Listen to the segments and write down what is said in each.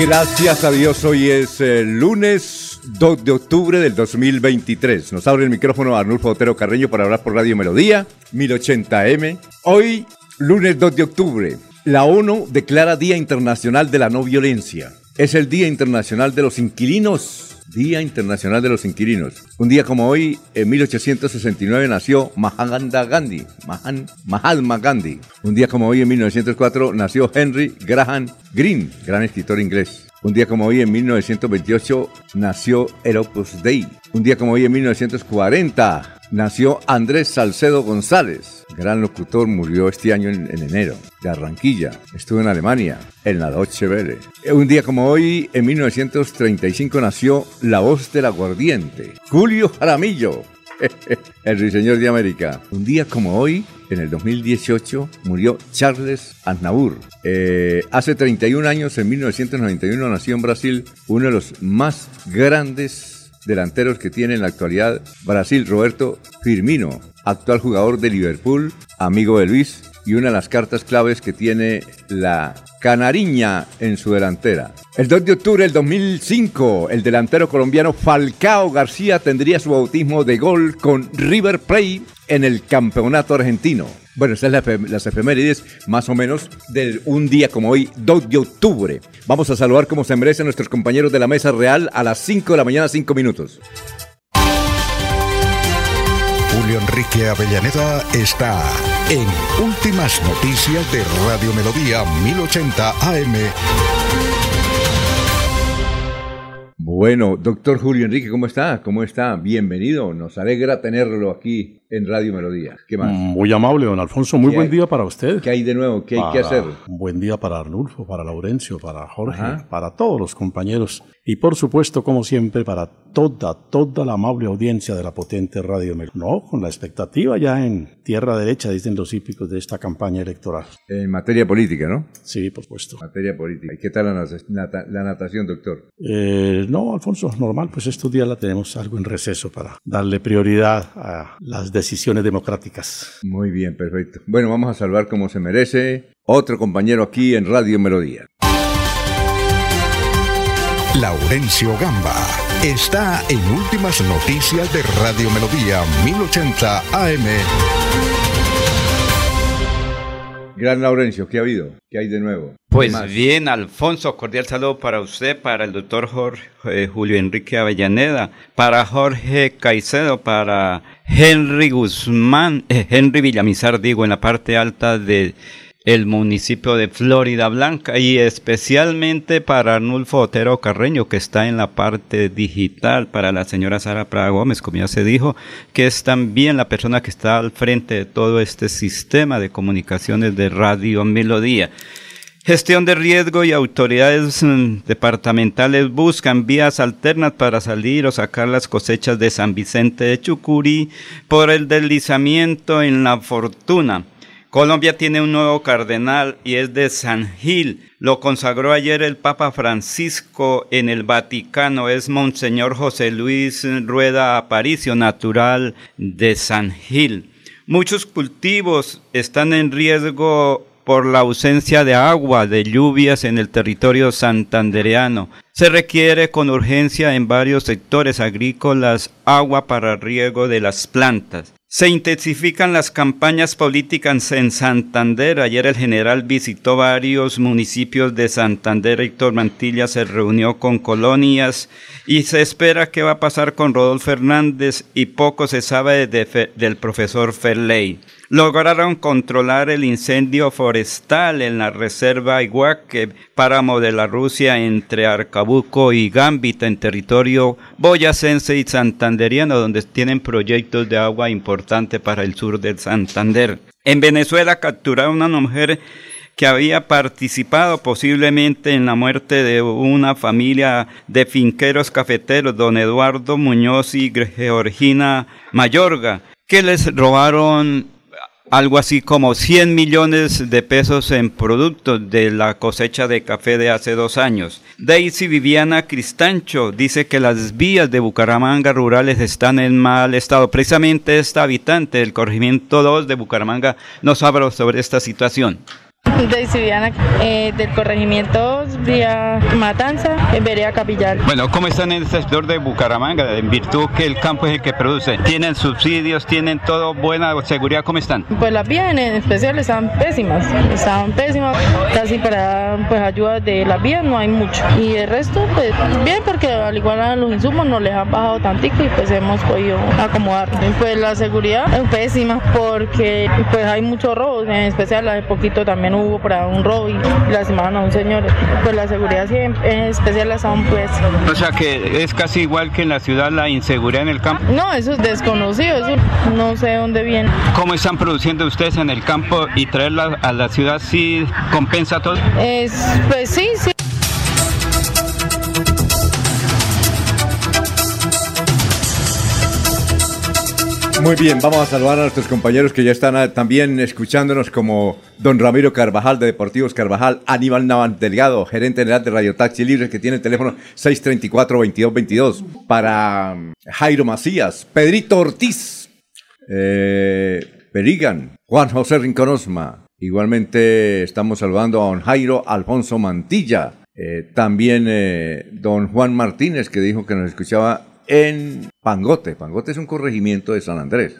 Gracias a Dios, hoy es el lunes 2 de octubre del 2023. Nos abre el micrófono Arnulfo Otero Carreño para hablar por Radio Melodía, 1080M. Hoy, lunes 2 de octubre, la ONU declara Día Internacional de la No Violencia. Es el Día Internacional de los Inquilinos Día Internacional de los Inquilinos. Un día como hoy, en 1869, nació Mahatma Gandhi. Mahatma Gandhi. Un día como hoy, en 1904, nació Henry Graham Greene, gran escritor inglés. Un día como hoy, en 1928, nació el Opus Dei. Un día como hoy, en 1940, nació Andrés Salcedo González, gran locutor, murió este año en, enero, de Arranquilla. Estuvo en Alemania, en la Deutsche Welle. Un día como hoy, en 1935, nació La Voz del Aguardiente, Julio Jaramillo, el ruiseñor de América. Un día como hoy, en el 2018, murió Charles Aznavour. Eh, hace 31 años, en 1991, nació en Brasil uno de los más grandes delanteros que tiene en la actualidad Brasil, Roberto Firmino, actual jugador de Liverpool, amigo de Luis, y una de las cartas claves que tiene la Canariña en su delantera. El 2 de octubre del 2005, el delantero colombiano Falcao García tendría su bautismo de gol con River Plate en el campeonato argentino. Bueno, estas son las efemérides más o menos de un día como hoy, 2 de octubre. Vamos a saludar como se merecen nuestros compañeros de la Mesa Real a las 5 de la mañana, 5 minutos. Julio Enrique Avellaneda está en Últimas Noticias de Radio Melodía 1080 AM. Bueno, doctor Julio Enrique, ¿cómo está? ¿Cómo está? Bienvenido. Nos alegra tenerlo aquí en Radio Melodía. ¿Qué más? Muy amable, don Alfonso. Muy buen día para usted. ¿Qué hay de nuevo? ¿Qué hay que hacer? Un buen día para Arnulfo, para Laurencio, para Jorge, para todos los compañeros. Y por supuesto, como siempre, para toda, toda la amable audiencia de la potente Radio Melodía. No, con la expectativa ya en tierra derecha, dicen los hípicos, de esta campaña electoral. En materia política, ¿no? Sí, por supuesto. Materia política. ¿Y qué tal la, natación, doctor? Eh, no, Alfonso, normal, pues estos días la tenemos algo en receso para darle prioridad a las decisiones democráticas. Muy bien, perfecto. Bueno, vamos a salvar como se merece otro compañero aquí en Radio Melodía. Laurencio Gamba está en Últimas Noticias de Radio Melodía 1080 AM. Gran Laurencio, ¿qué ha habido? ¿Qué hay de nuevo? Pues bien, Alfonso, cordial saludo para usted, para el doctor Jorge, eh, Julio Enrique Avellaneda, para Jorge Caicedo, para Henry Guzmán, eh, Henry Villamizar, digo, en la parte alta de el municipio de Florida Blanca y especialmente para Arnulfo Otero Carreño que está en la parte digital, para la señora Sara Prada Gómez, como ya se dijo, que es también la persona que está al frente de todo este sistema de comunicaciones de Radio Melodía. Gestión de riesgo y autoridades mm, departamentales buscan vías alternas para salir o sacar las cosechas de San Vicente de Chucurí por el deslizamiento en la fortuna. Colombia tiene un nuevo cardenal y es de San Gil. Lo consagró ayer el Papa Francisco en el Vaticano. Es Monseñor José Luis Rueda Aparicio, natural de San Gil. Muchos cultivos están en riesgo por la ausencia de agua, de lluvias en el territorio santandereano. Se requiere con urgencia en varios sectores agrícolas agua para riego de las plantas. Se intensifican las campañas políticas en Santander. Ayer el general visitó varios municipios de Santander. Héctor Mantilla se reunió con colonias y se espera qué va a pasar con Rodolfo Fernández y poco se sabe del profesor Ferley lograron controlar el incendio forestal en la reserva Iguaque, páramo de la Rusia entre Arcabuco y Gambita, en territorio boyacense y santanderiano, donde tienen proyectos de agua importante para el sur del Santander. En Venezuela capturaron a una mujer que había participado posiblemente en la muerte de una familia de finqueros cafeteros, don Eduardo Muñoz y Georgina Mayorga, que les robaron algo así como 100 millones de pesos en productos de la cosecha de café de hace dos años. Daisy Viviana Cristancho dice que las vías de Bucaramanga rurales están en mal estado. Precisamente esta habitante del corregimiento 2 de Bucaramanga nos habla sobre esta situación de Civiana eh, del corregimiento vía Matanza, en Vereda Capillar. Bueno, ¿cómo están en el sector de Bucaramanga? En virtud que el campo es el que produce. ¿Tienen subsidios? ¿Tienen todo buena seguridad? ¿Cómo están? Pues las vías en especial están pésimas, están pésimas. Casi para pues ayuda de las vías no hay mucho. Y el resto, pues bien, porque al igual a los insumos nos les han bajado tantico y pues hemos podido acomodar. Pues la seguridad es pésima porque pues hay muchos robos, en especial hace poquito también hubo para un robo y lastimaron a un señor. Pues la seguridad en especial la estaban pues. O sea que es casi igual que en la ciudad la inseguridad en el campo. No, eso es desconocido, eso no sé dónde viene. ¿Cómo están produciendo ustedes en el campo y traerla a la ciudad sí compensa todo? Es, pues sí, sí. Muy bien, vamos a saludar a nuestros compañeros que ya están ah, también escuchándonos como don Ramiro Carvajal de Deportivos Carvajal, Aníbal Navan Delgado, gerente general de Radio Taxi Libre que tiene el teléfono 634-2222, para mm, Jairo Macías, Pedrito Ortiz, eh, Perigan, Juan José Rinconosma. Igualmente estamos saludando a don Jairo Alfonso Mantilla, eh, también eh, don Juan Martínez que dijo que nos escuchaba en Pangote. Pangote es un corregimiento de San Andrés.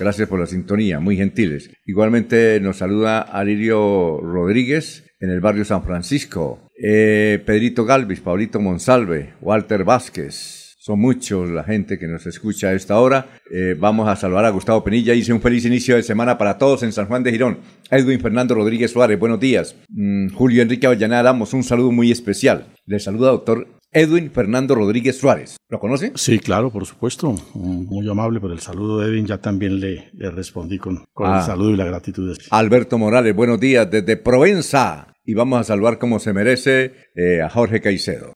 Gracias por la sintonía, muy gentiles. Igualmente nos saluda Alirio Rodríguez en el barrio San Francisco. Eh, Pedrito Galvis, Paulito Monsalve, Walter Vázquez. Son muchos la gente que nos escucha a esta hora. Eh, vamos a saludar a Gustavo Penilla. Hice un feliz inicio de semana para todos en San Juan de Girón. Edwin Fernando Rodríguez Suárez, buenos días. Mm, Julio Enrique Avellaneda damos un saludo muy especial. Le saluda doctor Edwin Fernando Rodríguez Suárez. ¿Lo conoce? Sí, claro, por supuesto. Muy amable por el saludo de Edwin. Ya también le, respondí con, el ah. saludo y la gratitud. Alberto Morales, buenos días desde Provenza. Y vamos a saludar como se merece eh, a Jorge Caicedo.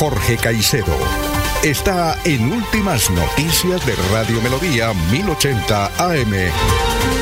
Jorge Caicedo está en Últimas Noticias de Radio Melodía 1080 AM.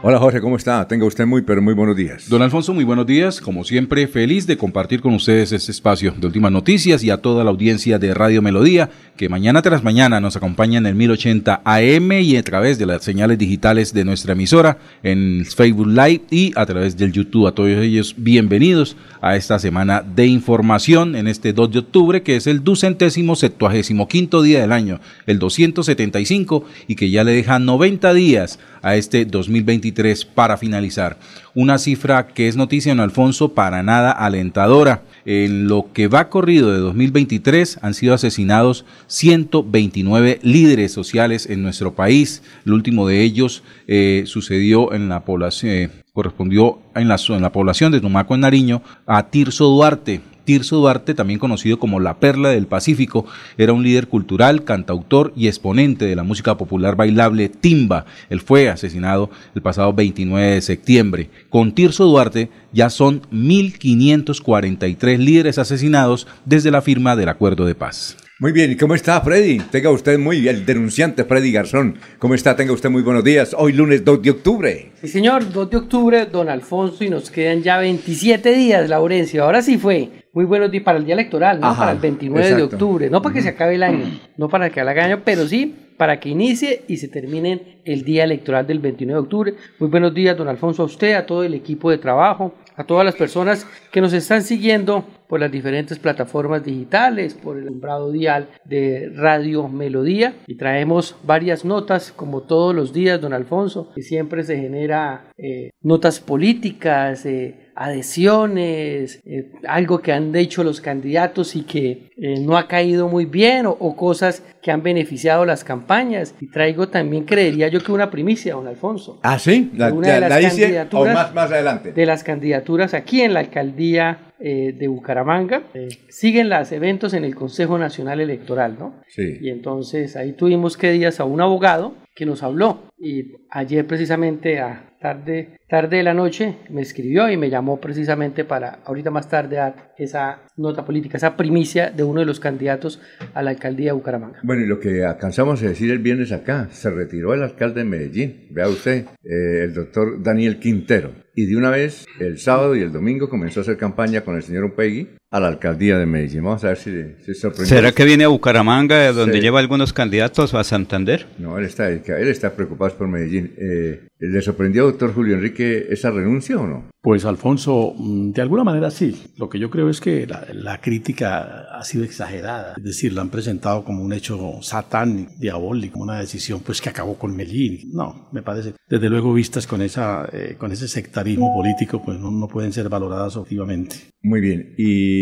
Hola Jorge, ¿cómo está? Tenga usted muy, pero muy buenos días. Don Alfonso, muy buenos días. Como siempre, feliz de compartir con ustedes este espacio de últimas noticias y a toda la audiencia de Radio Melodía, que mañana tras mañana nos acompaña en el 1080 AM y a través de las señales digitales de nuestra emisora, en Facebook Live y a través del YouTube. A todos ellos, bienvenidos a esta semana de información en este 2 de octubre, que es el ducentésimo septuagésimo quinto día del año, el 275, y que ya le deja 90 días a este 2023 para finalizar. Una cifra que es noticia en Alfonso para nada alentadora. En lo que va corrido de 2023 han sido asesinados 129 líderes sociales en nuestro país. El último de ellos eh, sucedió en la población, eh, correspondió en la, en la población de Tumaco en Nariño a Tirso Duarte, Tirso Duarte, también conocido como la Perla del Pacífico, era un líder cultural, cantautor y exponente de la música popular bailable timba. Él fue asesinado el pasado 29 de septiembre. Con Tirso Duarte ya son 1.543 líderes asesinados desde la firma del acuerdo de paz. Muy bien, ¿y cómo está Freddy? Tenga usted muy, el denunciante Freddy Garzón. ¿Cómo está? Tenga usted muy buenos días. Hoy lunes 2 de octubre. Sí, señor, 2 de octubre, don Alfonso, y nos quedan ya 27 días, Laurencio. Ahora sí fue. Muy buenos días para el día electoral, ¿no? Ajá, para el 29 de octubre. No para que se acabe el año, no para que haga año, pero sí para que inicie y se termine el día electoral del 29 de octubre. Muy buenos días, don Alfonso, a usted, a todo el equipo de trabajo, a todas las personas que nos están siguiendo por las diferentes plataformas digitales, por el nombrado dial de Radio Melodía. Y traemos varias notas, como todos los días, don Alfonso, que siempre se genera eh, notas políticas, eh, adhesiones, eh, algo que han dicho los candidatos y que eh, no ha caído muy bien o, o cosas que han beneficiado las campañas. Y traigo también, creería yo que una primicia, don Alfonso. Ah, sí, la, Una de ya- las la dice o más, más adelante. de las candidaturas aquí en la alcaldía eh, de Bucaramanga. Eh, siguen los eventos en el Consejo Nacional Electoral, ¿no? Sí. Y entonces ahí tuvimos que días a un abogado que nos habló y ayer precisamente a tarde, tarde de la noche me escribió y me llamó precisamente para ahorita más tarde dar esa nota política, esa primicia de uno de los candidatos a la alcaldía de Bucaramanga. Bueno, y lo que alcanzamos a decir el viernes acá, se retiró el alcalde de Medellín, vea usted, eh, el doctor Daniel Quintero. Y de una vez, el sábado y el domingo comenzó a hacer campaña con el señor Upegui a la alcaldía de Medellín. Vamos a ver si se sorprendió. ¿Será que viene a Bucaramanga, donde Sí. lleva algunos candidatos, o a Santander? No, él está, él está preocupado por Medellín. Eh, ¿Le sorprendió, doctor Julio Enrique, esa renuncia o no? Pues Alfonso, mm, de alguna manera sí. Lo que yo creo es que la, la crítica ha sido exagerada. Es decir, la han presentado como un hecho satánico, diabólico, una decisión pues que acabó con Medellín. No, me parece. Desde luego vistas con esa, eh, con ese sectarismo político, pues no, no pueden ser valoradas objetivamente. Muy bien, y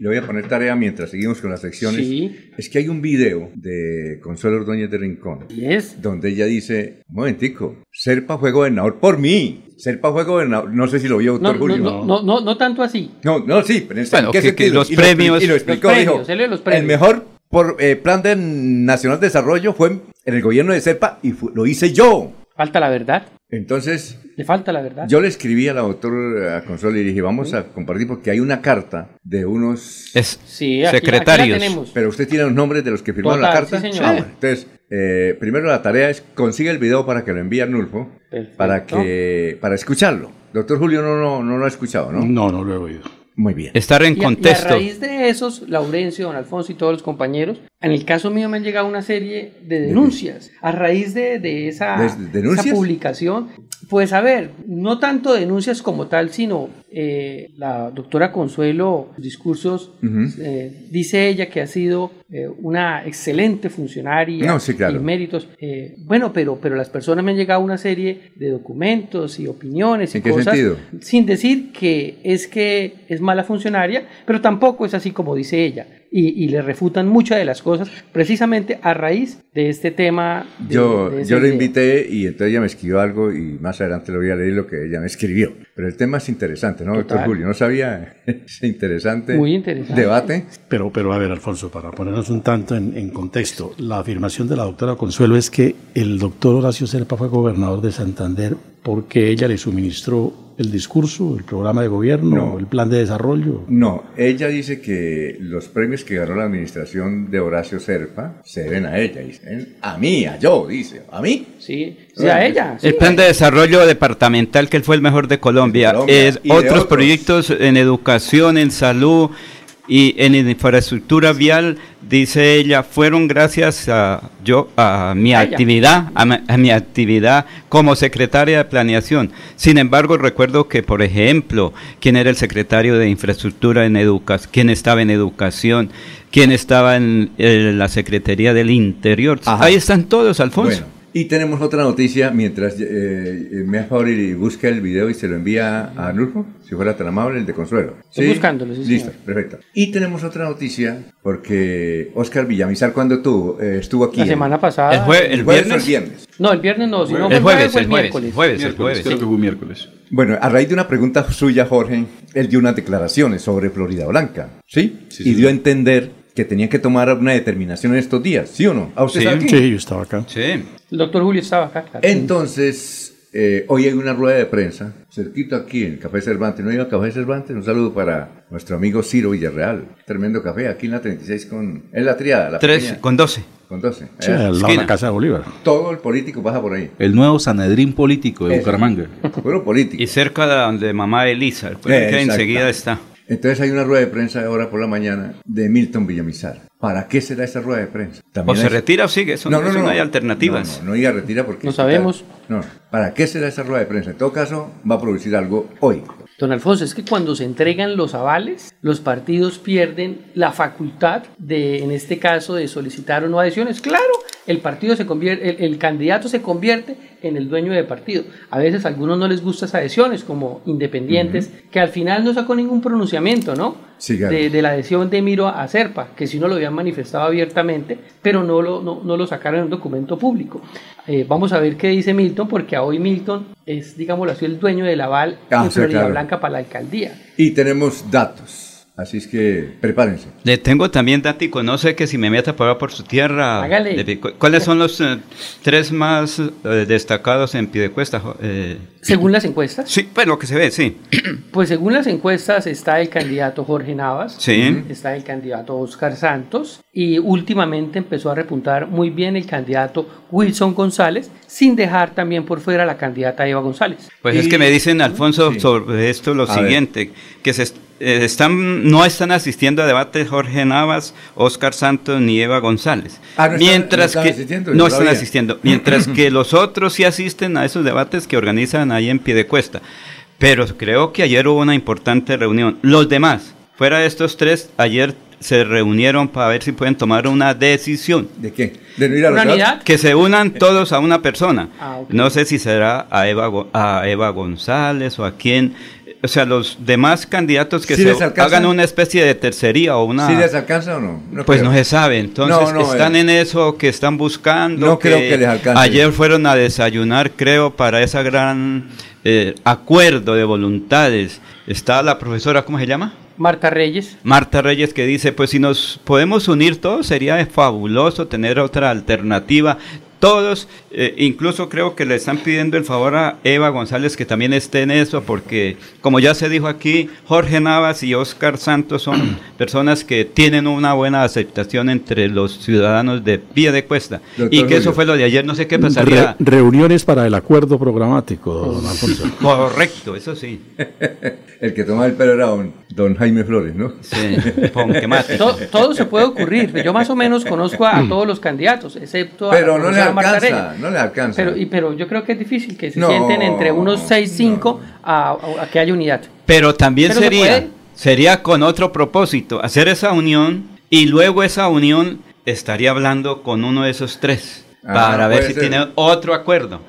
le voy a poner tarea mientras seguimos con las secciones. Sí. Es que hay un video de Consuelo Ordóñez de Rincón, Y es donde ella dice, un momentico, Serpa fue gobernador por mí. Serpa fue gobernador, no sé si lo vio doctor no, Julio. no, no, no, no tanto así. No, no, sí, pero en Bueno, ¿en qué que- los Y lo premios- y lo explicó, Los dijo, premios, él lee los premios. el mejor por, eh, plan de nacional de desarrollo fue en el gobierno de Serpa y lo hice yo. Falta la verdad. Entonces, Le falta la verdad. yo le escribí a la doctora Consuelo y dije, vamos a compartir porque hay una carta de unos... Es Sí, aquí, secretarios. aquí la tenemos. Pero usted tiene los nombres de los que firmaron la carta. sí, señor. Ah, bueno. Entonces, eh, primero la tarea es consigue el video para que lo envíe a Arnulfo, Perfecto. para que para escucharlo. Doctor Julio no, no, no lo ha escuchado, ¿no? No, no lo he oído. Muy bien. estar en Y a- y a, contexto. raíz de esos, Laurencio, don Alfonso y todos los compañeros, en el caso mío me han llegado una serie de denuncias. A raíz de, de esa, publicación, pues a ver, no tanto denuncias como tal, sino eh, la doctora Consuelo, sus discursos, eh, dice ella que ha sido eh, una excelente funcionaria No, sí, claro. y méritos. Eh, bueno, pero, pero las personas me han llegado una serie de documentos y opiniones y ¿En qué cosas sentido? sin decir que es que es mala funcionaria, pero tampoco es así como dice ella. Y, y le refutan muchas de las cosas precisamente a raíz de este tema. de- Yo, de yo le invité y entonces ella me escribió algo y más adelante le voy a leer lo que ella me escribió. Pero el tema es interesante, ¿no, doctor. Julio? No sabía ese interesante, Muy interesante. debate. Pero, pero a ver, Alfonso, para ponernos un tanto en, en contexto, la afirmación de la doctora Consuelo es que el doctor Horacio Serpa fue gobernador de Santander porque ella le suministró el discurso, el programa de gobierno, No. el plan de desarrollo. No, ella dice que los premios que ganó la administración de Horacio Serpa se deben a ella. Dicen, a mí, a yo, dice. ¿A mí? Sí, sí, a ella. sí. El plan de desarrollo departamental que él fue el mejor de Colombia, De Colombia, es otros. proyectos en educación, en salud y en infraestructura vial, dice ella, fueron gracias a yo a mi ella. actividad, a mi, a mi actividad como secretaria de planeación. Sin embargo, recuerdo que, por ejemplo, quién era el secretario de infraestructura en educación, quién estaba en educación, quién estaba en, la Secretaría del Interior. Ajá. Ahí están todos, Alfonso. Bueno, y tenemos otra noticia mientras eh, eh, me hace favor y busca el video y se lo envía a Arnulfo, si fuera tan amable, el de Consuelo. Estoy buscándolo, sí, Listo, señor. perfecto. Y tenemos otra noticia porque Oscar Villamizar, cuando estuvo, eh, estuvo aquí? La semana pasada. El jue- ¿El jueves o el viernes? No, el viernes no, sino fue El jueves, fue el jueves, miércoles. el jueves, el Miércoles, jueves. creo que fue miércoles. Bueno, a raíz de una pregunta suya, Jorge, él dio unas declaraciones sobre Florida Blanca, ¿sí? Sí, y sí. dio a entender que tenía que tomar una determinación en estos días, ¿sí o no? ¿A usted Sí. aquí? Sí, yo estaba acá. Sí. El doctor Julio estaba acá, claro. Entonces, eh, hoy hay una rueda de prensa, cerquito aquí en Café Cervantes. ¿No iba a Café Cervantes? Un saludo para nuestro amigo Ciro Villarreal. Tremendo café, aquí en la 36 con... En la triada, la 3 pequeña- con 12. con 12. Sí, al lado de esquina. la Casa de Bolívar. Todo el político pasa por ahí. El nuevo Sanedrín político de Eso. Bucaramanga. Puro político. Y cerca de donde mamá Elisa, Eh, que exacto. enseguida está. Entonces hay una rueda de prensa ahora por la mañana de Milton Villamizar. ¿Para qué será esa rueda de prensa? O También se hay- retira o sigue, eso no, eso no hay alternativas. No, no, no diga retira porque... No sabemos. No, ¿para qué será esa rueda de prensa? En todo caso, va a producir algo hoy. Don Alfonso, es que cuando se entregan los avales, los partidos pierden la facultad de, en este caso, de solicitar o no adhesiones. Claro, el partido se convierte, el, el candidato se convierte en el dueño de partido. A veces a algunos no les gustan esas adhesiones, como independientes, que al final no sacó ningún pronunciamiento, ¿no? Sí, claro. de, de la adhesión de Miro a Serpa, que si no lo habían manifestado abiertamente, pero no lo, no, no lo sacaron en un documento público. Eh, vamos a ver qué dice Milton, porque hoy Milton es, digámoslo así, el dueño del aval Ah, en sí, Florida claro. Blanca para la alcaldía. Y tenemos datos. Así es que prepárense. Le tengo también dático, no sé que si me meta por, por su tierra. Hágale. ¿Cuáles son los eh, tres más eh, destacados en Piedecuesta? Eh, Según las encuestas, sí, pues lo que se ve, sí. pues según las encuestas está el candidato Jorge Navas, Sí. está el candidato Oscar Santos y últimamente empezó a repuntar muy bien el candidato Wilson González, sin dejar también por fuera la candidata Eva González. Pues es que me dicen, Alfonso, Sí. sobre esto lo A ver. Que se eh, están, no están asistiendo a debates Jorge Navas, Oscar Santos ni Eva González. Ah, ¿no están- mientras no están que asistiendo? no están asistiendo, mientras que los otros sí asisten a esos debates que organizan ahí en Piedecuesta. Pero creo que ayer hubo una importante reunión. Los demás, fuera de estos tres, ayer se reunieron para ver si pueden tomar una decisión. ¿De qué? ¿De no ir a los Una datos? unidad Que se unan todos a una persona. Ah. No sé si será a Eva, a Eva González o a quién. O sea, los demás candidatos que ¿Sí se hagan una especie de tercería o una... ¿Sí les alcanza o no? No pues creo. no se sabe. Entonces No, no, están eh. en eso que están buscando. No creo que les alcance. Ayer fueron a desayunar, creo, para ese gran eh, acuerdo de voluntades. Está la profesora, ¿cómo se llama? Marta Reyes. Marta Reyes que dice, pues si nos podemos unir todos sería fabuloso tener otra alternativa. Todos, eh, incluso creo que le están pidiendo el favor a Eva González que también esté en eso, porque como ya se dijo aquí, Jorge Navas y Oscar Santos son personas que tienen una buena aceptación entre los ciudadanos de pie de cuesta. Doctor y que eso fue lo de ayer, no sé qué pasaría. Re- reuniones para el acuerdo programático, don Alfonso. Correcto, eso sí. El que tomaba el pelo era don, don Jaime Flores, ¿no? Sí, ponquemate. To- todo se puede ocurrir. Yo más o menos conozco a, a todos los candidatos, excepto a Pero no alcanza, no les alcanza. Pero, y, pero yo creo que es difícil que se No, sienten entre unos 6, 5 a, que haya unidad. Pero también Pero sería, sería con otro propósito, hacer esa unión y luego esa unión estaría hablando con uno de esos tres Ah, para ver si ser. tiene otro acuerdo.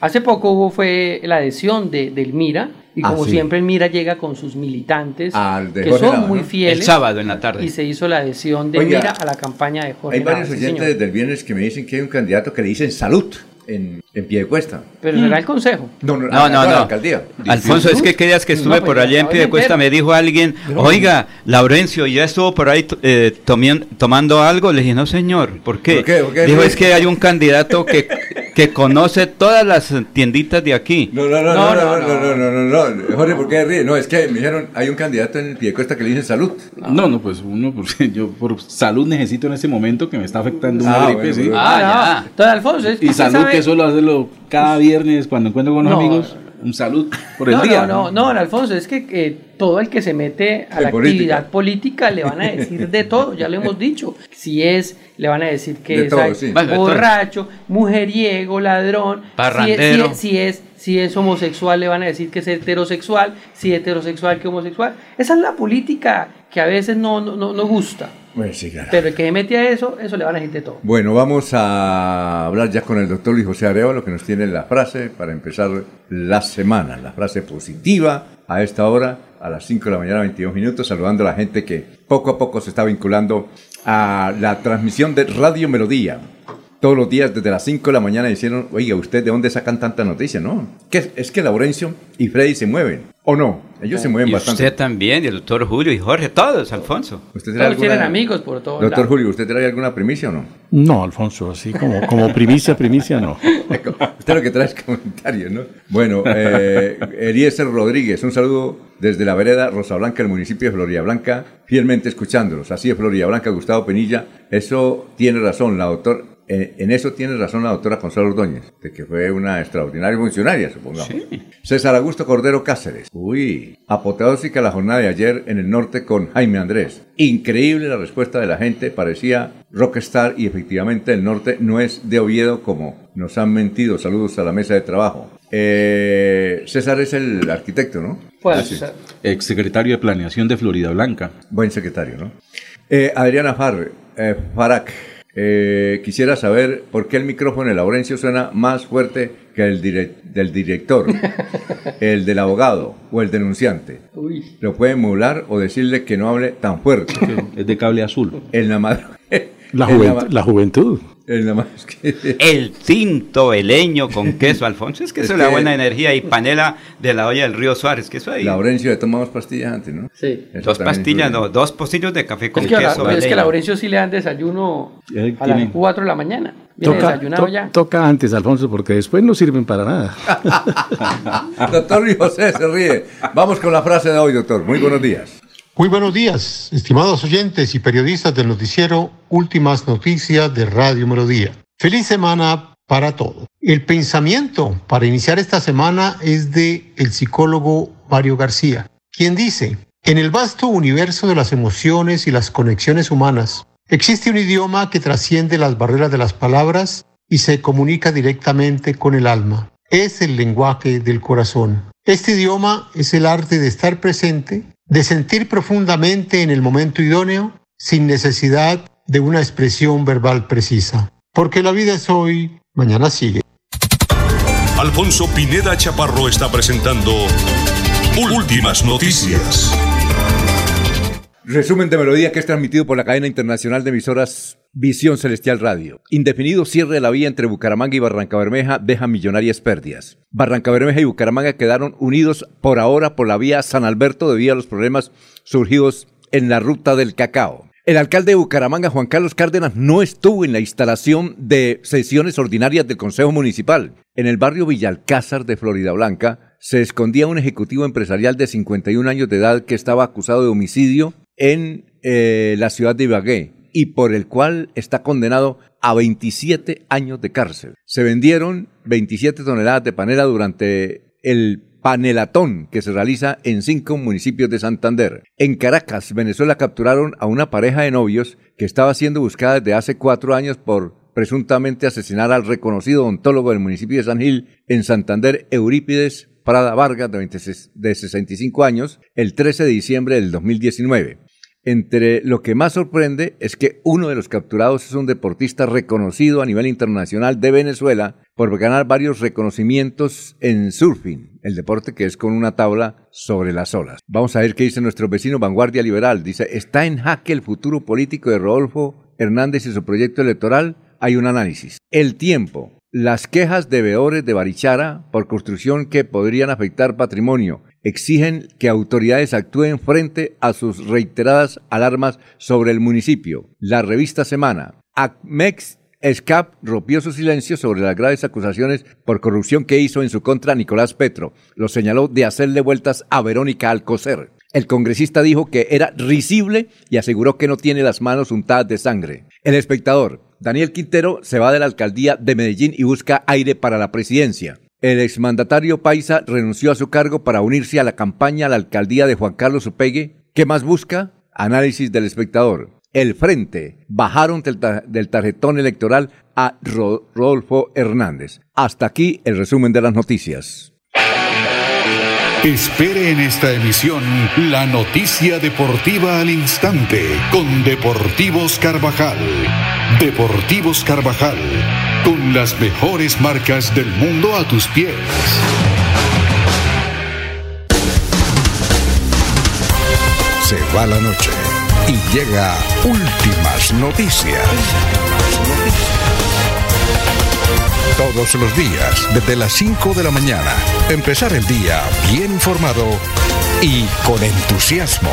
Hace poco hubo fue la adhesión de, del Mira, y Ah, como sí. siempre Mira llega con sus militantes, Al de que Jorge son Nava, muy fieles. El sábado en la tarde. Y se hizo la adhesión de Oiga, Mira a la campaña de Jorge Hay varios Nava, sí, oyentes señor. del viernes que me dicen que hay un candidato que le dicen salud en, en pie de cuesta. Pero será el consejo. No, No, a- no, la no. alcaldía. Alfonso, es que aquellas que estuve No, pues por allá en Piedecuesta entero. me dijo alguien, oiga, Laurencio, ¿ya estuvo por ahí eh, tomien- tomando algo? Le dije, no señor, ¿por qué? ¿Por qué? ¿Por qué? Dijo, es que hay un candidato que, que conoce todas las tienditas de aquí. No, no, no, No, no, no, no, no, no, no, no, Jorge, ¿por qué ríe? No, es que me dijeron, hay un candidato en el pie de cuesta que le dicen salud. No, no, pues uno, porque yo por salud necesito en este momento que me está afectando una Ah, gripe, bueno, sí. Ah, no. Don Alfonso, es que Y salud sabe- que solo cada viernes cuando encuentro con los No. amigos. Un salud por el no, día. No, no, no, don Alfonso, es que eh, todo el que se mete a De la política. actividad política le van a decir de todo, ya lo hemos dicho. Si es, le van a decir que De es todo, sí. Borracho, mujeriego, ladrón. Parrandero. Si es, si, es, si es homosexual, le van a decir que es heterosexual. Si es heterosexual, que homosexual. Esa es la política que a veces no, no, no, no gusta. Bueno, sí, claro. Pero el que se mete a eso, eso le van a decir de todo. Bueno, vamos a hablar ya con el doctor Luis José Arevalo, que nos tiene la frase para empezar la semana, la frase positiva a esta hora, a las 5 de la mañana, 22 minutos, saludando a la gente que poco a poco se está vinculando a la transmisión de Radio Melodía. Todos los días desde las 5 de la mañana diciendo, oiga, ¿usted de dónde sacan tanta noticia? No, que es que Laurencio y Freddy se mueven, ¿o no? Ellos se mueven y bastante. usted también, y el doctor Julio y Jorge, todos, Alfonso. ¿Usted Todos tienen amigos por todo Doctor Julio, ¿usted trae alguna primicia o no? No, Alfonso, así como, como primicia, primicia no. Usted lo que trae es comentarios, ¿no? Bueno, eh, Eliezer Rodríguez, un saludo desde la vereda Rosa Blanca, el municipio de Florida Blanca, fielmente escuchándolos. Así es, Florida Blanca, Gustavo Penilla. Eso tiene razón, la doctora. En, en eso tiene razón la doctora Consuelo Ordóñez, de que fue una extraordinaria funcionaria, supongamos. César Augusto Cordero Cáceres. Uy, apoteósica la jornada de ayer en el norte con Jaime Andrés. Increíble la respuesta de la gente, parecía rockstar y efectivamente el norte no es de Oviedo como nos han mentido. Saludos a la mesa de trabajo. Eh, César es el arquitecto, ¿no? Pues, Así. o sea, Exsecretario de Planeación de Florida Blanca. Buen secretario, ¿no? Eh, Adriana Far, eh, Farac, eh, quisiera saber por qué el micrófono de Laurencio suena más fuerte que el dire- del director, el del abogado o el denunciante. uy. Lo puede emular o decirle que no hable tan fuerte. Es de cable azul. En la madre. La, en juventud, la juventud. la ma- es que- El tinto veleño con queso, Alfonso. Es que Es eso es la buena energía. Y panela de la olla del río Suárez, que eso ahí. Laurencio le tomamos pastillas antes, ¿no? Sí. Eso Dos pastillas, no, dos pocillos de café con Es que, a la- queso. es que. Laurencio sí le dan desayuno a las tiene- 4 de la mañana. Toca, to- ya. toca antes, Alfonso, porque después no sirven para nada. Doctor Luis José se ríe. Vamos con la frase de hoy, doctor. Muy buenos días. Muy buenos días, estimados oyentes y periodistas del noticiero Últimas Noticias de Radio Melodía. Feliz semana para todos. El pensamiento para iniciar esta semana es de el psicólogo Mario García, quien dice, en el vasto universo de las emociones y las conexiones humanas, existe un idioma que trasciende las barreras de las palabras y se comunica directamente con el alma. Es el lenguaje del corazón. Este idioma es el arte de estar presente, de sentir profundamente en el momento idóneo, sin necesidad de una expresión verbal precisa. Porque la vida es hoy, mañana sigue. Alfonso Pineda Chaparro está presentando Últimas Noticias. Resumen de melodía que es transmitido por la cadena internacional de emisoras Visión Celestial Radio. Indefinido cierre de la vía entre Bucaramanga y Barranca Bermeja deja millonarias pérdidas. Barranca Bermeja y Bucaramanga quedaron unidos por ahora por la vía San Alberto debido a los problemas surgidos en la ruta del cacao. El alcalde de Bucaramanga, Juan Carlos Cárdenas, no estuvo en la instalación de sesiones ordinarias del Consejo Municipal. En el barrio Villalcázar de Florida Blanca se escondía un ejecutivo empresarial de 51 años de edad que estaba acusado de homicidio en eh, la ciudad de Ibagué y por el cual está condenado a 27 años de cárcel. Se vendieron 27 toneladas de panela durante el panelatón que se realiza en cinco municipios de Santander. En Caracas, Venezuela, capturaron a una pareja de novios que estaba siendo buscada desde hace cuatro años por presuntamente asesinar al reconocido ontólogo del municipio de San Gil en Santander, Eurípides Prada Vargas, de, 26 de 65 años, el 13 de diciembre del 2019. Entre lo que más sorprende es que uno de los capturados es un deportista reconocido a nivel internacional de Venezuela por ganar varios reconocimientos en surfing, el deporte que es con una tabla sobre las olas. Vamos a ver qué dice nuestro vecino Vanguardia Liberal. Dice, ¿está en jaque el futuro político de Rodolfo Hernández y su proyecto electoral? Hay un análisis. El tiempo. Las quejas de veedores de Barichara por construcción que podrían afectar patrimonio exigen que autoridades actúen frente a sus reiteradas alarmas sobre el municipio. La revista Semana. ACMEX SCAP rompió su silencio sobre las graves acusaciones por corrupción que hizo en su contra Nicolás Petro. Lo señaló de hacerle vueltas a Verónica Alcocer. El congresista dijo que era risible y aseguró que no tiene las manos untadas de sangre. El espectador. Daniel Quintero se va de la alcaldía de Medellín y busca aire para la presidencia. El exmandatario Paisa renunció a su cargo para unirse a la campaña a la alcaldía de Juan Carlos Upegue. ¿Qué más busca? Análisis del espectador. El Frente bajaron del, del tarjetón electoral a Ro- Rodolfo Hernández. Hasta aquí el resumen de las noticias. Espere en esta emisión la noticia deportiva al instante con Deportivos Carvajal. Deportivos Carvajal, con las mejores marcas del mundo a tus pies. Se va la noche y llega últimas noticias. Todos los días, desde las 5 de la mañana, empezar el día bien informado y con entusiasmo.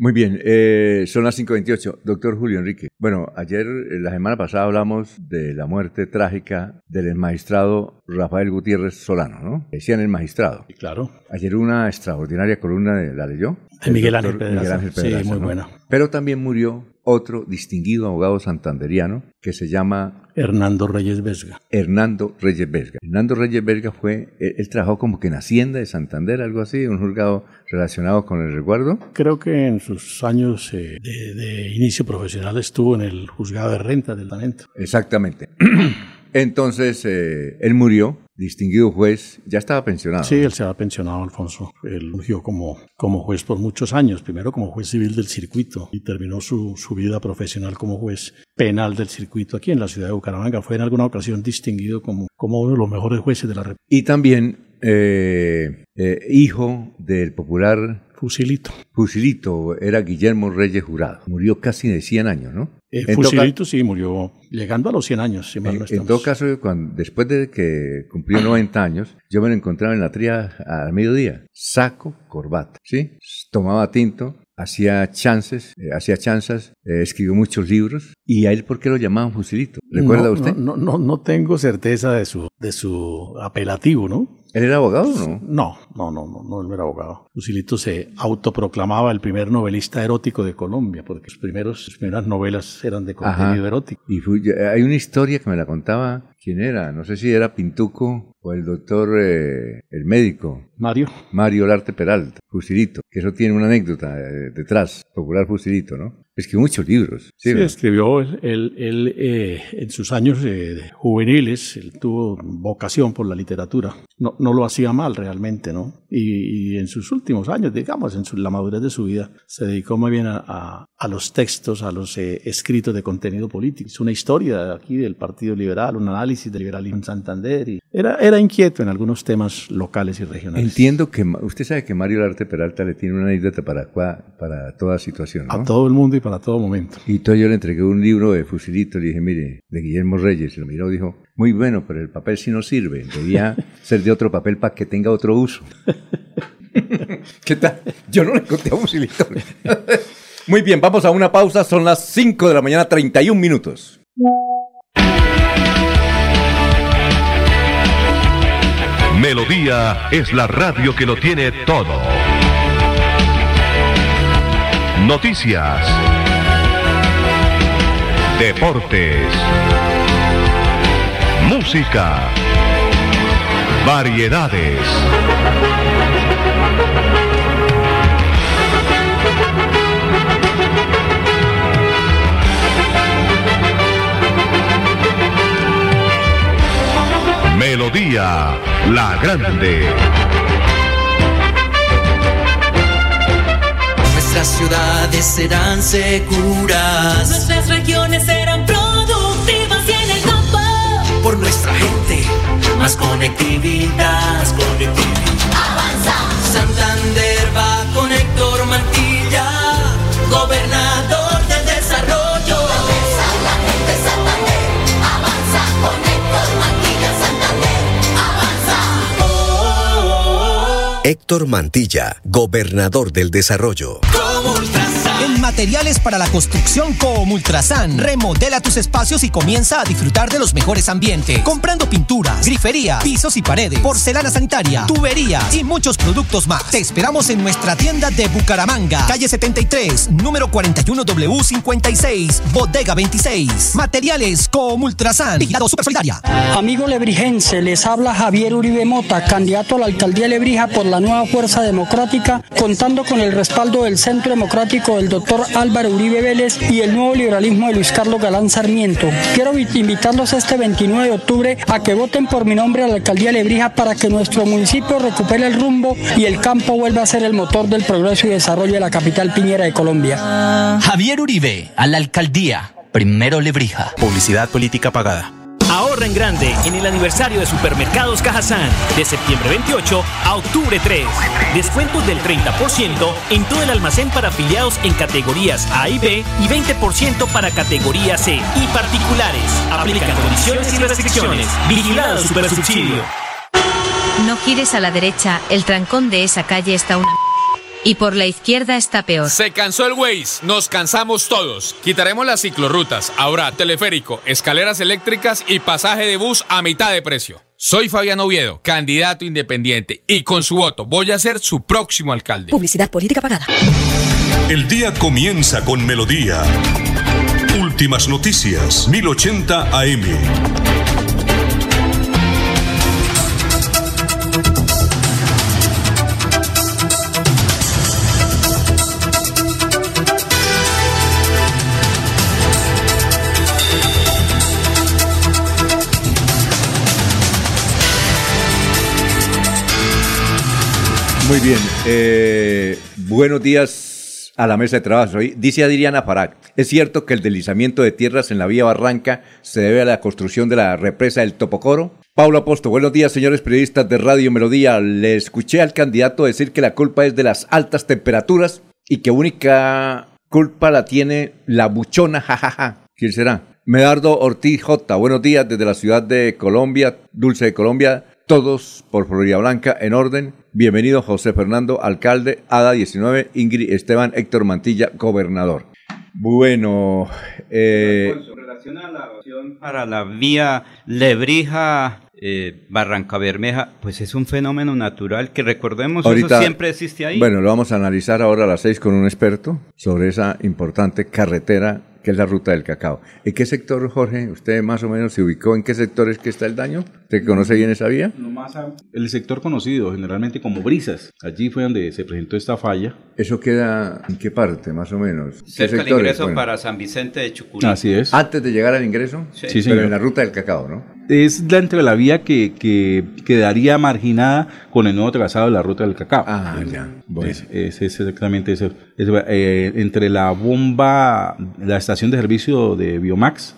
Muy bien, eh, son las 5.28. Doctor Julio Enrique. Bueno, ayer, eh, la semana pasada hablamos de la muerte trágica del magistrado Rafael Gutiérrez Solano, ¿no? Decían el magistrado. Claro. Ayer una extraordinaria columna de la leyó. De Miguel Ángel Pedraza. sí, muy ¿no? buena. Pero también murió otro distinguido abogado santanderiano que se llama Hernando Reyes Vesga. Hernando Reyes Vesga. Hernando Reyes Vesga fue, él, él, trabajó como que en Hacienda de Santander, algo así, un juzgado relacionado con el resguardo. Creo que en sus años eh, de, de, inicio profesional estuvo en el juzgado de renta del talento. Exactamente. Entonces, eh, él murió, distinguido juez, ya estaba pensionado. Sí, él se había pensionado, Alfonso. Él fungió como, como juez por muchos años, primero como juez civil del circuito y terminó su, su vida profesional como juez penal del circuito aquí en la ciudad de Bucaramanga. Fue en alguna ocasión distinguido como, como uno de los mejores jueces de la República. Y también eh, eh, hijo del popular Fusilito. Fusilito era Guillermo Reyes Jurado. Murió casi de 100 años, ¿no? Eh, Fusilito sí murió llegando a los 100 años. Si en, no en, todo caso, cuando, después de que cumplió 90 años, yo me lo encontraba en la tría al mediodía. Saco, corbata, ¿sí? Tomaba tinto, hacía chances, eh, hacía chanzas, eh, escribió muchos libros. ¿Y a él por qué lo llamaban Fusilito? ¿Recuerda no, usted? No, no, no tengo certeza de su, de su apelativo, ¿no? ¿Él era abogado o no? No, no, no, no, no, él no era abogado. Fusilito se autoproclamaba el primer novelista erótico de Colombia, porque sus, primeros, sus primeras novelas eran de contenido Ajá. erótico. Y fue, hay una historia que me la contaba, ¿quién era? No sé si era Pintuco o el doctor, eh, el médico. Mario. Mario Larte Peralta, Fusilito, que eso tiene una anécdota eh, detrás, popular Fusilito, ¿no? Escribió muchos libros. Sí, sí escribió él, él, él eh, en sus años eh, juveniles, él tuvo vocación por la literatura. No, no lo hacía mal realmente, ¿no? Y, y en sus últimos años, digamos, en su, la madurez de su vida, se dedicó muy bien a, a, a los textos, a los eh, escritos de contenido político. Es una historia aquí del Partido Liberal, un análisis del liberalismo en Santander. Y era, era inquieto en algunos temas locales y regionales. Entiendo que usted sabe que Mario Larte Peralta le tiene una anécdota para, para toda situación, ¿no? A todo el mundo y para todo momento. Y entonces yo le entregué un libro de Fusilito, le dije, mire, de Guillermo Reyes, y lo miró y dijo, muy bueno, pero el papel sí no sirve, debía ser de otro papel para que tenga otro uso. ¿Qué tal? Yo no le conté a Fusilito. muy bien, vamos a una pausa, son las 5 de la mañana, 31 minutos. Melodía es la radio que lo tiene todo. Noticias deportes, música, variedades. Melodía La Grande. Nuestras ciudades serán seguras. Nuestras regiones serán Por nuestra gente, más conectividad. Más conectividad. Avanza. Santander Héctor Mantilla, gobernador del desarrollo. En materiales para la construcción Comultrasan. Remodela tus espacios y comienza a disfrutar de los mejores ambientes. Comprando pinturas, grifería, pisos y paredes, porcelana sanitaria, tuberías y muchos productos más. Te esperamos en nuestra tienda de Bucaramanga, calle 73, número 41W56, bodega 26. Materiales Comultrasan. Vigilado Super Solidaria. Amigo lebrijense, les habla Javier Uribe Mota, candidato a la alcaldía de Lebrija por la nueva Fuerza Democrática, contando con el respaldo del Centro Democrático del doctor Álvaro Uribe Vélez y el nuevo liberalismo de Luis Carlos Galán Sarmiento. Quiero invitarlos este 29 de octubre a que voten por mi nombre a la alcaldía de Lebrija para que nuestro municipio recupere el rumbo y el campo vuelva a ser el motor del progreso y desarrollo de la capital piñera de Colombia. Javier Uribe, a la alcaldía. Primero Lebrija. Publicidad política pagada. Ahorra en grande en el aniversario de Supermercados Cajazán de septiembre 28 a octubre 3. Descuentos del 30% en todo el almacén para afiliados en categorías A y B y 20% para categoría C y particulares. Aplican condiciones y restricciones. Vigilado Supersubsidio. No gires a la derecha, el trancón de esa calle está una... Y por la izquierda está peor. Se cansó el Waze, nos cansamos todos. Quitaremos las ciclorrutas, ahora teleférico, escaleras eléctricas y pasaje de bus a mitad de precio. Soy Fabián Oviedo, candidato independiente, y con su voto voy a ser su próximo alcalde. Publicidad política pagada. El día comienza con melodía. Últimas noticias, 1080 AM. Muy bien. eh, buenos días a la mesa de trabajo. Dice Adriana Farag, es cierto que el deslizamiento de tierras en la vía Barranca se debe a la construcción de la represa del Topocoro. Paulo Aposto, buenos días, señores periodistas de Radio Melodía. Le escuché al candidato decir que la culpa es de las altas temperaturas y que única culpa la tiene la buchona, jajaja. ¿Quién será? Medardo Ortiz J, buenos días desde la ciudad de Colombia, Dulce de Colombia, todos por Florida Blanca en orden. Bienvenido José Fernando, alcalde, ADA 19, Ingrid Esteban, Héctor Mantilla, gobernador. Bueno, eh, Alfonso, en relación a la opción para la vía Lebrija eh, Barranca Bermeja, pues es un fenómeno natural que recordemos, eso siempre existe ahí. Bueno, lo vamos a analizar ahora a las seis con un experto sobre esa importante carretera que es la ruta del cacao. ¿En qué sector, Jorge, usted más o menos se ubicó? ¿En qué sector es que está el daño? ¿Usted conoce bien esa vía? Lo más a- el sector conocido generalmente como Brisas. Allí fue donde se presentó esta falla. ¿Eso queda en qué parte, más o menos? ¿Qué Cerca del ingreso Bueno, para San Vicente de Chucurí. Así es. Antes de llegar al ingreso, Sí. Sí, pero señor. en la ruta del cacao, ¿no? Es la entre la vía que, que quedaría marginada con el nuevo trazado de la ruta del cacao. Ah, ya. Es, es- exactamente eso. Es, eh, entre la bomba, la estación de servicio de Biomax,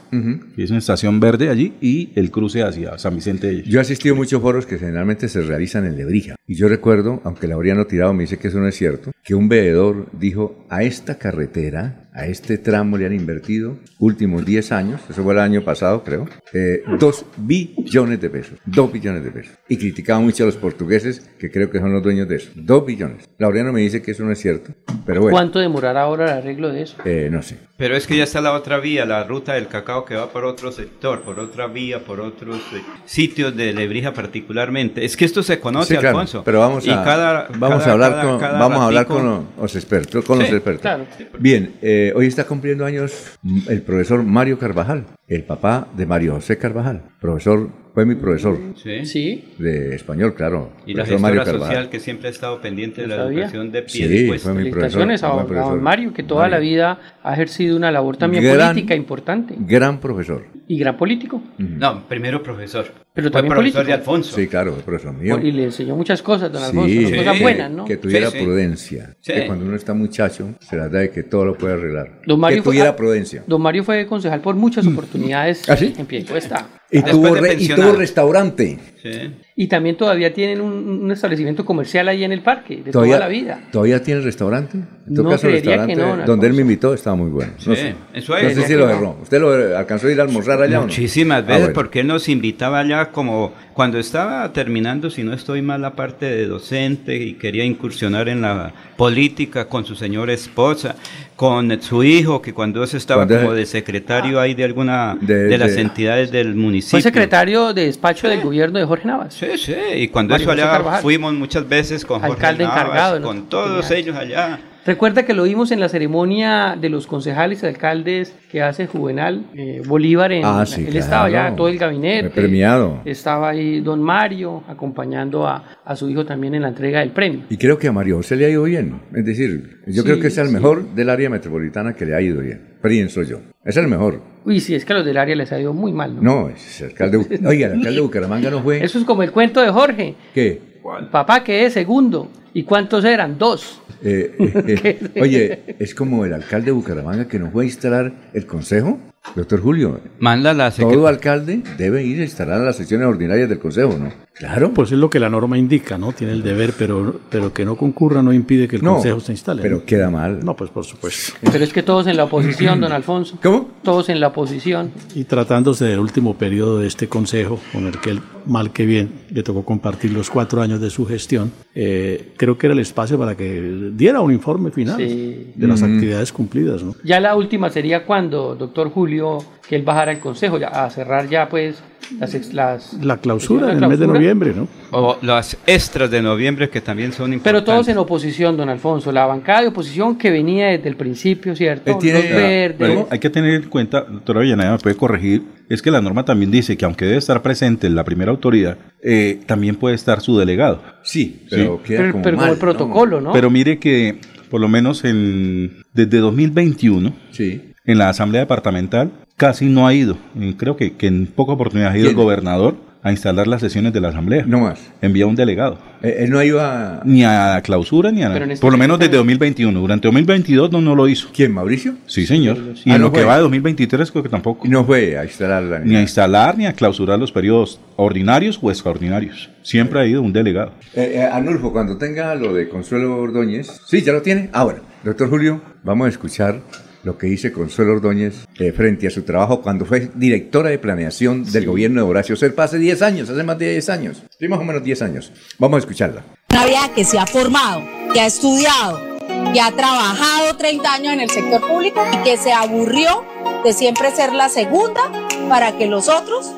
que es una estación verde allí, y el cruce hacia San Vicente de Yo he asistido a muchos foros que generalmente se realizan en Lebrija. Y yo recuerdo, aunque la habrían tirado, me dice que eso no es cierto, que un veedor dijo, a esta carretera, a este tramo le han invertido últimos 10 años, eso fue el año pasado creo, eh, 2 billones de pesos. 2 billones de pesos. Y criticaba mucho a los portugueses, que creo que son los dueños de eso. 2 billones. Laureano me dice que eso no es cierto, pero bueno, ¿Cuánto demorará ahora el arreglo de eso? eh, no sé. Pero es que ya está la otra vía, la ruta del cacao que va por otro sector, por otra vía, por otros eh, sitios de Lebrija particularmente. Es que esto se conoce, Sí, claro, Alfonso. pero vamos a, cada- vamos cada- a hablar cada- con, vamos a hablar con los, expertos, con los Sí, expertos. claro. Bien, eh, hoy está cumpliendo años el profesor Mario Carvajal, el papá de Mario José Carvajal, profesor, fue mi profesor Sí. Sí, de español, claro. Y la gestora social que siempre ha estado pendiente de la ¿No sabía? educación de pie Sí, de fue mi felicitaciones profesor, a, profesor. a Mario, que toda Mario. la vida ha ejercido una labor también Gran- política importante Gran profesor. y gran político. No, primero profesor. Pero Fue también profesor político. de Alfonso. Sí, claro, fue profesor mío. Y le enseñó muchas cosas, don Alfonso, Sí, cosas buenas, ¿no? Que tuviera Sí, sí. prudencia. Sí. Que cuando uno está muchacho, se las da de que todo lo puede arreglar. Don Mario que fue- tuviera ah, prudencia. Don Mario fue concejal por muchas oportunidades ¿Ah, sí? en Piedecuesta. Y tuvo, re- y tuvo restaurante. Sí. Y también todavía tienen un, un establecimiento comercial ahí en el parque, de ¿Todavía, toda la vida. ¿Todavía tiene el restaurante? En todo No, caso, que restaurante no, donde él me invitó estaba muy bueno. No Sí, sé, eso no es. sé si lo erró. ¿Usted lo alcanzó a ir a almorzar allá o no? Muchísimas Ah, veces, bueno. porque él nos invitaba allá como cuando estaba terminando, si no estoy mal, la parte de docente y quería incursionar en la política con su señora esposa, con su hijo, que cuando se estaba Cuando- como de secretario ahí de alguna De- de, las de- entidades del municipio. Fue secretario de despacho del gobierno de Jorge Navas. Sí, sí, y cuando Mario eso allá Carvajal. fuimos muchas veces con Jorge Alcalde Navas, encargado, ¿no? con todos Genial. ellos allá. Recuerda que lo vimos en la ceremonia de los concejales y alcaldes que hace Juvenal eh, Bolívar. En, Ah, sí, él estaba claro. ya, todo el gabinete. Premiado. Estaba ahí don Mario acompañando a, a su hijo también en la entrega del premio. Y creo que a Mario José le ha ido bien. Es decir, yo Sí, creo que es el sí. mejor del área metropolitana que le ha ido bien. Pienso yo. Es el mejor. Uy, sí, es que a los del área les ha ido muy mal, ¿no? No, es el alcalde. Oiga, el alcalde de Bucaramanga no fue. Eso es como el cuento de Jorge. ¿Qué? Papá que es segundo. ¿Y cuántos eran? Dos. Eh, eh, eh, oye, es como el alcalde de Bucaramanga que no fue a instalar el consejo. Doctor Julio, Manda la todo alcalde debe ir a instalar las sesiones ordinarias del Consejo, ¿no? Claro. Pues es lo que la norma indica, ¿no? Tiene el deber, pero, pero que no concurra no impide que el No, Consejo se instale. pero ¿no? queda mal. No, pues por supuesto. Pero es que todos en la oposición, don Alfonso. ¿Cómo? Todos en la oposición. Y tratándose del último periodo de este Consejo, con el que él, mal que bien, le tocó compartir los cuatro años de su gestión, eh, creo que era el espacio para que diera un informe final Sí. de las Mm. actividades cumplidas, ¿no? Ya la última sería cuando, doctor Julio, que él bajara al consejo, ya, a cerrar ya pues las... las La clausura la en el mes de noviembre, ¿no? O las extras de noviembre que también son importantes. Pero todos en oposición, don Alfonso. La bancada de oposición que venía desde el principio, ¿cierto? Los verdes. Pero hay que tener en cuenta, doctora Villaneda me puede corregir, es que la norma también dice que aunque debe estar presente la primera autoridad, eh, también puede estar su delegado. Sí, pero queda Pero- como pero como mal, el protocolo, ¿no? Pero mire que por lo menos en desde 2021, Sí. En la Asamblea Departamental, casi no ha ido. Eh, Creo que, que en poca oportunidad ha ido el gobernador a instalar las sesiones de la Asamblea. No más. Envía un delegado. Eh, él no iba... Ni a la clausura ni a en este Por lo menos desde 2021. Durante 2022 no, no lo hizo. ¿Quién, Mauricio? Sí, señor. Y Ah, en no lo que va de 2023 creo que tampoco. No fue a instalarla. Ni a instalar ni a clausurar los periodos ordinarios o extraordinarios. Siempre ha ido un delegado. Eh, eh, Anulfo, cuando tenga lo de Consuelo Ordóñez. Sí, ya lo tiene. Ah, bueno. Doctor Julio, vamos a escuchar lo que dice Consuelo Ordóñez eh, frente a su trabajo cuando fue directora de planeación del gobierno de Horacio Serpa hace 10 años, hace más de 10 años. Sí, más o menos 10 años. Vamos a escucharla. Una vida que se ha formado, que ha estudiado, que ha trabajado 30 años en el sector público y que se aburrió de siempre ser la segunda para que los otros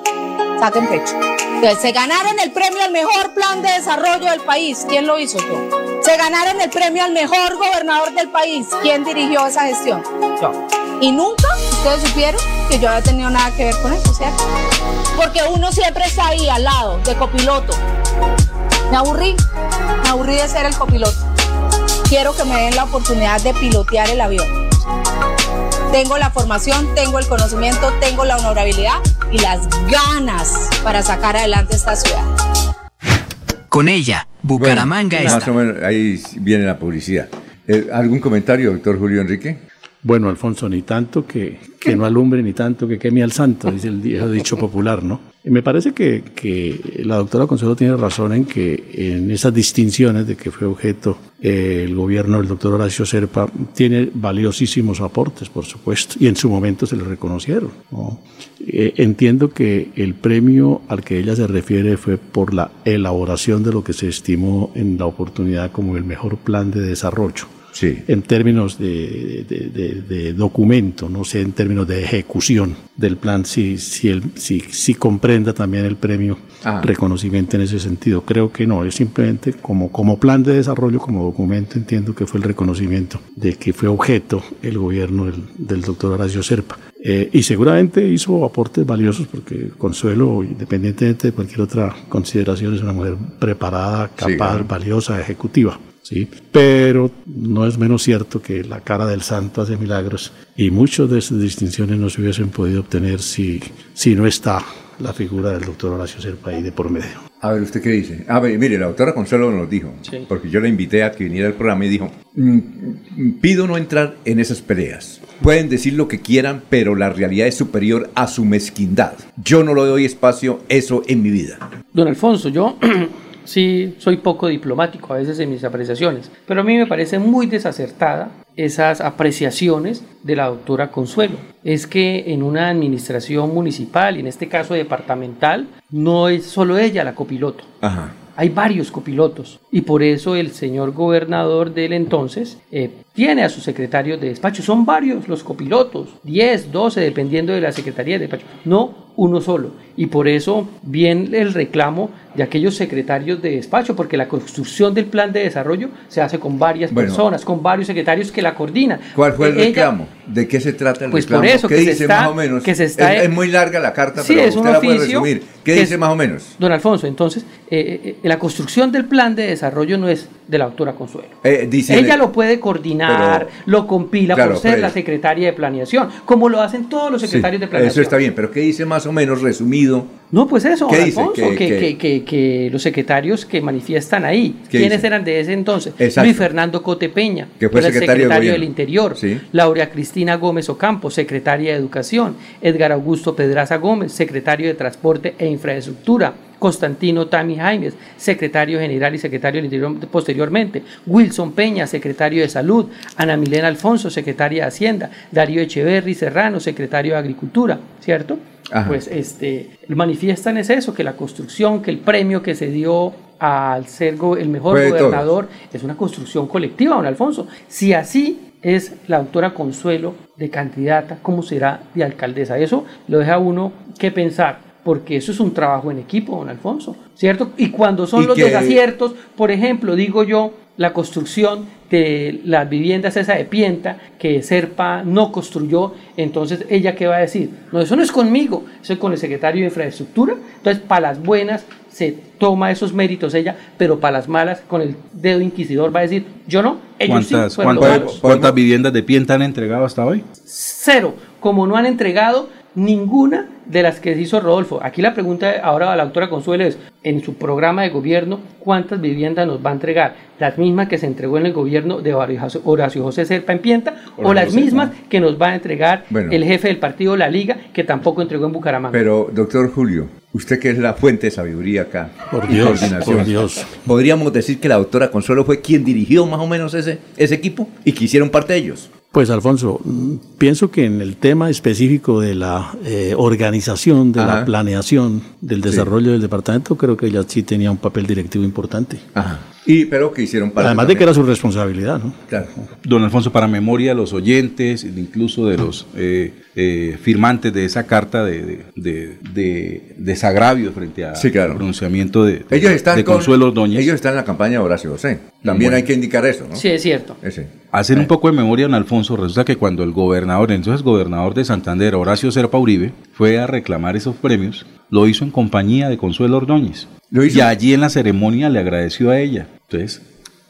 saquen pecho. Entonces, se ganaron el premio al mejor plan de desarrollo del país. ¿Quién lo hizo yo? Se ganaron el premio al mejor gobernador del país. ¿Quién dirigió esa gestión? Yo. Y nunca ustedes supieron que yo había tenido nada que ver con eso, ¿cierto? Porque uno siempre está ahí al lado, de copiloto. Me aburrí, me aburrí de ser el copiloto. Quiero que me den la oportunidad de pilotear el avión. Tengo la formación, tengo el conocimiento, tengo la honorabilidad y las ganas para sacar adelante esta ciudad. Con ella, Bucaramanga Bueno, está. Más o menos, ahí viene la publicidad. Eh, ¿Algún comentario, doctor Julio Enrique? Bueno, Alfonso, ni tanto que, que no alumbre, ni tanto que queme al santo, dice el dicho popular, ¿no? Me parece que, que la doctora Consuelo tiene razón en que en esas distinciones de que fue objeto eh, el gobierno del doctor Horacio Serpa, tiene valiosísimos aportes, por supuesto, y en su momento se le reconocieron. ¿no? Eh, entiendo que el premio al que ella se refiere fue por la elaboración de lo que se estimó en la oportunidad como el mejor plan de desarrollo Sí. en términos de, de- de- de documento, no sé, en términos de ejecución del plan, si, si, el, si, si comprenda también el premio Ah. reconocimiento en ese sentido. Creo que no, es simplemente como, como plan de desarrollo, como documento, entiendo que fue el reconocimiento de que fue objeto el gobierno del, del doctor Horacio Serpa. Eh, y seguramente hizo aportes valiosos porque Consuelo, independientemente de cualquier otra consideración, es una mujer preparada, Sí, capaz, claro. valiosa, ejecutiva. ¿Sí? Pero no es menos cierto que la cara del santo hace milagros y muchas de esas distinciones no se hubiesen podido obtener si, si no está la figura del doctor Horacio Serpa ahí de por medio. A ver, ¿usted qué dice? A ver, mire, la doctora Consuelo nos dijo, Sí. porque yo la invité a que viniera al programa y dijo, "Mm, mm, pido no entrar en esas peleas. Pueden decir lo que quieran, pero la realidad es superior a su mezquindad. Yo no le doy espacio eso en mi vida. Don Alfonso, yo sí soy poco diplomático a veces en mis apreciaciones, pero a mí me parece muy desacertada esas apreciaciones de la doctora Consuelo. Es que en una administración municipal, y en este caso departamental, no es solo ella la copiloto. Ajá. Hay varios copilotos y por eso el señor gobernador del entonces eh, tiene a sus secretarios de despacho. Son varios los copilotos, 10, 12, dependiendo de la secretaría de despacho. No uno solo. Y por eso viene el reclamo de aquellos secretarios de despacho, porque la construcción del plan de desarrollo se hace con varias Bueno. personas, con varios secretarios que la coordinan. ¿Cuál fue el Ella- reclamo? ¿De qué se trata el Pues reclamo? por eso, ¿Qué que se dice está- más o menos? que se está- es, es muy larga la carta, Sí, pero es un usted la puede resumir. ¿Qué dice es- más o menos? Don Alfonso, entonces, eh, eh, la construcción del plan de desarrollo no es de la doctora Consuelo. Eh, dice- Ella lo puede coordinar, Pero- lo compila Claro, por ser la secretaria de planeación, como lo hacen todos los Sí, secretarios de planeación. Eso está bien, pero ¿qué dice más o menos resumido? No, pues eso, ¿Qué don dice? Alfonso, Que- que, que- que- que- que los secretarios que manifiestan ahí, ¿Qué ¿quiénes dice? eran de ese entonces? Exacto. Luis Fernando Cote Peña, Que fue secretario de secretario del. Interior, Sí. Laura Cristina Gómez Ocampo, secretaria de Educación, Edgar Augusto Pedraza Gómez, secretario de Transporte e Infraestructura, Constantino Tami Jaimes, secretario general y secretario del Interior posteriormente, Wilson Peña, secretario de Salud, Ana Milena Alfonso, secretaria de Hacienda, Darío Echeverry Serrano, secretario de Agricultura, ¿cierto? Ajá. Pues este, manifiestan es eso, que la construcción, que el premio que se dio al ser el mejor Fue gobernador es una construcción colectiva, don Alfonso. Si así es la doctora Consuelo de candidata, ¿cómo será de alcaldesa? Eso lo deja uno que pensar, porque eso es un trabajo en equipo, don Alfonso, ¿cierto? Y cuando son Y los que- desaciertos, por ejemplo, digo yo, la construcción de las viviendas esa de Pienta que Serpa no construyó, entonces ella qué va a decir? No, eso no es conmigo, eso es con el secretario de infraestructura. Entonces, para las buenas se toma esos méritos ella, pero para las malas con el dedo inquisidor va a decir, yo no, ellos sí ¿Cuántas, los cuántas, malos". cuántas viviendas de Pienta han entregado hasta hoy? Cero, como no han entregado ninguna de las que hizo Rodolfo. Aquí la pregunta ahora a la doctora Consuelo es, en su programa de gobierno, ¿cuántas viviendas nos va a entregar? ¿Las mismas que se entregó en el gobierno de Horacio José Serpa en Pienta o las mismas que nos va a entregar Bueno. el jefe del partido La Liga, que tampoco entregó en Bucaramanga? Pero, doctor Julio, usted que es la fuente de sabiduría acá. Por Dios, coordinación, por Dios. ¿Podríamos decir que la doctora Consuelo fue quien dirigió más o menos ese, ese equipo y que hicieron parte de ellos? Pues Alfonso, pienso que en el tema específico de la eh, organización, de Ajá. la planeación, del desarrollo del departamento, creo que ella sí tenía un papel directivo importante. Ajá. Y, pero que hicieron parte Además de que era su responsabilidad, ¿no? Claro. Don Alfonso, para memoria de los oyentes, incluso de los eh, eh, firmantes de esa carta de, de, de- de desagravio frente al Sí, claro. pronunciamiento de, de- Ellos están de con- Consuelo Ordóñez. Ellos están en la campaña de Horacio José. También Bueno. hay que indicar eso, ¿no? Sí, es cierto. Ese. Hacer un poco de memoria, don Alfonso, resulta que cuando el gobernador, entonces gobernador de Santander, Horacio Serpa Uribe, fue a reclamar esos premios, lo hizo en compañía de Consuelo Ordóñez. ¿Lo hizo? Y allí en la ceremonia le agradeció a ella. Entonces,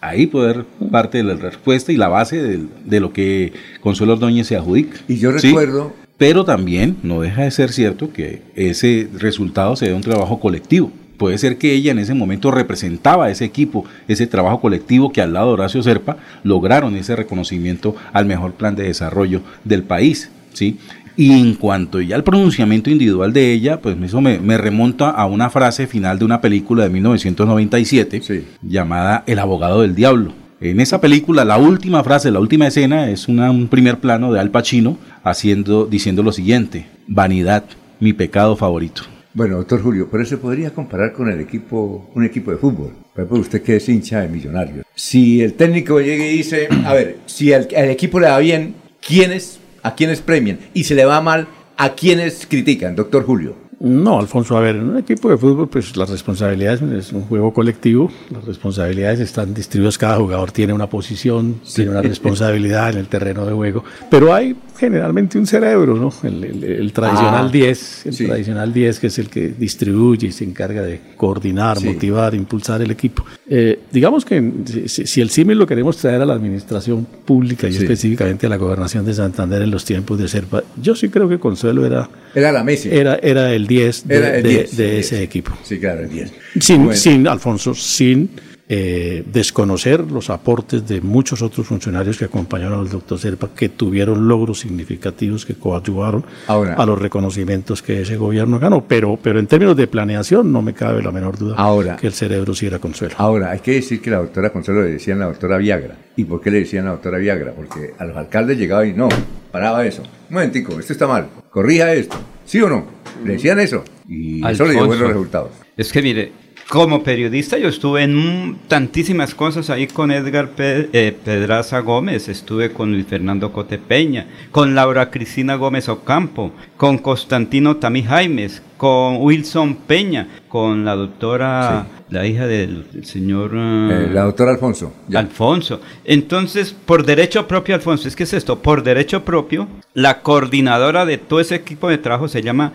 ahí poder parte de la respuesta y la base de, lo que Consuelo Ordóñez se adjudica. Y yo ¿Sí? recuerdo, Pero también no deja de ser cierto que ese resultado se dé un trabajo colectivo. Puede ser que ella en ese momento representaba a ese equipo, ese trabajo colectivo que al lado de Horacio Serpa lograron ese reconocimiento al mejor plan de desarrollo del país. ¿sí? Y en cuanto ya al pronunciamiento individual de ella, pues eso me, me remonta a una frase final de una película de 1997 Sí. llamada El abogado del diablo. En esa película, la última frase, la última escena es una- un primer plano de Al Pacino haciendo, diciendo lo siguiente: Vanidad, mi pecado favorito. bueno, doctor Julio, pero se podría comparar con el equipo, un equipo de fútbol. Por ejemplo, usted que es hincha de millonarios. Si el técnico llega y dice, a ver, si al al equipo le va bien, ¿quiénes, a quiénes premian? Y si le va mal, ¿a quiénes critican, doctor Julio? No, Alfonso, a ver, en un equipo de fútbol, pues las responsabilidades es un juego colectivo, las responsabilidades están distribuidas, cada jugador tiene una posición, tiene una responsabilidad en el terreno de juego, pero hay generalmente un cerebro, ¿no? El, el- el tradicional Ah, 10, el sí. tradicional 10 que es el que distribuye y se encarga de coordinar, Sí. motivar, impulsar el equipo. Eh, digamos que si, el símil lo queremos traer a la administración pública y Sí. específicamente a la gobernación de Santander en los tiempos de Serpa, yo sí creo que Consuelo era Era la Messi. era, era el 10 de, Era el de- 10, de el ese 10. equipo. Sí, claro, el 10. Sin, Bueno. sin Alfonso, sin eh, desconocer los aportes de muchos otros funcionarios que acompañaron al doctor Serpa, que tuvieron logros significativos que coadyuvaron Ahora. a los reconocimientos que ese gobierno ganó. Pero, pero en términos de planeación, no me cabe la menor duda Ahora. que el cerebro sí era consuelo. Ahora, hay que decir que la doctora Consuelo le decían la doctora Viagra. ¿Y por qué le decían la doctora Viagra? Porque a los alcaldes llegaba y no, paraba eso. Un momentico, esto está mal, corrija esto. ¿Sí o no? Le decían eso. Y eso le dio buenos resultados. Es que mire, como periodista yo estuve en tantísimas cosas ahí con Edgar eh, Pedraza Gómez, estuve con Luis Fernando Cotepeña, con Laura Cristina Gómez Ocampo, con Constantino Tamí Jaimes, con Wilson Peña, con la doctora, la hija del, señor... ah, Eh, la doctora Alfonso. ya. Alfonso. Entonces, por derecho propio, Alfonso, es que es esto, por derecho propio, la coordinadora de todo ese equipo de trabajo se llama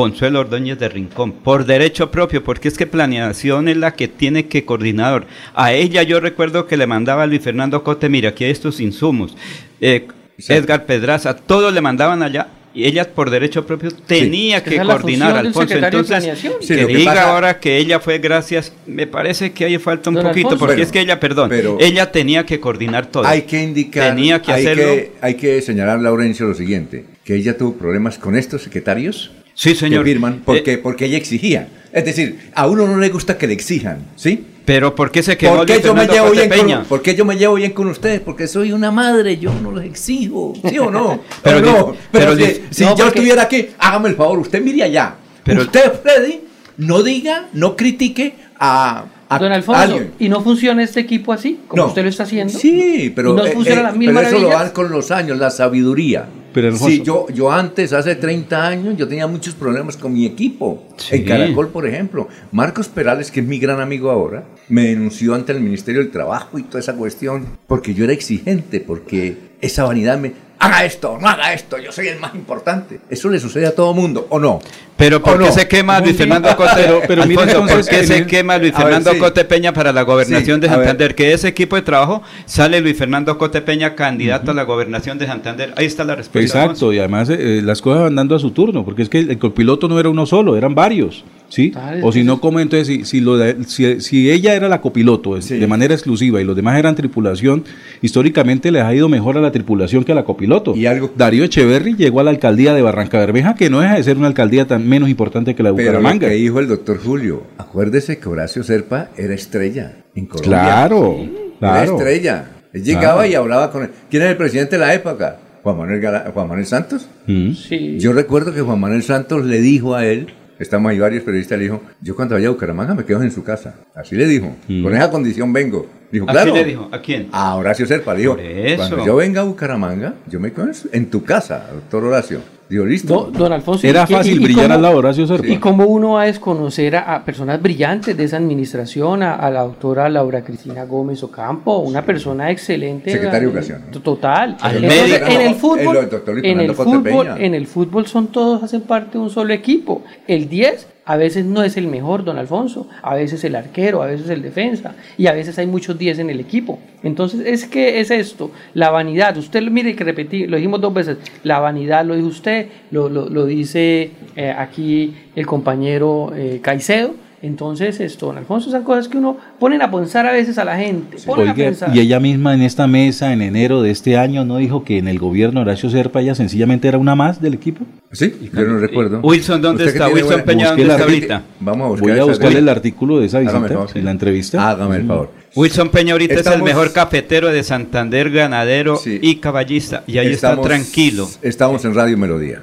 Consuelo Ordóñez de Rincón, por derecho propio, porque es que planeación es la que tiene que coordinador. A ella yo recuerdo que le mandaba a Luis Fernando Cote, mira, aquí hay estos insumos. Eh, Edgar Pedraza, todos le mandaban allá y ella por derecho propio tenía que coordinar, del Alfonso. Entonces, planeación. Sí, que que diga pasa- ahora que ella fue gracias, me parece que ahí falta un Don poquito, Alfonso. porque Bueno, es que ella, perdón, pero- ella tenía que coordinar todo. Hay que indicar, Tenía que hay, hacerlo. que, hay que señalar, Laurencio, lo siguiente, que ella tuvo problemas con estos secretarios Sí, señor. que firman porque, Eh, porque ella exigía. Es decir, a uno no le gusta que le exijan, ¿sí? Pero ¿por qué se quedó ¿Por qué, yo me llevo bien Peña? con, por qué yo me llevo bien con ustedes? Porque soy una madre, yo no los exijo, ¿sí o no? Pero ¿O di- no? Pero, pero si, di- si no, yo porque- estuviera aquí, hágame el favor, usted mire allá. Pero- usted, Freddy, no diga, no critique a, a Don Alfonso, alguien. ¿y no funciona este equipo así, como No. usted lo está haciendo? Sí, pero, ¿Y no eh, funciona eh, mismas pero eso lo dan con los años, la sabiduría. Pero, sí, yo, yo antes, hace 30 años, yo tenía muchos problemas con mi equipo. Sí. En Caracol, por ejemplo. Marcos Perales, que es mi gran amigo ahora, me denunció ante el Ministerio del Trabajo y toda esa cuestión, porque yo era exigente, porque esa vanidad me... Haga esto, no haga esto, yo soy el más importante. Eso le sucede a todo mundo, ¿o no? Pero ¿por ¿O qué no? se quema Luis Fernando Cote? pero- pero mire, Alfonso, ¿por entonces, qué en se el- quema Luis a ver, Fernando sí. Cote Peña para la gobernación Sí, de. Santander? Que ese equipo de trabajo sale Luis Fernando Cote Peña candidato a la gobernación de Santander. Ahí está la respuesta. Exacto, y además eh, las cosas van dando a su turno, porque es que el copiloto no era uno solo, eran varios, ¿sí? O si no, como entonces, si, si, lo de- si, si ella era la copiloto Sí. de manera exclusiva y los demás eran tripulación, históricamente les ha ido mejor a la tripulación que a la copiloto. Y algo- Darío Echeverry llegó a la alcaldía de Barranca Bermeja, que no deja de ser una alcaldía tan menos importante que la de Pero lo Bucaramanga. que dijo el doctor Julio, acuérdese que Horacio Serpa era estrella en Colombia. Claro, Era claro. estrella. Él llegaba Claro. y hablaba con él. ¿Quién era el presidente de la época? Juan Manuel, Gala- Juan Manuel Santos. Mm. Sí. Yo recuerdo que Juan Manuel Santos le dijo a él, estamos ahí varios periodistas, le dijo, yo cuando vaya a Bucaramanga me quedo en su casa. Así le dijo, Mm. con esa condición vengo. Dijo, ¿A claro. quién le dijo? ¿A quién? A Horacio Serpa, dijo, Por eso. cuando yo venga a Bucaramanga, yo me quedo en tu casa, doctor Horacio. Digo, listo. Do- don Alfonso, Era ¿y qué- fácil y- brillar cómo- al lado de Horacio Serpa. ¿Y cómo uno va a desconocer a, a personas brillantes de esa administración, a, a la doctora Laura Cristina Gómez Ocampo, una persona excelente? Secretaria de eh, Educación, ¿no? Total. Al Entonces, médico. en el fútbol, en el fútbol, en el fútbol son todos hacen parte de un solo equipo. El 10 a veces no es el mejor, don Alfonso, a veces el arquero, a veces el defensa, y a veces hay muchos 10 en el equipo. Entonces, es que es esto, la vanidad. Usted mire que repetí, lo dijimos dos veces, la vanidad lo dijo usted, lo, lo, lo dice eh, aquí el compañero eh, Caicedo. Entonces, esto, don Alfonso, son cosas que uno ponen a pensar a veces a la gente. ponen a Oiga, pensar. y ella misma en esta mesa en enero de este año no dijo que en el gobierno de Horacio Serpa ella sencillamente era una más del equipo. Sí, yo no recuerdo. Wilson, ¿dónde está? Wilson Peña, ¿dónde está ahorita? Vamos a buscar Voy a buscarle el artículo de esa visita favor. en la entrevista. Hágame el favor. Wilson Peña ahorita es el mejor cafetero de Santander, ganadero Sí. y caballista. Y ahí Estamos- está tranquilo. Estamos en Radio Melodía.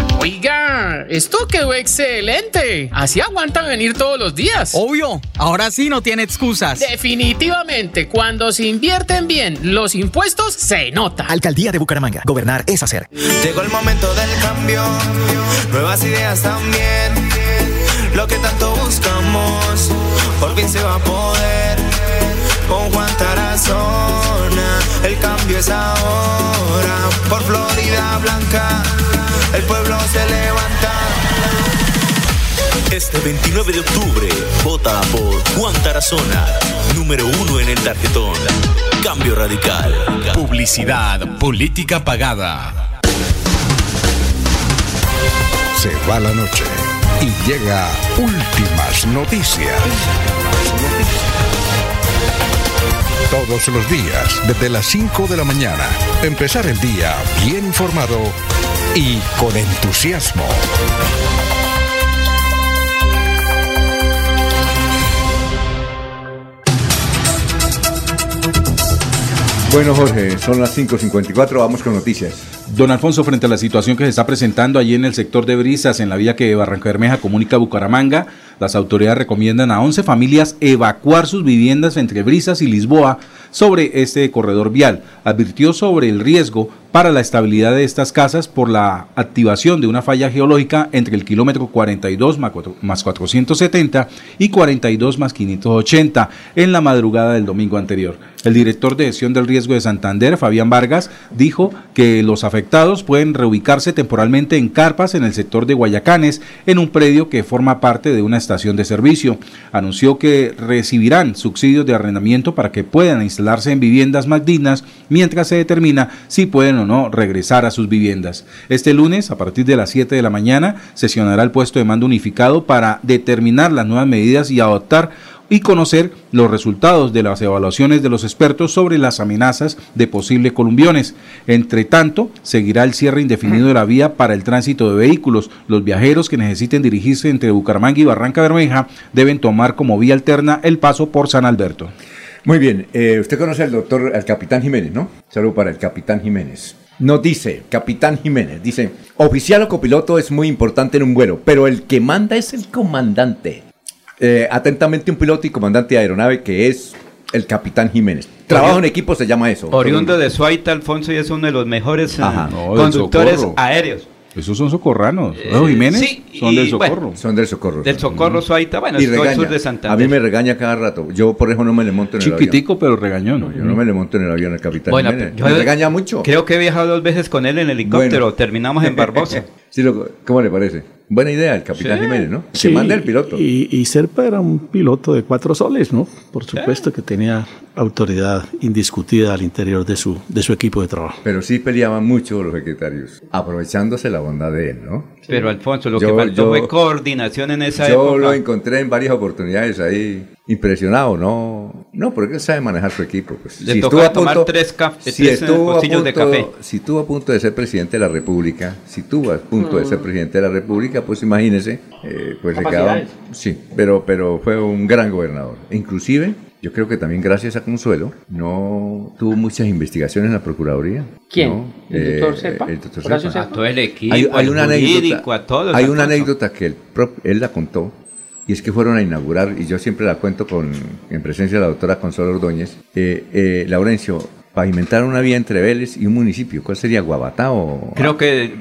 Oiga, esto quedó excelente. Así aguantan venir todos los días. Obvio, ahora sí no tiene excusas. Definitivamente, cuando se invierten bien los impuestos, se nota. Alcaldía de Bucaramanga. Gobernar es hacer. Llegó el momento del cambio, nuevas ideas también. Lo que tanto buscamos, por fin se va a poder. Con Juan Tarazona, el cambio es ahora. Por Florida Blanca, el pueblo se levanta. Este 29 de octubre, vota por Juan Tarazona, número uno en el tarjetón. Cambio radical. Publicidad, política pagada. Se va la noche y llega últimas noticias. Todos los días, desde las 5 de la mañana, empezar el día bien informado y con entusiasmo. Bueno, Jorge, son las 5.54, vamos con noticias. Don Alfonso, frente a la situación que se está presentando allí en el sector de Brisas, en la vía que Barranca Bermeja comunica a Bucaramanga, las autoridades recomiendan a 11 familias evacuar sus viviendas entre Brisas y Lisboa sobre este corredor vial. Advirtió sobre el riesgo para la estabilidad de estas casas por la activación de una falla geológica entre el kilómetro 42 más 470 y 42 más 580 en la madrugada del domingo anterior. El director de gestión del riesgo de Santander, Fabián Vargas, dijo que los afectados pueden reubicarse temporalmente en carpas en el sector de Guayacanes, en un predio que forma parte de una estación de servicio. Anunció que recibirán subsidios de arrendamiento para que puedan instalarse en viviendas más dignas mientras se determina si pueden o no regresar a sus viviendas. Este lunes, a partir de las 7 de la mañana, sesionará el puesto de mando unificado para determinar las nuevas medidas y adoptar y conocer los resultados de las evaluaciones de los expertos sobre las amenazas de posibles columbiones. Entre tanto, seguirá el cierre indefinido de la vía para el tránsito de vehículos. Los viajeros que necesiten dirigirse entre Bucaramanga y Barranca Bermeja deben tomar como vía alterna el paso por San Alberto. Muy bien, eh, usted conoce al doctor, al capitán Jiménez, ¿no? Saludo para el capitán Jiménez. Nos dice, capitán Jiménez, dice, oficial o copiloto es muy importante en un vuelo, pero el que manda es el comandante. Eh, atentamente un piloto y comandante de aeronave que es el capitán Jiménez. Trabajo en equipo se llama eso. Oriundo de Suaita, Alfonso, y es uno de los mejores eh, conductores aéreos. Esos son socorranos. Eh, Jiménez sí, son del socorro. son del socorro. Del socorro Suaita, bueno, y regaña, sur de Santander. A mí me regaña cada rato. Yo, por ejemplo, no me le monto en el avión. Chiquitico, pero regañón. yo no me le monto en el avión al capitán bueno, Jiménez. me regaña mucho. Creo que he viajado dos veces con él en helicóptero. Terminamos en Barbosa. sí, ¿Cómo le parece? Buena idea el capitán Jiménez, ¿no? Se manda el piloto. Y, y, Serpa era un piloto de cuatro soles, ¿no? Por supuesto que tenía autoridad indiscutida al interior de su, de su equipo de trabajo. Pero sí peleaban mucho los secretarios, aprovechándose la bondad de él, ¿no? Pero Alfonso, lo que faltó fue coordinación en esa época. Yo lo encontré en varias oportunidades ahí, impresionado, ¿no? No, porque él sabe manejar su equipo. Pues. Le si estuvo a tomar tres, si estuvo a punto, de café. Si estuvo a punto de ser presidente de la República, si estuvo a punto de ser mm. presidente de la República, pues imagínese, eh, pues se quedaba... Sí, pero, pero fue un gran gobernador. Inclusive yo creo que también gracias a Consuelo no tuvo muchas investigaciones en la Procuraduría. ¿Quién? ¿El doctor Sepa? Eh, el doctor Sepa. A todo el equipo, hay, una anécdota, a todos. Hay una anécdota que él la contó y es que fueron a inaugurar, y yo siempre la cuento con, en presencia de la doctora Consuelo Ordóñez, eh, eh, Laurencio, pavimentaron una vía entre Vélez y un municipio. ¿Cuál sería? ¿Guabatá o...? Creo que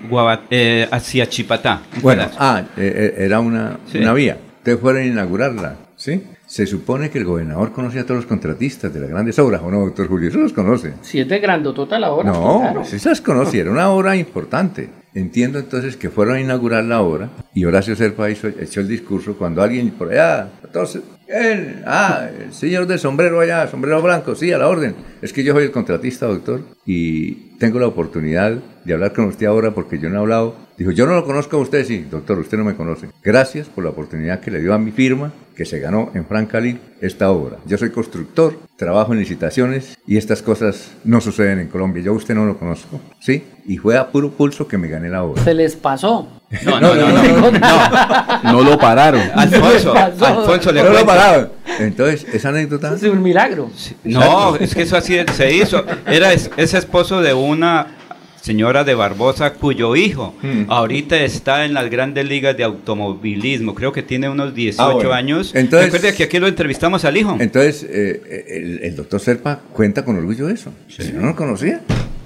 eh, hacia Chipatá. Bueno, ah, era una, una vía. Ustedes fueron a inaugurarla, ¿sí? Se supone que el gobernador conoce a todos los contratistas de las grandes obras, ¿o no, doctor Julio? Eso los conoce. Si es de grandotota la obra. No, claro. las conocía, era una obra importante. Entiendo entonces que fueron a inaugurar la obra y Horacio Serpa hizo, echó el discurso cuando alguien por allá, entonces, él, ah, el señor del sombrero allá, sombrero blanco, sí, a la orden. Es que yo soy el contratista, doctor, y tengo la oportunidad de hablar con usted ahora porque yo no he hablado. Dijo, yo no lo conozco a usted, sí, doctor, usted no me conoce. Gracias por la oportunidad que le dio a mi firma que se ganó en Francalí esta obra. Yo soy constructor, trabajo en licitaciones y estas cosas no suceden en Colombia. Yo a usted no lo conozco, ¿sí? Y fue a puro pulso que me gané la obra. Se les pasó. No, no, no, no, no, no, lo pararon. Alfonso, Alfonso le No lo pararon. Entonces, esa anécdota. Es un milagro. No, es que eso así se hizo. Era ese esposo de una señora de Barbosa, cuyo hijo hmm. ahorita está en las grandes ligas de automovilismo. Creo que tiene unos 18 ah, años. Entonces, Recuerda que aquí lo entrevistamos al hijo. Entonces, eh, el, doctor Serpa cuenta con orgullo de eso. Yo no lo conocía.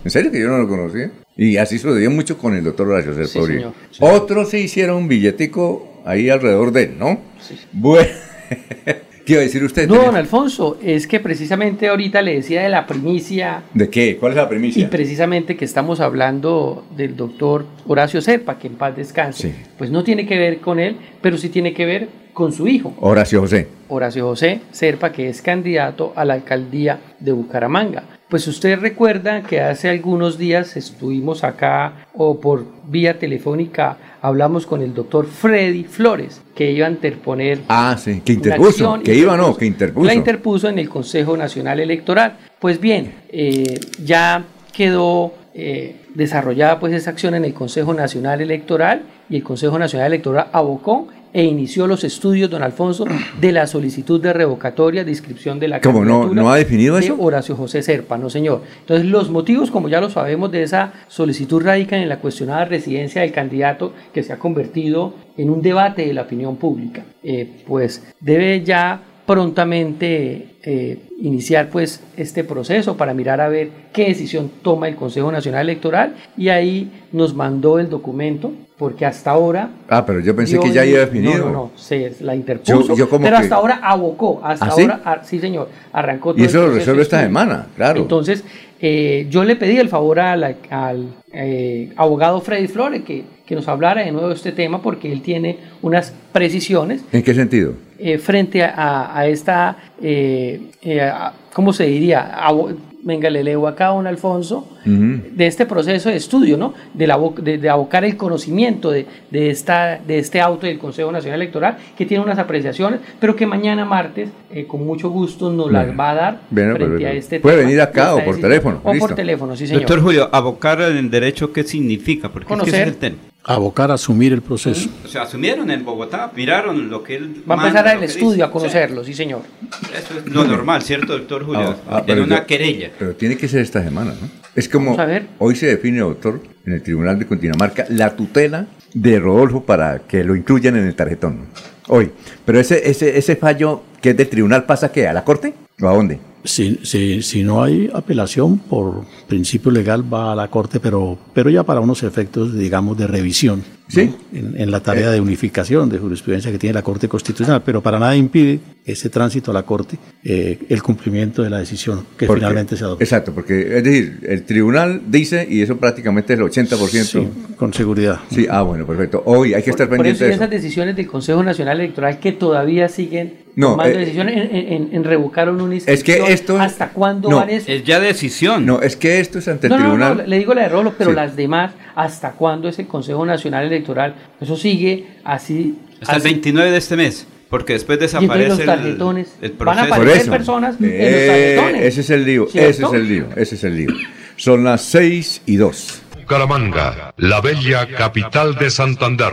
En serio que yo no lo conocía. Y así sucedió mucho con el doctor Horacio Serpa. Otros se hicieron un billetico ahí alrededor de él, ¿no? Bueno. ¿Qué iba a decir usted? No, don Alfonso, es que precisamente ahorita le decía de la primicia. ¿De qué? ¿Cuál es la primicia? Y precisamente que estamos hablando del doctor Horacio Serpa, que en paz descanse. Pues no tiene que ver con él, pero sí tiene que ver con su hijo. Horacio José. Horacio José Serpa, que es candidato a la alcaldía de Bucaramanga. Pues usted recuerda que hace algunos días estuvimos acá o por vía telefónica hablamos con el doctor Freddy Flores, que iba a interponer. Ah, sí, que interpuso, que iba no, que interpuso. La interpuso en el Consejo Nacional Electoral. Pues bien, eh, ya quedó eh, desarrollada pues esa acción en el Consejo Nacional Electoral y el Consejo Nacional Electoral abocó e inició los estudios, don Alfonso, de la solicitud de revocatoria de inscripción de la ¿Cómo no, no ha definido de eso? Horacio José Serpa, no señor. Entonces los motivos, como ya lo sabemos, de esa solicitud radican en la cuestionada residencia del candidato que se ha convertido en un debate de la opinión pública. Eh, pues debe ya prontamente eh, iniciar pues este proceso para mirar a ver qué decisión toma el Consejo Nacional Electoral y ahí nos mandó el documento porque hasta ahora Ah, pero yo pensé que ya iba definido. No, no, no, se la interpuso, Yo- yo como pero que- hasta ahora abocó, hasta ¿Ah, sí? ahora, ah, sí señor, arrancó todo Y eso lo resuelve esta semana, claro. Entonces, eh, yo le pedí el favor a la- al eh, abogado Freddy Flores que, que nos hablara de nuevo de este tema porque él tiene unas precisiones ¿En qué sentido? eh, frente a, esta, eh, eh, a- ¿cómo se diría? Venga, le leo acá a don Alfonso, Ujú. de este proceso de estudio, ¿no? De, la, de, de abocar el conocimiento de, de, esta, de este auto del Consejo Nacional Electoral, que tiene unas apreciaciones, pero que mañana martes, eh, con mucho gusto, nos las va a dar Bueno, frente pero- a este puede tema, venir acá o por decisión. teléfono, O listo. por teléfono, sí, señor. Doctor Julio, abocar en derecho, ¿qué significa? Porque es que es el tema. Abocar a asumir el proceso. O sea, asumieron en Bogotá, miraron lo que él Va a empezar el que estudio dice. a conocerlo, sí, señor. Eso es lo normal, ¿cierto, doctor Julio? Ah, ah, en pero una yo- querella. Pero tiene que ser esta semana, ¿no? Es como Vamos a ver. hoy se define, doctor, en el Tribunal de Cundinamarca, la tutela de Rodolfo para que lo incluyan en el tarjetón. Hoy. Pero ese, ese, ese fallo que es del tribunal pasa qué, a la corte a dónde? Si, si, si no hay apelación por principio legal va a la Corte, pero, pero ya para unos efectos, digamos, de revisión. ¿no? Sí. En, en la tarea de unificación de jurisprudencia que tiene la Corte Constitucional, pero para nada impide ese tránsito a la Corte eh, el cumplimiento de la decisión que Porque- finalmente se adoptó. Exacto, porque es decir, el tribunal dice y eso prácticamente es el 80%. Sí, con seguridad. Sí, ah, bueno, perfecto. Hoy hay que estar Por pendiente eso de y eso. esas decisiones del Consejo Nacional Electoral que todavía siguen No, tomando eh, decisiones en, en- en revocar una Es que inscripción. esto- ¿Hasta cuándo no, van eso? Es ya decisión. No, es que esto es ante el No, no, no, tribunal. le digo la de Rolo, pero Sí. las demás, ¿hasta cuándo es el Consejo Nacional Electoral? Eso sigue así. Hasta el así. 29 de este mes, porque después desaparece los el- tarjetones el, van a proceso. Aparecer eso. personas en los Eh, tarjetones. ese es el lío, ¿Cierto? ese es el lío, ese es el lío. Son las 6 y 2. Bucaramanga, la bella capital de Santander.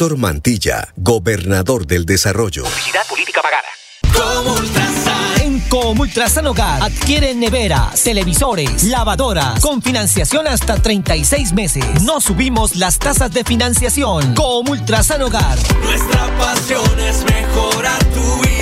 Héctor Mantilla, gobernador del desarrollo. Publicidad política pagada. Como Ultrasan. En Comultrasan Hogar adquiere neveras, televisores, lavadoras con financiación hasta 36 meses. No subimos las tasas de financiación. Comultrasan Hogar. Nuestra pasión es mejorar tu vida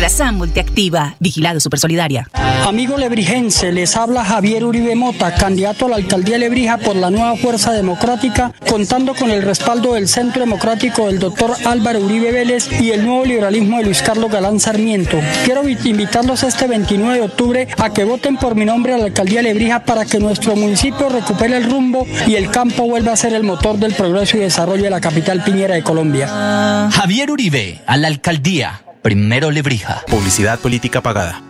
Ultrasan. Multiactiva, Vigilado Supersolidaria. Amigo lebrijense, les habla Javier Uribe Mota, candidato a la alcaldía de Lebrija por la nueva Fuerza Democrática, contando con el respaldo del Centro Democrático del doctor Álvaro Uribe Vélez y el nuevo liberalismo de Luis Carlos Galán Sarmiento. Quiero vi- invitarlos este 29 de octubre a que voten por mi nombre a la alcaldía de Lebrija para que nuestro municipio recupere el rumbo y el campo vuelva a ser el motor del progreso y desarrollo de la capital piñera de Colombia. Javier Uribe, a la alcaldía. Primero Lebrija. Publicidad política pagada.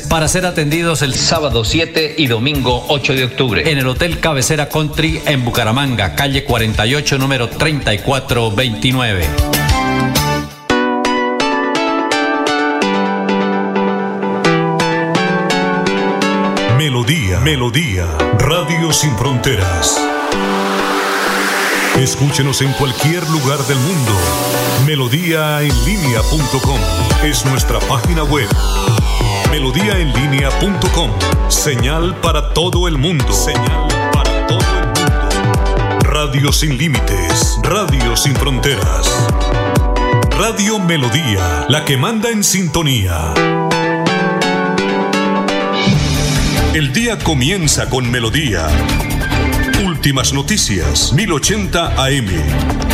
para ser atendidos el sábado 7 y domingo 8 de octubre en el Hotel Cabecera Country en Bucaramanga, calle 48, número 3429. Melodía, Melodía, Radio Sin Fronteras. Escúchenos en cualquier lugar del mundo. Melodíaenlínea.com es nuestra página web. Melodíaenlínea.com. Señal para todo el mundo. Señal para todo el mundo. Radio sin límites. Radio sin fronteras. Radio Melodía, la que manda en sintonía. El día comienza con Melodía. Últimas noticias, 1080 AM.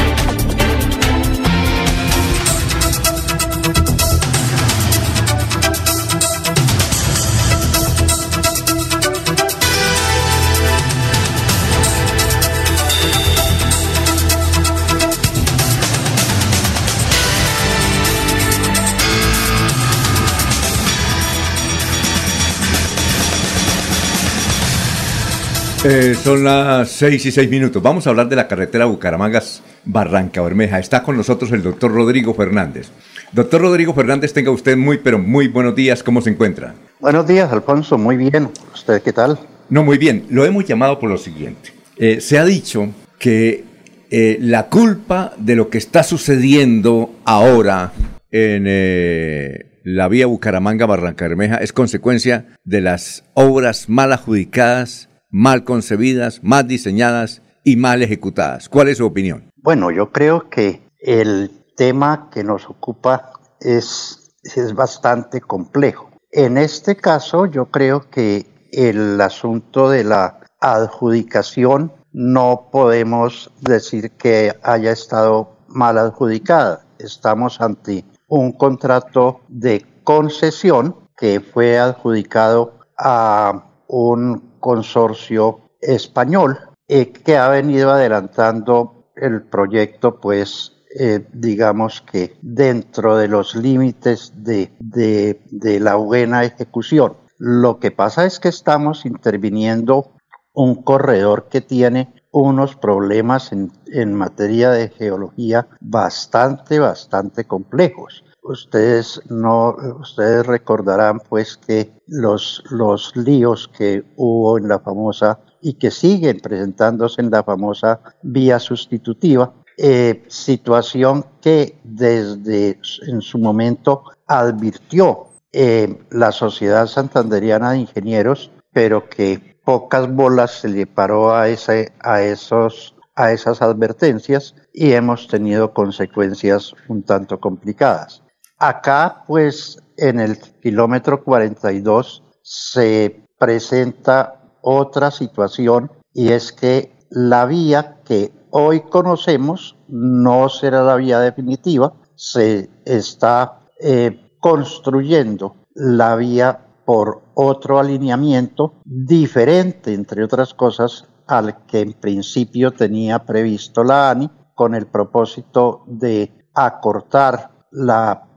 Eh, son las seis y seis minutos. Vamos a hablar de la carretera Bucaramangas Barranca Bermeja. Está con nosotros el doctor Rodrigo Fernández. Doctor Rodrigo Fernández, tenga usted muy, pero muy buenos días. ¿Cómo se encuentra? Buenos días, Alfonso. Muy bien. ¿Usted qué tal? No, muy bien. Lo hemos llamado por lo siguiente. Eh, se ha dicho que eh, la culpa de lo que está sucediendo ahora en la vía Bucaramanga Barranca Bermeja es consecuencia de las obras mal adjudicadas mal concebidas, mal diseñadas y mal ejecutadas. ¿Cuál es su opinión? Bueno, yo creo que el tema que nos ocupa es, es bastante complejo. En este caso, yo creo que el asunto de la adjudicación no podemos decir que haya estado mal adjudicada. Estamos ante un contrato de concesión que fue adjudicado a un consorcio español eh, que ha venido adelantando el proyecto, pues eh, digamos que dentro de los límites de, de, la buena ejecución. Lo que pasa es que estamos interviniendo un corredor que tiene unos problemas en, en materia de geología bastante, bastante complejos. Ustedes no, ustedes recordarán pues que los, los líos que hubo en la famosa y que siguen presentándose en la famosa vía sustitutiva, eh, situación que desde en su momento advirtió eh, la Sociedad Santanderiana de Ingenieros, pero que pocas bolas se le paró a, ese, a, esos, a esas advertencias y hemos tenido consecuencias un tanto complicadas. Acá, pues, en el kilómetro 42 se presenta otra situación y es que la vía que hoy conocemos no será la vía definitiva, se está eh, construyendo la vía por otro alineamiento diferente, entre otras cosas, al que en principio tenía previsto la ANI con el propósito de acortar la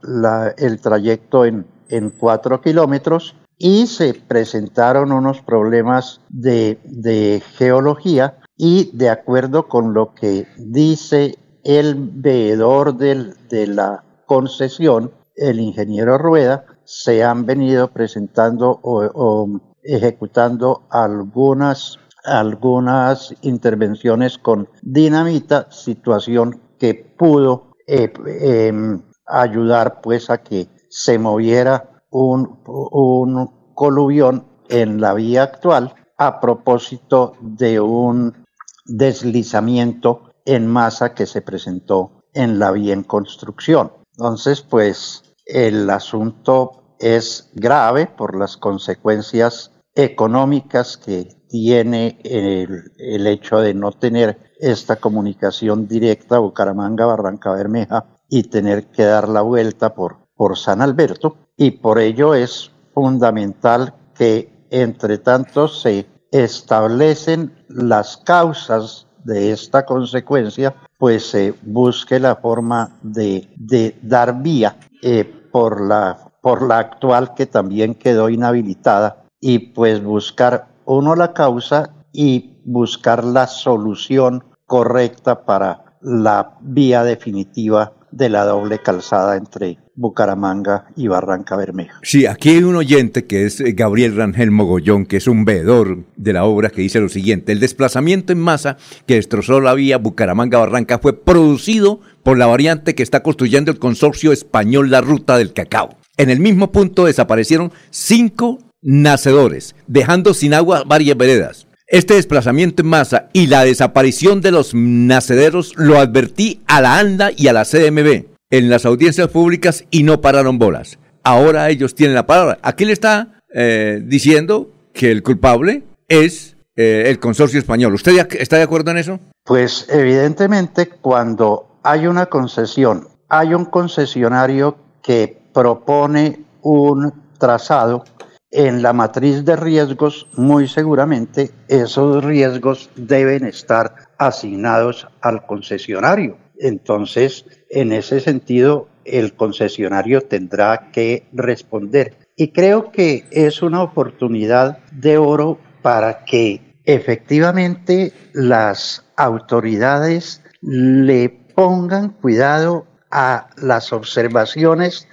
el trayecto en, en cuatro kilómetros y se presentaron unos problemas de, de geología y de acuerdo con lo que dice el veedor del, de la concesión, el ingeniero Rueda, se han venido presentando o, ejecutando algunas, algunas intervenciones con dinamita, situación que pudo eh, em, ayudar pues a que se moviera un, un coluvión en la vía actual a propósito de un deslizamiento en masa que se presentó en la vía en construcción. Entonces, pues el asunto es grave por las consecuencias económicas que tiene el, el hecho de no tener esta comunicación directa Bucaramanga-Barranca Bermeja y tener que dar la vuelta por, por San Alberto. Y por ello es fundamental que entre tanto se establecen las causas de esta consecuencia, pues se busque la forma de, de dar vía eh, por, la, por la actual que también quedó inhabilitada y pues buscar uno la causa y buscar la solución correcta para la vía definitiva de la doble calzada entre Bucaramanga y Barranca Bermeja. Sí, aquí hay un oyente que es eh, Gabriel Rangel Mogollón, que es un veedor de la obra, que dice lo siguiente, el desplazamiento en masa que destrozó la vía Bucaramanga-Barranca fue producido por la variante que está construyendo el consorcio español La Ruta del Cacao. En el mismo punto desaparecieron cinco nacedores, dejando sin agua varias veredas. Este desplazamiento en masa y la desaparición de los nacederos lo advertí a la ANDA y a la CMB en las audiencias públicas y no pararon bolas. Ahora ellos tienen la palabra. Aquí le está eh, diciendo que el culpable es eh, el consorcio español. ¿Usted está de acuerdo en eso? Pues evidentemente cuando hay una concesión, hay un concesionario que propone un trazado en la matriz de riesgos, muy seguramente esos riesgos deben estar asignados al concesionario. Entonces, en ese sentido, el concesionario tendrá que responder. Y creo que es una oportunidad de oro para que efectivamente las autoridades le pongan cuidado a las observaciones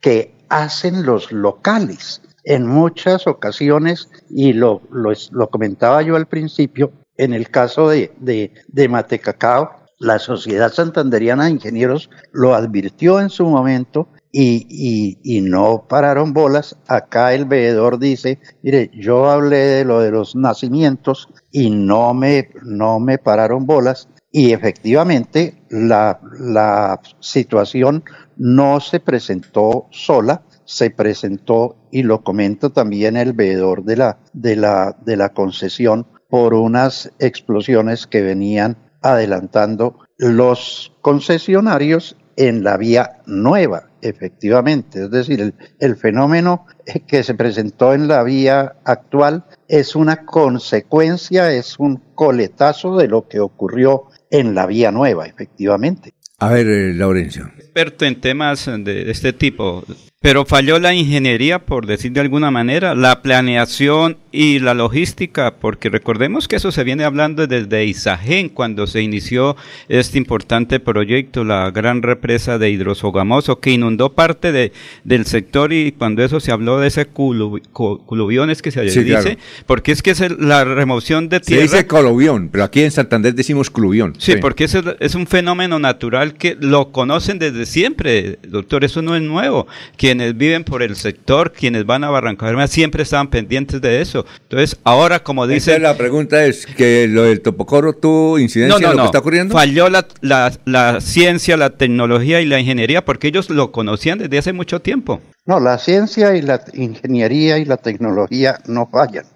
que hacen los locales en muchas ocasiones, y lo, lo, comentaba yo al principio, en el caso de, de, de Matecacao, la Sociedad Santanderiana de Ingenieros lo advirtió en su momento y, y, no pararon bolas. Acá el veedor dice, mire, yo hablé de lo de los nacimientos y no me, no me pararon bolas. Y efectivamente la, la situación no se presentó sola, se presentó, y lo comenta también el veedor de la, de la, de la concesión, por unas explosiones que venían adelantando los concesionarios en la vía nueva, efectivamente. Es decir, el, el, fenómeno que se presentó en la vía actual es una consecuencia, es un coletazo de lo que ocurrió en la vía nueva, efectivamente. A ver, eh, Laurencio. Experto en temas de este tipo, pero falló la ingeniería, por decir de alguna manera, la planeación y la logística, porque recordemos que eso se viene hablando desde Isagen, cuando se inició este importante proyecto, la gran represa de Hidrosogamoso, que inundó parte de, del sector y cuando eso se habló de ese coluviones que se dice, porque es que es la remoción de tierra. Se dice coluvión, pero aquí en Santander decimos cluvión. Sí, porque es, es un fenómeno natural que lo conocen desde siempre, doctor, eso no es nuevo. Que quienes viven por el sector, quienes van a Barranca siempre estaban pendientes de eso. Entonces, ahora como dice... la pregunta es que lo del Topocoro tuvo incidencia no, no, lo que está ocurriendo. Falló la, la, ciencia, la tecnología y la ingeniería porque ellos lo conocían desde hace mucho tiempo. No, la ciencia y la ingeniería y la tecnología no fallan.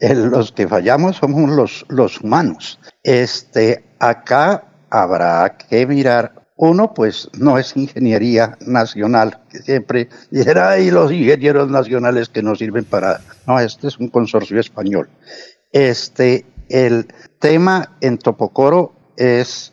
los que fallamos somos los, los humanos. Este, acá habrá que mirar uno, pues no es ingeniería nacional, que siempre dijera, ay, los ingenieros nacionales que no sirven para... No, este es un consorcio español. Este, el tema en Topocoro es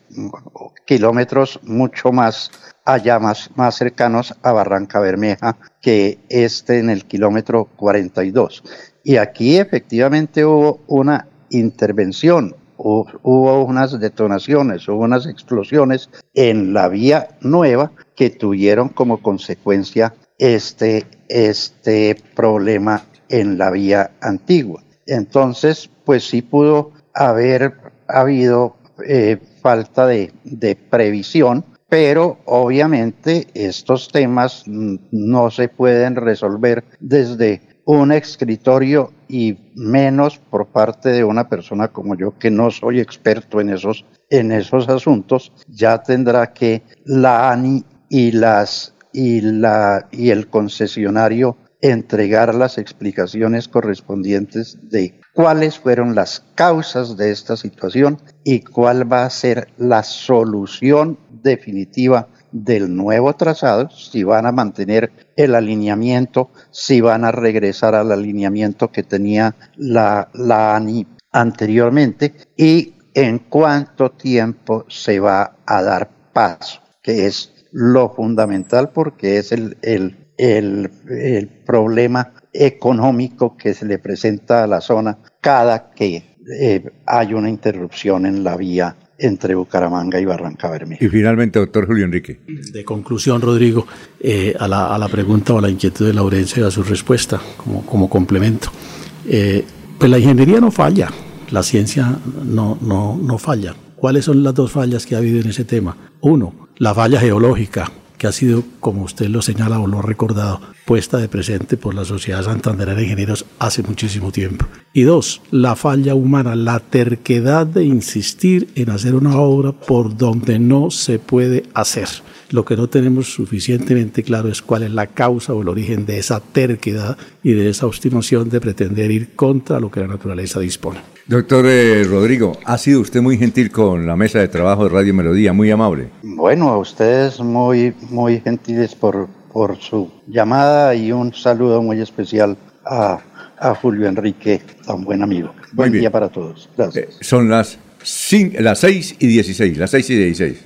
kilómetros mucho más allá, más, más cercanos a Barranca Bermeja que este en el kilómetro 42. Y aquí efectivamente hubo una intervención, hubo unas detonaciones, hubo unas explosiones en la vía nueva que tuvieron como consecuencia este, este problema en la vía antigua. Entonces, pues sí pudo haber habido eh, falta de, de previsión, pero obviamente estos temas no se pueden resolver desde un escritorio y menos por parte de una persona como yo que no soy experto en esos en esos asuntos ya tendrá que la ANI y las y la y el concesionario entregar las explicaciones correspondientes de cuáles fueron las causas de esta situación y cuál va a ser la solución definitiva del nuevo trazado, si van a mantener el alineamiento, si van a regresar al alineamiento que tenía la, ANI anteriormente y en cuánto tiempo se va a dar paso, que es lo fundamental porque es el, el, el, el problema económico que se le presenta a la zona cada que eh, hay una interrupción en la vía entre Bucaramanga y Barranca Bermeja. Y finalmente, doctor Julio Enrique. De conclusión, Rodrigo, eh, a, la, a, la, pregunta o a la inquietud de Laurencio y a su respuesta como, como complemento. Eh, pues la ingeniería no falla, la ciencia no, no, no falla. ¿Cuáles son las dos fallas que ha habido en ese tema? Uno, la falla geológica, que ha sido, como usted lo señala o lo ha recordado, puesta de presente por la Sociedad Santanderana de Ingenieros hace muchísimo tiempo. Y dos, la falla humana, la terquedad de insistir en hacer una obra por donde no se puede hacer. Lo que no tenemos suficientemente claro es cuál es la causa o el origen de esa terquedad y de esa obstinación de pretender ir contra lo que la naturaleza dispone. Doctor eh, Rodrigo, ha sido usted muy gentil con la mesa de trabajo de Radio Melodía, muy amable. Bueno, a ustedes muy, muy gentiles por, por su llamada y un saludo muy especial a, a Julio Enrique, tan buen amigo. Buen día para todos. Gracias. Eh, son las, cinco, las 6 y 16, las 6 y 16.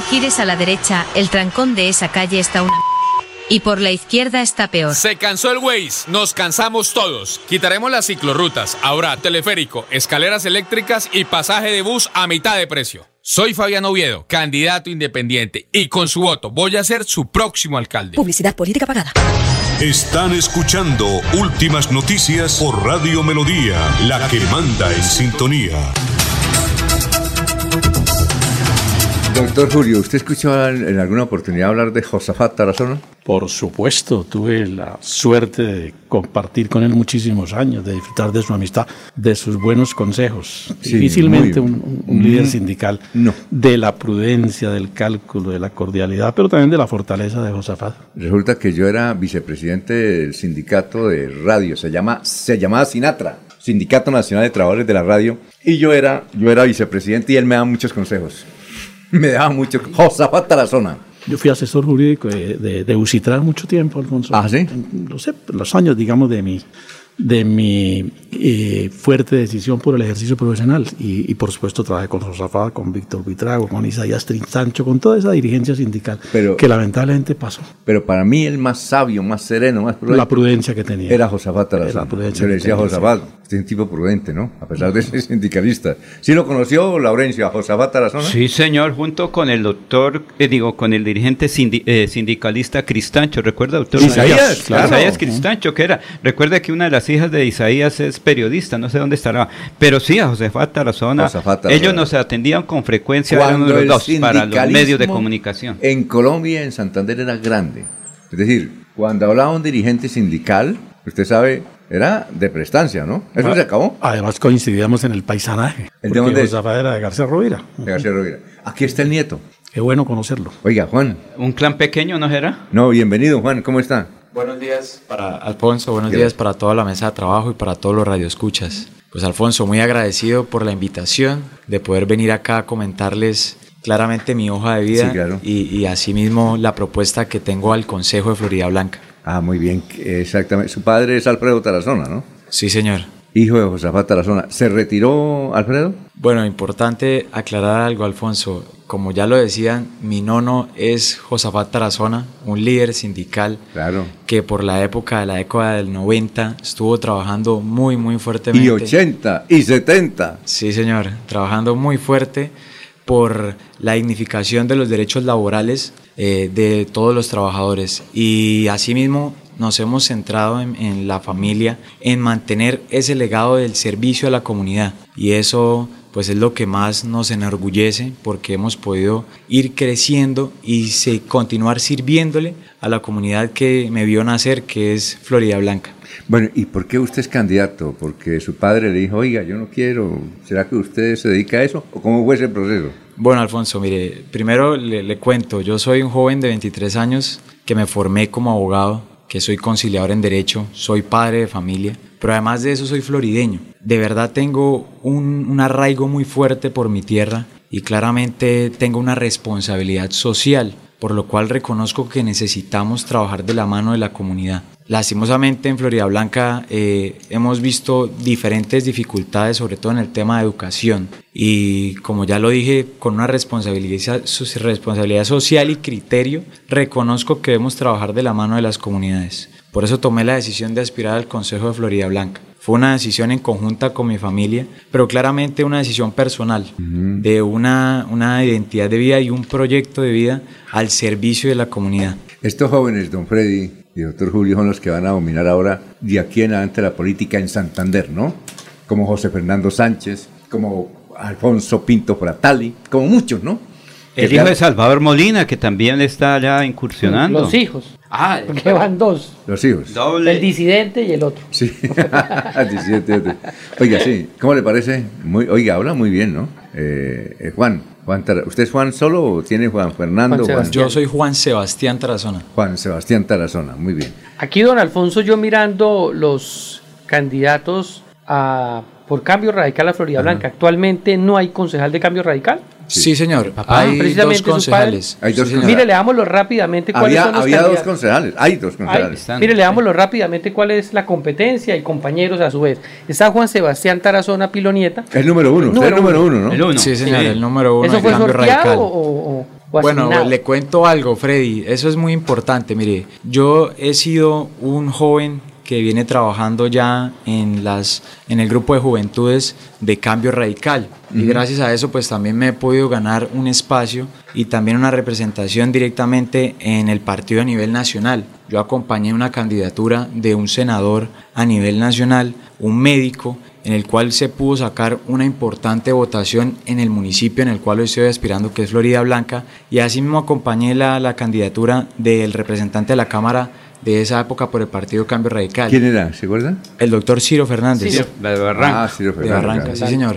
No gires a la derecha, el trancón de esa calle está una... Y por la izquierda está peor. Se cansó el Waze, nos cansamos todos. Quitaremos las ciclorrutas, ahora teleférico, escaleras eléctricas y pasaje de bus a mitad de precio. Soy Fabián Oviedo, candidato independiente, y con su voto voy a ser su próximo alcalde. Publicidad política pagada. Están escuchando Últimas Noticias por Radio Melodía, la que manda en sintonía. Doctor Julio, ¿usted escuchó en alguna oportunidad hablar de Josafat Tarazona? Por supuesto, tuve la suerte de compartir con él muchísimos años, de disfrutar de su amistad, de sus buenos consejos. Sí, Difícilmente un, un, líder sindical no. de la prudencia, del cálculo, de la cordialidad, pero también de la fortaleza de Josafat. Resulta que yo era vicepresidente del sindicato de radio, se, llama, se llamaba Sinatra. Sindicato Nacional de Trabajadores de la Radio, y yo era, yo era vicepresidente y él me daba muchos consejos. me daba mucho. Josafat Tarazona. Yo fui asesor jurídico de, de, mucho tiempo, Alfonso. Ah, sí. No sé, los años, digamos, de mi, de mi eh, fuerte decisión por el ejercicio profesional. Y, y por supuesto trabajé con Josafat, con Víctor Vitrago, con Isaías Trinsancho, con toda esa dirigencia sindical Pero- que lamentablemente pasó. Pero para mí el más sabio, más sereno, más prudente. La prudencia que tenía. Era Josafat Tarazona. La prudencia Yo le decía Josafat, usted es un tipo prudente, ¿no? A pesar de ser sindicalista. ¿Sí lo conoció, Laurencio, a Josafat Tarazona? Sí, señor, junto con el doctor, eh, digo, con el dirigente sindi- eh, sindicalista Cristancho, ¿recuerda, doctor? Isaías, claro. Isaías Cristancho, que era. Recuerda que una de las hijas de Isaías es periodista, no sé dónde estará. Pero sí, a Josefat Tarazona. Josafat Tarazona. Ellos nos atendían con frecuencia, Cuando uno de el los dos para los medios de comunicación. En Colombia, en Santander, era grande. Es decir, cuando hablaba un dirigente sindical, usted sabe, era de prestancia, ¿no? Eso Ah, se acabó. Además coincidíamos en el paisanaje. ¿El de? Josafat era de García Rovira. De García Rovira. Aquí está el nieto. Qué bueno conocerlo. Oiga, Juan. ¿Un clan pequeño no era? No, bienvenido, Juan. ¿Cómo está? Buenos días para Alfonso, buenos días para toda la mesa de trabajo y para todos los radioescuchas. Pues Alfonso, muy agradecido por la invitación de poder venir acá a comentarles claramente mi hoja de vida Sí, claro. y, y asimismo la propuesta que tengo al Consejo de Florida Blanca. Ah, muy bien. Exactamente. Su padre es Alfredo Tarazona, ¿no? Sí, señor. Hijo de Josafat Tarazona. ¿Se retiró, Alfredo? Bueno, importante aclarar algo, Alfonso. Como ya lo decían, mi nono es Josafat Tarazona, un líder sindical Claro. que por la época de la década del 90 estuvo trabajando muy, muy fuertemente. Y 80, y 70. Sí, señor, trabajando muy fuerte por la dignificación de los derechos laborales eh, de todos los trabajadores. Y asimismo nos hemos centrado en, en la familia, en mantener ese legado del servicio a la comunidad. Y eso pues es lo que más nos enorgullece porque hemos podido ir creciendo y continuar sirviéndole a la comunidad que me vio nacer, que es Florida Blanca. Bueno, ¿y por qué usted es candidato? Porque su padre le dijo, oiga, yo no quiero. ¿Será que usted se dedica a eso? ¿O cómo fue ese proceso? Bueno, Alfonso, mire, primero le, le cuento, yo soy un joven de 23 años que me formé como abogado, que soy conciliador en derecho, soy padre de familia, pero además de eso soy florideño. De verdad tengo un, un arraigo muy fuerte por mi tierra y claramente tengo una responsabilidad social, por lo cual reconozco que necesitamos trabajar de la mano de la comunidad. Lastimosamente en Florida Blanca eh, hemos visto diferentes dificultades, sobre todo en el tema de educación. Y como ya lo dije, con una responsabilidad, responsabilidad social y criterio, reconozco que debemos trabajar de la mano de las comunidades. Por eso tomé la decisión de aspirar al Consejo de Florida Blanca. Fue una decisión en conjunta con mi familia, pero claramente una decisión personal, de una, una identidad de vida y un proyecto de vida al servicio de la comunidad. Estos jóvenes, don Freddy y doctor Julio, son los que van a dominar ahora de aquí en adelante la política en Santander, ¿no? Como José Fernando Sánchez, como Alfonso Pinto Fratali, como muchos, ¿no? El hijo de Salvador Molina, que también está allá incursionando. Los hijos. Ah, porque van dos. Los hijos. El disidente y el otro. Sí, el disidente y otro. Oiga, sí, ¿cómo le parece? Muy, oiga, habla muy bien, ¿no? Eh, eh, Juan, Juan ¿usted es Juan solo o tiene Juan Fernando? Juan Yo soy Juan Sebastián Tarazona. Juan Sebastián Tarazona, muy bien. Aquí, don Alfonso, yo mirando los candidatos a, por cambio radical a Florida Blanca, actualmente no hay concejal de cambio radical. Sí, señor. hay dos concejales. Hay dos Mire, leámoslo rápidamente cuáles había, son los Había dos concejales, hay dos concejales. mire, leámoslo rápidamente cuál es la competencia y compañeros a su vez. Está Juan Sebastián Tarazona Pilonieta. El número uno, el número, el número uno, ¿no? El uno. Sí, señor, el número uno. ¿Eso fue sorteado o, o bueno, le cuento algo, Freddy. Eso es muy importante. Mire, yo he sido un joven que viene trabajando ya en, las, en el grupo de juventudes de cambio radical. Y gracias a eso pues también me he podido ganar un espacio y también una representación directamente en el partido a nivel nacional. Yo acompañé una candidatura de un senador a nivel nacional, un médico, en el cual se pudo sacar una importante votación en el municipio en el cual estoy aspirando, que es Florida Blanca, y asimismo acompañé la, la candidatura del representante de la Cámara de esa época por el Partido Cambio Radical. ¿Quién era? ¿Se acuerda? El doctor Ciro Fernández. Ciro, de Barranca. Ah, Ciro Fernández. De Barranca, sí, señor.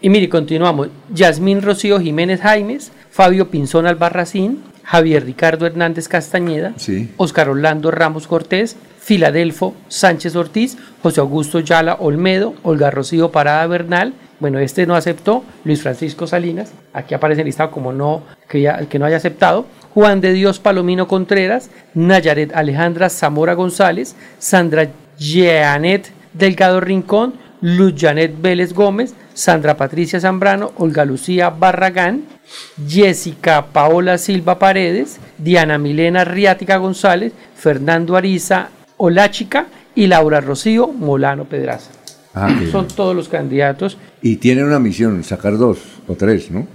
Y, mire, continuamos. Yasmín Rocío Jiménez Jaimes, Fabio Pinzón Albarracín, Javier Ricardo Hernández Castañeda, sí. Oscar Orlando Ramos Cortés, Filadelfo Sánchez Ortiz, José Augusto Yala Olmedo, Olga Rocío Parada Bernal, bueno, este no aceptó, Luis Francisco Salinas, aquí aparece listado como no, que, que no haya aceptado, Juan de Dios Palomino Contreras, Nayaret Alejandra Zamora González, Sandra Jeanet Delgado Rincón, Luz Janet Vélez Gómez, Sandra Patricia Zambrano, Olga Lucía Barragán, Jessica Paola Silva Paredes, Diana Milena Riática González, Fernando Ariza Oláchica y Laura Rocío Molano Pedraza. Ah, Son todos los candidatos. Y tienen una misión, sacar dos o tres, ¿no?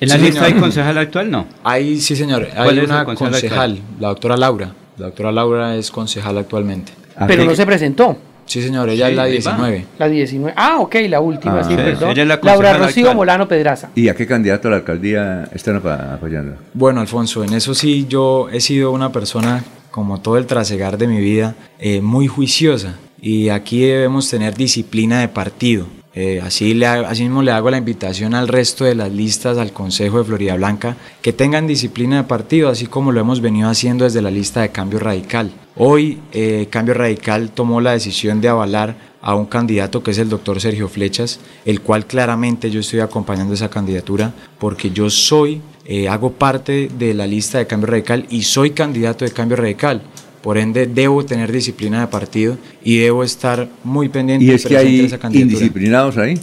¿En la lista hay concejal actual? No. Hay, sí, señor. Hay una concejal, la doctora Laura. La doctora Laura es concejal actualmente. Ah, Pero no se presentó. Sí, señor, ella es la 19. La 19. Ah, ok, la última, sí, perdón. Laura Rocío Molano Pedraza. ¿Y a qué candidato a la alcaldía están apoyando? Bueno, Alfonso, en eso sí yo he sido una persona, como todo el trasegar de mi vida, eh, muy juiciosa. Y aquí debemos tener disciplina de partido. Eh, así, le, mismo le hago la invitación al resto de las listas, al Consejo de Florida Blanca, que tengan disciplina de partido, así como lo hemos venido haciendo desde la lista de Cambio Radical. Hoy eh, Cambio Radical tomó la decisión de avalar a un candidato que es el doctor Sergio Flechas, el cual claramente yo estoy acompañando esa candidatura porque yo soy, eh, hago parte de la lista de Cambio Radical y soy candidato de Cambio Radical. Por ende, debo tener disciplina de partido y debo estar muy pendiente ¿Y es que hay esa indisciplinados ahí?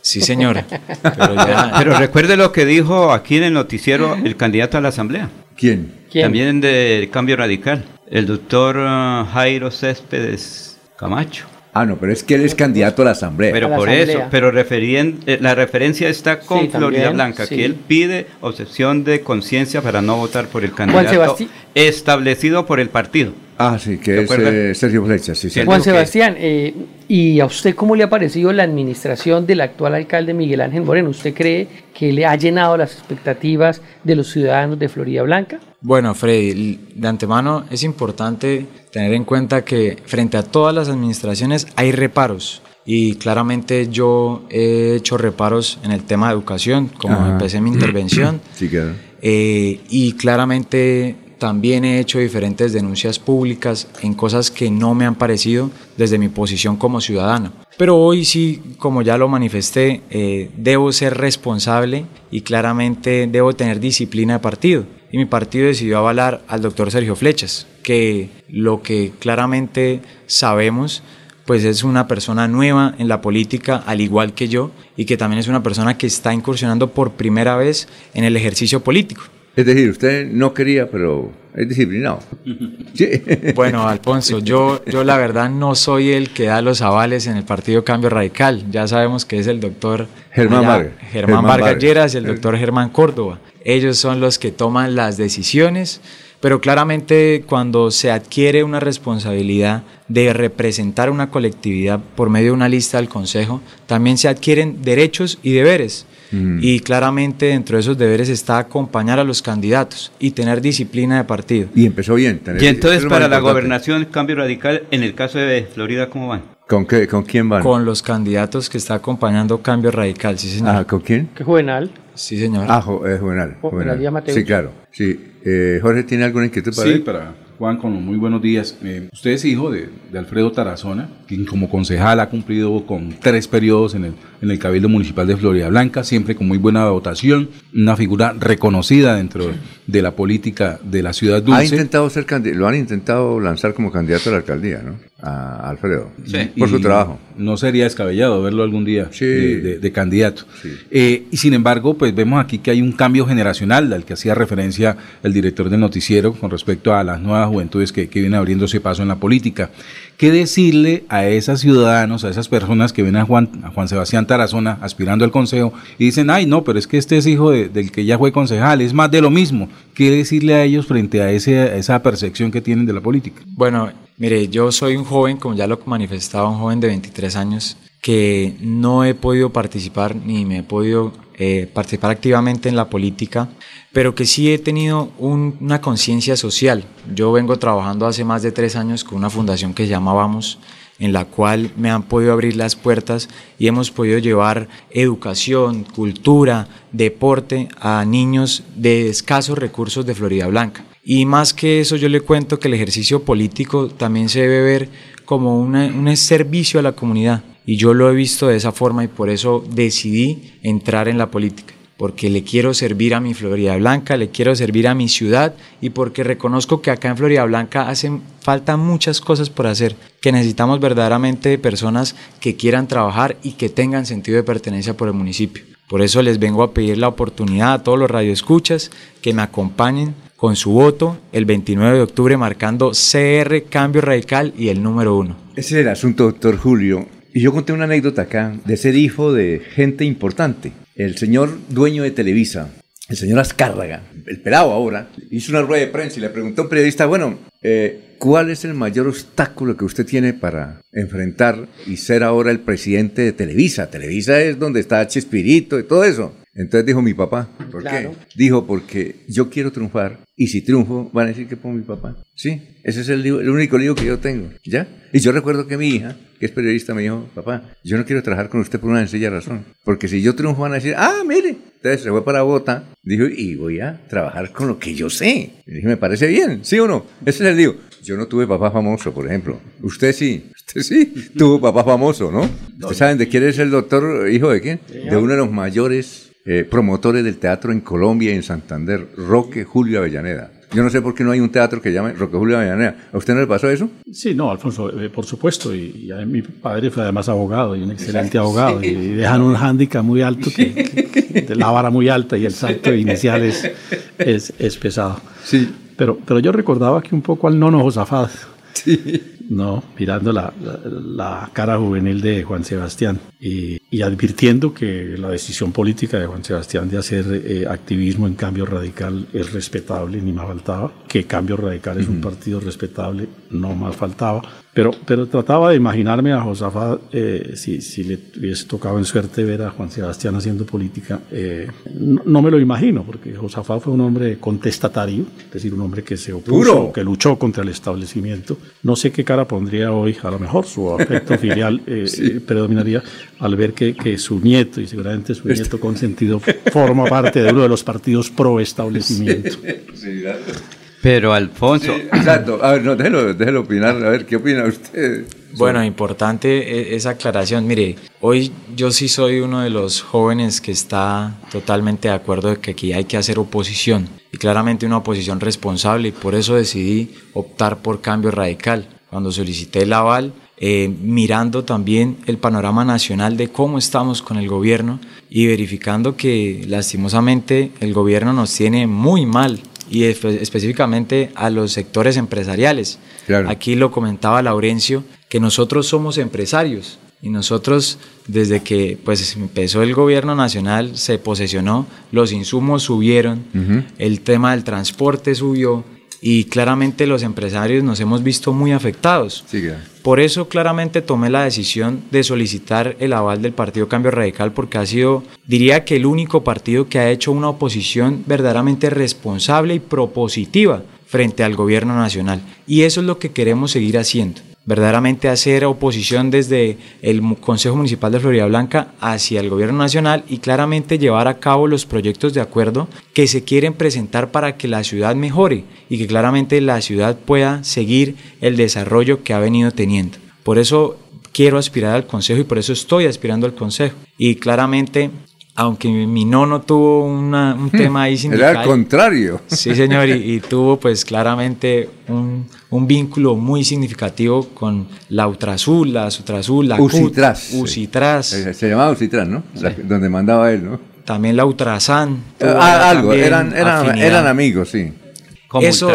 Sí, señora. Pero, recuerde lo que dijo aquí en el noticiero el candidato a la Asamblea. ¿Quién? También de Cambio Radical. El doctor uh, Jairo Céspedes Camacho. Ah, no, pero es que él es candidato a la Asamblea. Pero por eso, pero referien, eh, la referencia está con Florida Blanca, que él pide obsesión de conciencia para no votar por el candidato establecido por el partido. Ah, sí, que es eh, Sergio Flecha. Sí, sí. Juan Sebastián, eh, ¿y a usted cómo le ha parecido la administración del actual alcalde Miguel Ángel Moreno? ¿Usted cree que le ha llenado las expectativas de los ciudadanos de Florida Blanca? Bueno, Freddy, de antemano es importante tener en cuenta que frente a todas las administraciones hay reparos. Y claramente yo he hecho reparos en el tema de educación, como empecé mi intervención. Sí, claro. Eh, y claramente también he hecho diferentes denuncias públicas en cosas que no me han parecido desde mi posición como ciudadano. Pero hoy sí, como ya lo manifesté, eh, debo ser responsable y claramente debo tener disciplina de partido. Y mi partido decidió avalar al doctor Sergio Flechas, que lo que claramente sabemos pues es una persona nueva en la política, al igual que yo, y que también es una persona que está incursionando por primera vez en el ejercicio político. Es decir, usted no quería, pero es disciplinado. Bueno, Alfonso, yo, yo la verdad no soy el que da los avales en el Partido Cambio Radical. Ya sabemos que es el doctor Germán, Vargas, Germán, Vargas Lleras y el doctor Germán Córdoba. Ellos son los que toman las decisiones pero claramente cuando se adquiere una responsabilidad de representar una colectividad por medio de una lista del Consejo, también se adquieren derechos y deberes. Mm. Y claramente dentro de esos deberes está acompañar a los candidatos y tener disciplina de partido. Y empezó bien. y entonces para la gobernación, cambio radical, en el caso de Florida, ¿cómo van? ¿Con, qué, ¿Con quién van? Con los candidatos que está acompañando Cambio Radical, sí señor. Ah, ¿con quién? ¿Qué Juvenal? Sí señor. Ah, es Juvenal. Juvenal. Sí, claro. Sí. Eh, Jorge, ¿tiene alguna inquietud para Sí, para Juan, con los muy buenos días. Eh, usted es hijo de, Alfredo Tarazona, quien como concejal ha cumplido con tres periodos en el, en el Cabildo Municipal de Florida Blanca, siempre con muy buena votación, una figura reconocida dentro de la política de la ciudad dulce. Ha intentado ser lo han intentado lanzar como candidato a la alcaldía, ¿no? A Alfredo, sí. por su trabajo. No sería descabellado verlo algún día de, candidato. Eh, y sin embargo, pues vemos aquí que hay un cambio generacional al que hacía referencia el director del noticiero con respecto a las nuevas juventudes que, que vienen abriéndose paso en la política. ¿Qué decirle a esos ciudadanos, a esas personas que ven a Juan, a Juan Sebastián Tarazona aspirando al consejo y dicen, ay, no, pero es que este es hijo del que ya fue concejal, es más de lo mismo? ¿Qué decirle a ellos frente a, ese, esa percepción que tienen de la política? Bueno, mire, yo soy un joven, como ya lo manifestaba, un joven de 23 años, que no he podido participar ni me he podido eh, participar activamente en la política pero que sí he tenido una conciencia social. Yo vengo trabajando hace más de tres años con una fundación que llamábamos en la cual me han podido abrir las puertas y hemos podido llevar educación, cultura, deporte a niños de escasos recursos de Florida Blanca. Y más que eso, yo le cuento que el ejercicio político también se debe ver como un servicio a la comunidad. Y yo lo he visto de esa forma y por eso decidí entrar en la política porque le quiero servir a mi Florida Blanca, le quiero servir a mi ciudad y porque reconozco que acá en Florida Blanca hacen falta muchas cosas por hacer, que necesitamos verdaderamente personas que quieran trabajar y que tengan sentido de pertenencia por el municipio. Por eso les vengo a pedir la oportunidad a todos los radioescuchas que me acompañen con su voto el 29 de octubre marcando CR Cambio Radical y el número uno. Ese es el asunto, doctor Julio. Y yo conté una anécdota acá de ser hijo de gente importante el señor dueño de Televisa, el señor Azcárraga, el pelado ahora, hizo una rueda de prensa y le preguntó a un periodista, bueno, eh, ¿cuál es el mayor obstáculo que usted tiene para enfrentar y ser ahora el presidente de Televisa? Televisa es donde está Chespirito y todo eso. Entonces dijo mi papá, ¿por qué? Dijo, porque yo quiero triunfar y si triunfo van a decir que pongo mi papá. Sí, ese es el, el único lío que yo tengo, ¿ya? Y yo recuerdo que mi hija, que es periodista, me dijo, papá, yo no quiero trabajar con usted por una sencilla razón, porque si yo triunfo van a decir, ah, mire, entonces se fue para Bota, dijo, y voy a trabajar con lo que yo sé. Y dije, me parece bien, ¿sí o no? Ese es el lío. Yo no tuve papá famoso, por ejemplo. Usted sí, usted sí tuvo papá famoso, ¿no? ¿Ustedes saben de quién es el doctor, hijo de quién? De uno de los mayores eh, promotores del teatro en Colombia y en Santander, Roque Julio Avellaneda. Yo no sé por qué no hay un teatro que llame Roque Julio Avellaneda. ¿A usted no le pasó eso? Sí, no, Alfonso, eh, por supuesto. Y, mi padre fue además abogado y un excelente abogado. Y, dejan un hándicap muy alto, que, la vara muy alta y el salto inicial es, es, pesado. Sí. Pero, pero yo recordaba que un poco al nono Josafat. Sí. No, mirando la, la, cara juvenil de Juan Sebastián y, y, advirtiendo que la decisión política de Juan Sebastián de hacer eh, activismo en cambio radical es respetable, ni más faltaba, que cambio radical es un partido respetable, no más faltaba, pero, pero trataba de imaginarme a Josafat, eh, si, si, le hubiese tocado en suerte ver a Juan Sebastián haciendo política, eh, no, me lo imagino, porque Josafat fue un hombre contestatario, es decir, un hombre que se opuso, que luchó contra el establecimiento. No sé qué cara pondría hoy, a lo mejor su afecto filial eh, predominaría al ver que, que, su nieto, y seguramente su este nieto consentido, forma parte de uno de los partidos pro establecimiento. Pero Alfonso. exacto. A ver, no, déjelo, déjelo opinar. A ver, ¿qué opina usted? Bueno, importante e- esa aclaración. Mire, hoy yo sí soy uno de los jóvenes que está totalmente de acuerdo de que aquí hay que hacer oposición y claramente una oposición responsable y por eso decidí optar por cambio radical. Cuando solicité el aval, eh, mirando también el panorama nacional de cómo estamos con el gobierno y verificando que lastimosamente el gobierno nos tiene muy mal y espe- específicamente a los sectores empresariales. Aquí lo comentaba Laurencio, que nosotros somos empresarios y nosotros desde que pues empezó el gobierno nacional se posesionó, los insumos subieron, el tema del transporte subió y claramente los empresarios nos hemos visto muy afectados. Por eso claramente tomé la decisión de solicitar el aval del Partido Cambio Radical porque ha sido, diría que el único partido que ha hecho una oposición verdaderamente responsable y propositiva frente al gobierno nacional. Y eso es lo que queremos seguir haciendo. Verdaderamente hacer oposición desde el Consejo Municipal de Florida Blanca hacia el gobierno nacional y claramente llevar a cabo los proyectos de acuerdo que se quieren presentar para que la ciudad mejore y que claramente la ciudad pueda seguir el desarrollo que ha venido teniendo. Por eso quiero aspirar al consejo y por eso estoy aspirando al consejo. Y claramente, aunque mi nono tuvo una- un tema ahí sindical. Era al contrario. Sí, señor, y, y tuvo pues claramente un, un vínculo muy significativo con la Ultrasul, la Sutrasul, la CUT, Ucitras. sí. Usitras. Eh, Se llamaba Ucitras, ¿no? La- donde mandaba él, ¿no? También la Ultrasan. Eh, ah, algo, eran, eran, amigos, sí. Eso-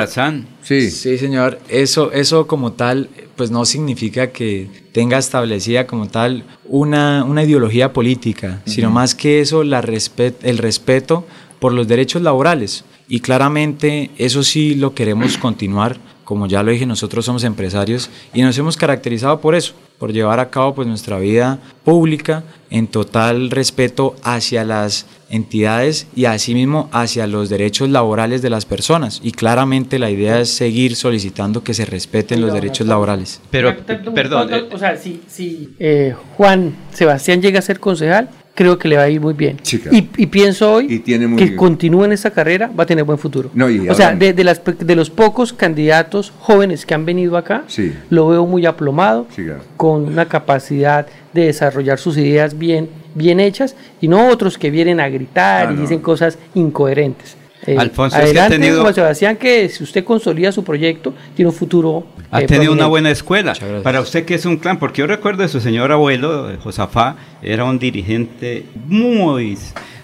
Sí. Sí, señor. Eso, eso como tal, pues no significa que tenga establecida como tal una, una ideología política, sino más que eso, la respet- el respeto por los derechos laborales. Y claramente eso sí lo queremos continuar. Como ya lo dije, nosotros somos empresarios y nos hemos caracterizado por eso, por llevar a cabo pues nuestra vida pública en total respeto hacia las entidades y asimismo hacia los derechos laborales de las personas. Y claramente la idea es seguir solicitando que se respeten los derechos laborales. Pero, perdón. O sea, si, si eh, Juan Sebastián llega a ser concejal, creo que le va a ir muy bien. Y, y pienso hoy tiene muy- que continúe en esta carrera, va a tener buen futuro. No, y o sea, de, de las, de los pocos candidatos jóvenes que han venido acá, Sí. lo veo muy aplomado, Sí, claro. con una capacidad de desarrollar sus ideas bien, bien hechas, y no otros que vienen a gritar Ah, y no. dicen cosas incoherentes. Eh, Alfonso, es que ha adelante, tenido- Juan Sebastián, que si usted consolida su proyecto, tiene un futuro. Ha eh, tenido una buena escuela. Para usted que es un clan, porque yo recuerdo de su señor abuelo, eh, Josafá, era un dirigente muy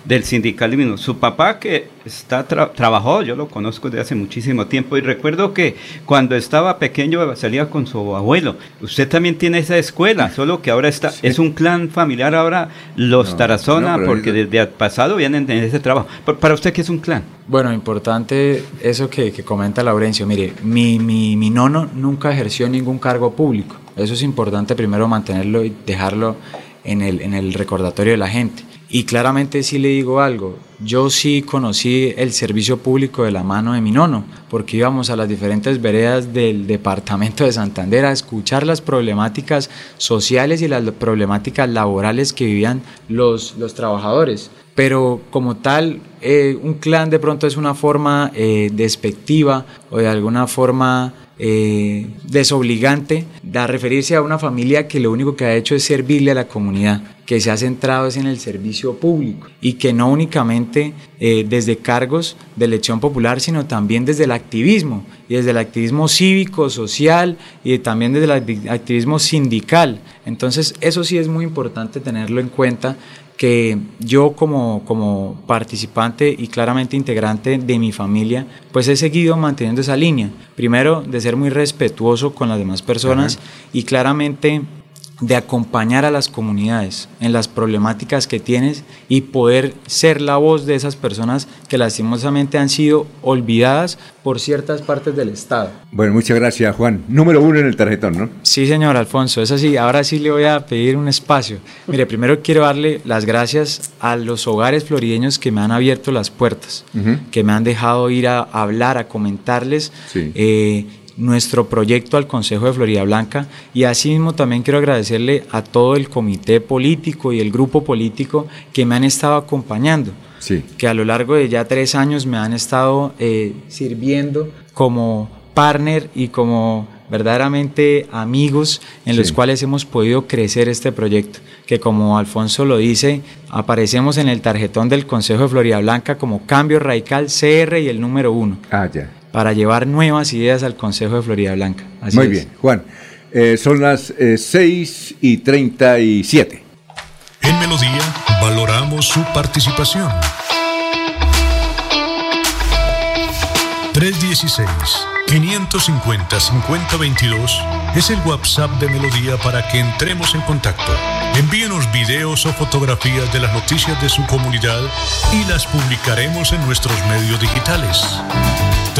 del sindicalismo. Su papá que está tra- trabajó, yo lo conozco desde hace muchísimo tiempo y recuerdo que cuando estaba pequeño salía con su abuelo. Usted también tiene esa escuela, solo que ahora está es un clan familiar ahora los No, Tarazona, no, porque desde el pasado vienen en ese trabajo. Pa- Para usted que es un clan. Bueno, importante eso que, que comenta Laurencio. Mire, mi, mi, mi nono nunca ejerció ningún cargo público. Eso es importante primero mantenerlo y dejarlo en el, en el recordatorio de la gente. Y claramente sí le digo algo, yo sí conocí el servicio público de la mano de mi nono, porque íbamos a las diferentes veredas del departamento de Santander a escuchar las problemáticas sociales y las problemáticas laborales que vivían los, los trabajadores. Pero como tal, eh, un clan de pronto es una forma eh, despectiva o de alguna forma eh, desobligante de referirse a una familia que lo único que ha hecho es servirle a la comunidad, que se ha centrado es en el servicio público y que no únicamente eh, desde cargos de elección popular, sino también desde el activismo y desde el activismo cívico, social y también desde el acti- activismo sindical. Entonces eso sí es muy importante tenerlo en cuenta que yo como, como participante y claramente integrante de mi familia, pues he seguido manteniendo esa línea. Primero, de ser muy respetuoso con las demás personas y claramente de acompañar a las comunidades en las problemáticas que tienes y poder ser la voz de esas personas que lastimosamente han sido olvidadas por ciertas partes del Estado. Bueno, muchas gracias, Juan. Número uno en el tarjetón, ¿no? Sí, señor Alfonso, eso sí, ahora sí le voy a pedir un espacio. Mire, primero quiero darle las gracias a los hogares florideños que me han abierto las puertas, Ujú. que me han dejado ir a hablar, a comentarles Sí. eh, nuestro proyecto al Consejo de Florida Blanca y asimismo también quiero agradecerle a todo el comité político y el grupo político que me han estado acompañando Sí. que a lo largo de ya tres años me han estado eh, sirviendo como partner y como verdaderamente amigos en los cuales hemos podido crecer este proyecto, que como Alfonso lo dice, aparecemos en el tarjetón del Consejo de Florida Blanca como Cambio Radical CR y el número uno. Ah, ya. Para llevar nuevas ideas al Consejo de Florida Blanca. Así Muy bien, Juan. Eh, son las eh, 6 y 37. En Melodía valoramos su participación. 316 550-5022 es el WhatsApp de Melodía para que entremos en contacto. Envíenos videos o fotografías de las noticias de su comunidad y las publicaremos en nuestros medios digitales.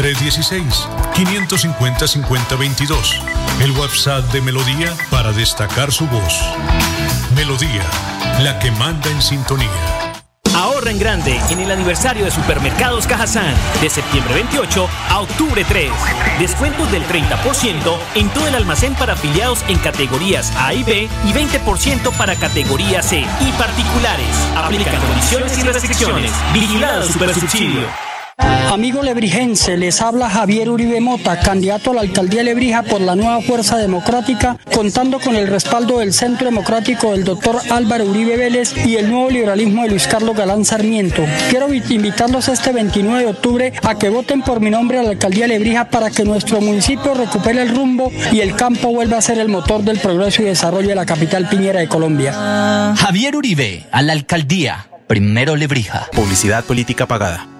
316-550-5022, el WhatsApp de Melodía para destacar su voz. Melodía, la que manda en sintonía. Ahorra en grande en el aniversario de Supermercados Cajazán de septiembre 28 a octubre 3. Descuentos del 30% en todo el almacén para afiliados en categorías A y B y 20% para categoría C y particulares. Aplican condiciones y restricciones. Vigilado Supersubsidio. Amigo lebrijense, les habla Javier Uribe Mota, candidato a la alcaldía de Lebrija por la nueva Fuerza Democrática, contando con el respaldo del Centro Democrático del doctor Álvaro Uribe Vélez y el nuevo liberalismo de Luis Carlos Galán Sarmiento. Quiero invitarlos este 29 de octubre a que voten por mi nombre a la alcaldía de Lebrija para que nuestro municipio recupere el rumbo y el campo vuelva a ser el motor del progreso y desarrollo de la capital piñera de Colombia. Javier Uribe, a la alcaldía. Primero Lebrija. Publicidad política pagada.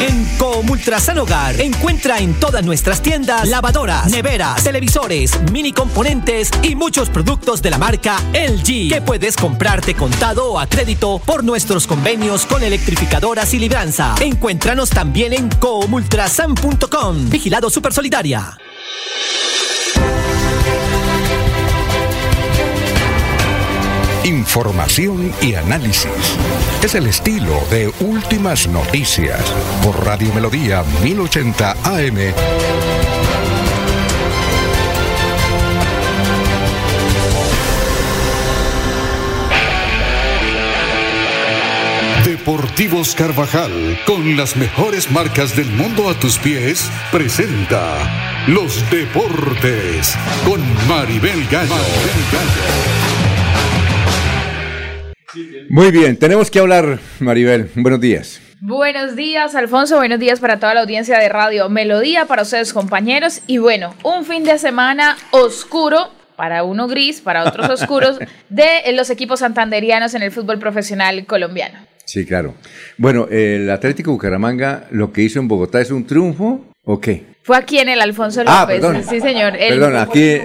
En Comultrasan Hogar encuentra en todas nuestras tiendas lavadoras, neveras, televisores, mini componentes y muchos productos de la marca LG que puedes comprarte contado o a crédito por nuestros convenios con electrificadoras y libranza. Encuéntranos también en comultrasan.com. Vigilado Super Solidaria. Información y análisis. Es el estilo de Últimas Noticias por Radio Melodía 1080 AM. Deportivos Carvajal, con las mejores marcas del mundo a tus pies, presenta Los Deportes con Maribel Gallo. Muy bien, tenemos que hablar, Maribel. Buenos días. Buenos días, Alfonso. Buenos días para toda la audiencia de Radio Melodía, para ustedes, compañeros. Y bueno, un fin de semana oscuro, para uno gris, para otros oscuros, de los equipos santanderianos en el fútbol profesional colombiano. Sí, claro. Bueno, el Atlético Bucaramanga lo que hizo en Bogotá es un triunfo, ¿o qué? Fue aquí en el Alfonso López. Ah, perdón. Sí, señor. El- Perdón, aquí.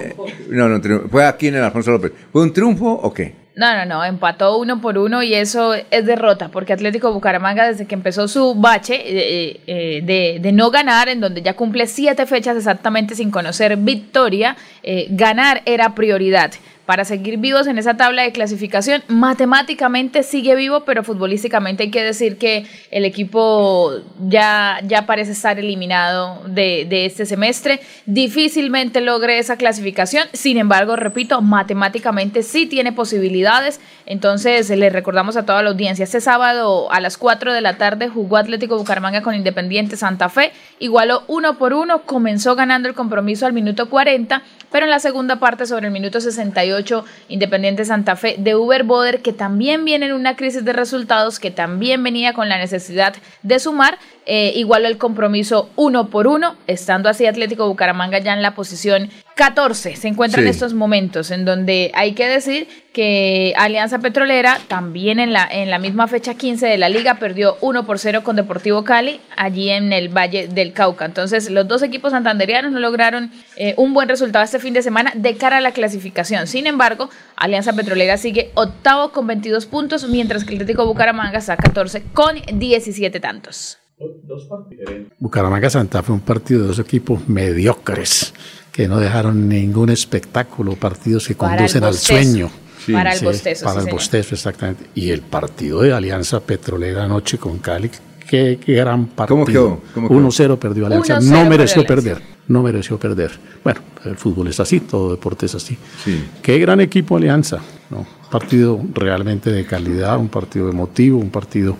No, no, fue aquí en el Alfonso López. ¿Fue un triunfo o qué? No, no, no, empató uno por uno y eso es derrota, porque Atlético Bucaramanga desde que empezó su bache eh, eh, de, de no ganar, en donde ya cumple siete fechas exactamente sin conocer victoria, eh, ganar era prioridad. Para seguir vivos en esa tabla de clasificación, matemáticamente sigue vivo, pero futbolísticamente hay que decir que el equipo ya, ya parece estar eliminado de, de este semestre. Difícilmente logre esa clasificación, sin embargo, repito, matemáticamente sí tiene posibilidades. Entonces, le recordamos a toda la audiencia, este sábado a las 4 de la tarde jugó Atlético Bucaramanga con Independiente Santa Fe, igualó uno por uno, comenzó ganando el compromiso al minuto 40, pero en la segunda parte, sobre el minuto 68, Independiente Santa Fe de Uber Boder, que también viene en una crisis de resultados, que también venía con la necesidad de sumar, eh, igualó el compromiso uno por uno, estando así Atlético Bucaramanga ya en la posición 14. Se encuentra en estos momentos en donde hay que decir que Alianza Petrolera también en la, en la misma fecha 15 de la liga perdió 1 por 0 con Deportivo Cali allí en el Valle del Cauca. Entonces los dos equipos santanderianos no lograron eh, un buen resultado este fin de semana de cara a la clasificación. Sin embargo, Alianza Petrolera sigue octavo con 22 puntos, mientras que el Atlético Bucaramanga está 14 con 17 tantos. Bucaramanga Santa Fe, un partido de dos equipos mediocres que no dejaron ningún espectáculo, partidos que Para conducen al sueño. Para el bostezo, Para sí, el señor. bostezo, exactamente. Y el partido de Alianza Petrolera anoche con Cali, qué, qué gran partido. ¿Cómo quedó? ¿Cómo quedó? 1-0 perdió Alianza. 1-0 No mereció perder. No mereció perder. Bueno, el fútbol es así, todo deporte es así. Sí. Qué gran equipo Alianza. ¿no? Un partido realmente de calidad, un partido emotivo, un partido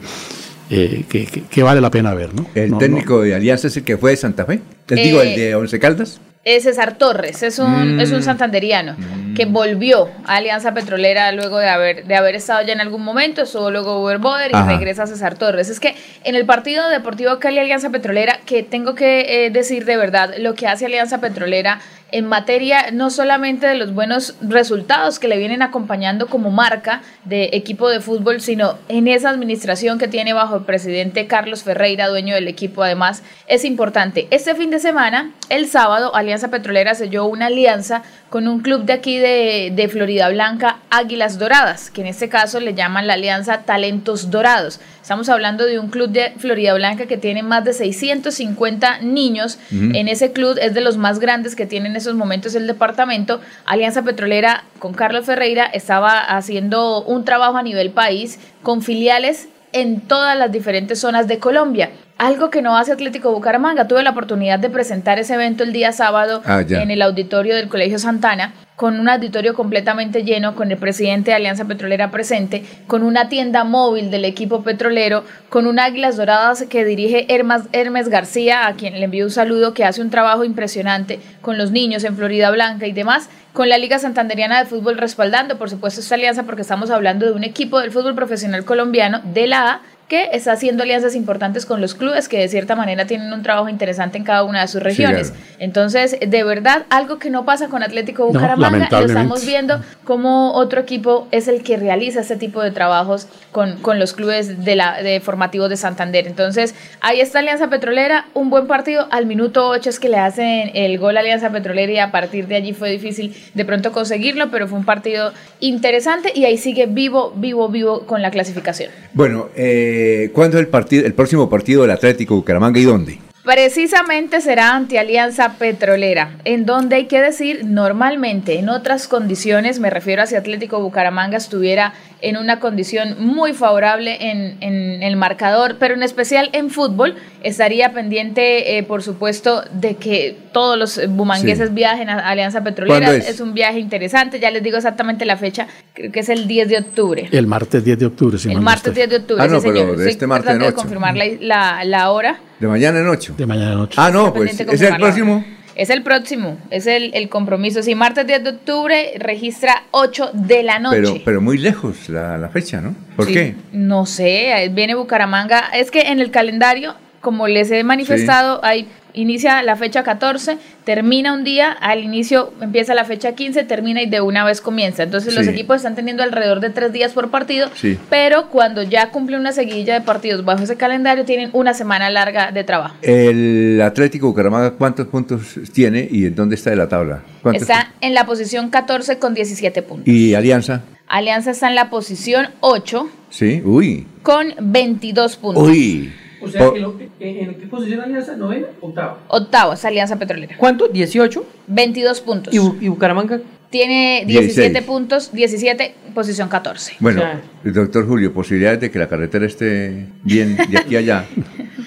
eh, que, que- que vale la pena ver. ¿no? El No, técnico de Alianza es el que fue de Santa Fe. Les digo, el Eh, de Once Caldas. Es César Torres, es un, Mm. es un santanderiano que volvió a Alianza Petrolera luego de haber, de haber estado ya en algún momento, estuvo luego Uber Boder y Ajá. regresa César Torres. Es que en el partido Deportivo Cali Alianza Petrolera, que tengo que eh, decir de verdad, lo que hace Alianza Petrolera en materia no solamente de los buenos resultados que le vienen acompañando como marca de equipo de fútbol, sino en esa administración que tiene bajo el presidente Carlos Ferreira, dueño del equipo, además, es importante. Este fin de semana, el sábado, Alianza Petrolera selló una alianza con un club de aquí de, de Florida Blanca, Águilas Doradas, que en este caso le llaman la alianza Talentos Dorados. Estamos hablando de un club de Florida Blanca que tiene más de 650 niños. En ese club es de los más grandes que tiene en esos momentos el departamento. Alianza Petrolera con Carlos Ferreira estaba haciendo un trabajo a nivel país con filiales en todas las diferentes zonas de Colombia. Algo que no hace Atlético Bucaramanga. Tuve la oportunidad de presentar ese evento el día sábado Ah, en el auditorio del Colegio Santana, con un auditorio completamente lleno, con el presidente de Alianza Petrolera presente, con una tienda móvil del equipo petrolero, con un Águilas Doradas que dirige Hermes García, a quien le envío un saludo, que hace un trabajo impresionante con los niños en Florida Blanca y demás, con la Liga Santanderiana de Fútbol respaldando, por supuesto, esta alianza, porque estamos hablando de un equipo del fútbol profesional colombiano de la A que está haciendo alianzas importantes con los clubes que de cierta manera tienen un trabajo interesante en cada una de sus regiones. claro. Entonces, de verdad, algo que no pasa con Atlético No, Bucaramanga, lo lamentablemente. estamos viendo como otro equipo es el que realiza este tipo de trabajos con, con los clubes de la de formativos de Santander. Entonces, ahí está Alianza Petrolera, un buen partido. Al minuto 8 es que le hacen el gol a Alianza Petrolera y a partir de allí fue difícil de pronto conseguirlo, pero fue un partido interesante y ahí sigue vivo, vivo, vivo con la clasificación. Bueno, eh, ¿cuándo es el, partido, el próximo partido del Atlético Bucaramanga y dónde? Precisamente será ante Alianza Petrolera, en donde hay que decir, normalmente en otras condiciones, me refiero a si Atlético Bucaramanga estuviera en una condición muy favorable en, en el marcador, pero en especial en fútbol, estaría pendiente, eh, por supuesto, de que todos los bumangueses Sí. viajen a Alianza Petrolera. ¿Cuándo es? Es? un viaje interesante, ya les digo exactamente la fecha, creo que es el 10 de octubre. El martes 10 de octubre, si El martes estoy. 10 de octubre, Ah, no, sí, pero señor. de este martes de ocho. confirmar la, la, la hora. De mañana en 8. De mañana en 8. Ah, no, pues es el próximo. Es el próximo, es el, el compromiso. Si martes 10 de octubre registra 8 de la noche. Pero, pero muy lejos la, la fecha, ¿no? ¿Por Sí, qué? No sé, viene Bucaramanga. Es que en el calendario, como les he manifestado, hay inicia la fecha 14, termina un día, al inicio empieza la fecha 15, termina y de una vez comienza. Entonces los Sí. equipos están teniendo alrededor de tres días por partido, Sí. pero cuando ya cumple una seguidilla de partidos bajo ese calendario, tienen una semana larga de trabajo. El Atlético Bucaramanga, ¿cuántos puntos tiene y en dónde está de la tabla? ¿Cuántos Está en la posición 14 con 17 puntos. ¿Y Alianza? Alianza está en la posición 8 Sí, uy. con 22 puntos. Uy. O sea, Por- que lo- ¿en qué posición Alianza? ¿Novena? Octava. Octavo es Alianza Petrolera. ¿Cuánto? ¿18? 22 puntos. ¿Y, Bu- y Bucaramanga? Tiene 17 16. puntos, 17, posición 14. Bueno, O sea- el doctor Julio, posibilidades de que la carretera esté bien de aquí a allá.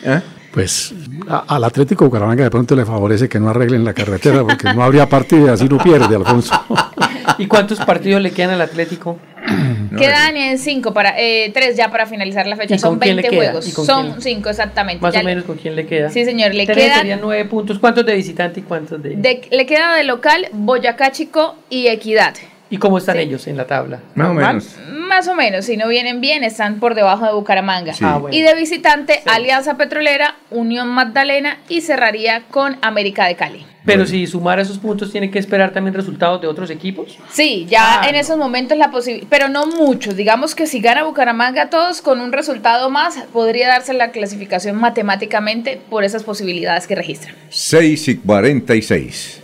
¿Eh? Pues a- al Atlético Bucaramanga de pronto le favorece que no arreglen la carretera porque no habría partido y así no pierde, Alfonso. ¿Y cuántos partidos le quedan al Atlético? Quedan en 5 para, eh, 3 ya para finalizar la fecha. ¿Y Son con quién le 20 queda? juegos. ¿Y con Son quién? 5 exactamente. Más Ya o menos con quién le queda. Sí, señor, le Tres quedan- serían nueve puntos. ¿Cuántos de visitante y cuántos de...? de- le queda de local Boyacá Chico y Equidad. ¿Y cómo están ellos en la tabla? Más o menos. Más o menos, si no vienen bien, están por debajo de Bucaramanga. Sí. Ah, bueno. Y de visitante, Alianza Petrolera, Unión Magdalena y cerraría con América de Cali. Pero si sumar esos puntos, tiene que esperar también resultados de otros equipos. Sí, ya en esos momentos la posibilidad, pero no muchos. Digamos que si gana Bucaramanga todos con un resultado más, podría darse la clasificación matemáticamente por esas posibilidades que registran. 6 y 46.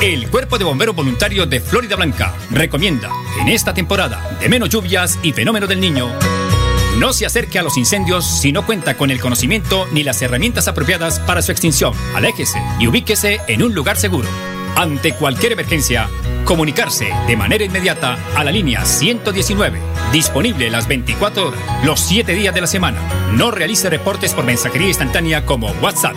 El Cuerpo de Bomberos Voluntarios de Florida Blanca recomienda en esta temporada de menos lluvias y fenómeno del niño, no se acerque a los incendios si no cuenta con el conocimiento ni las herramientas apropiadas para su extinción. Aléjese y ubíquese en un lugar seguro. Ante cualquier emergencia, comunicarse de manera inmediata a la línea 119, disponible las 24 horas, los 7 días de la semana. No realice reportes por mensajería instantánea como WhatsApp.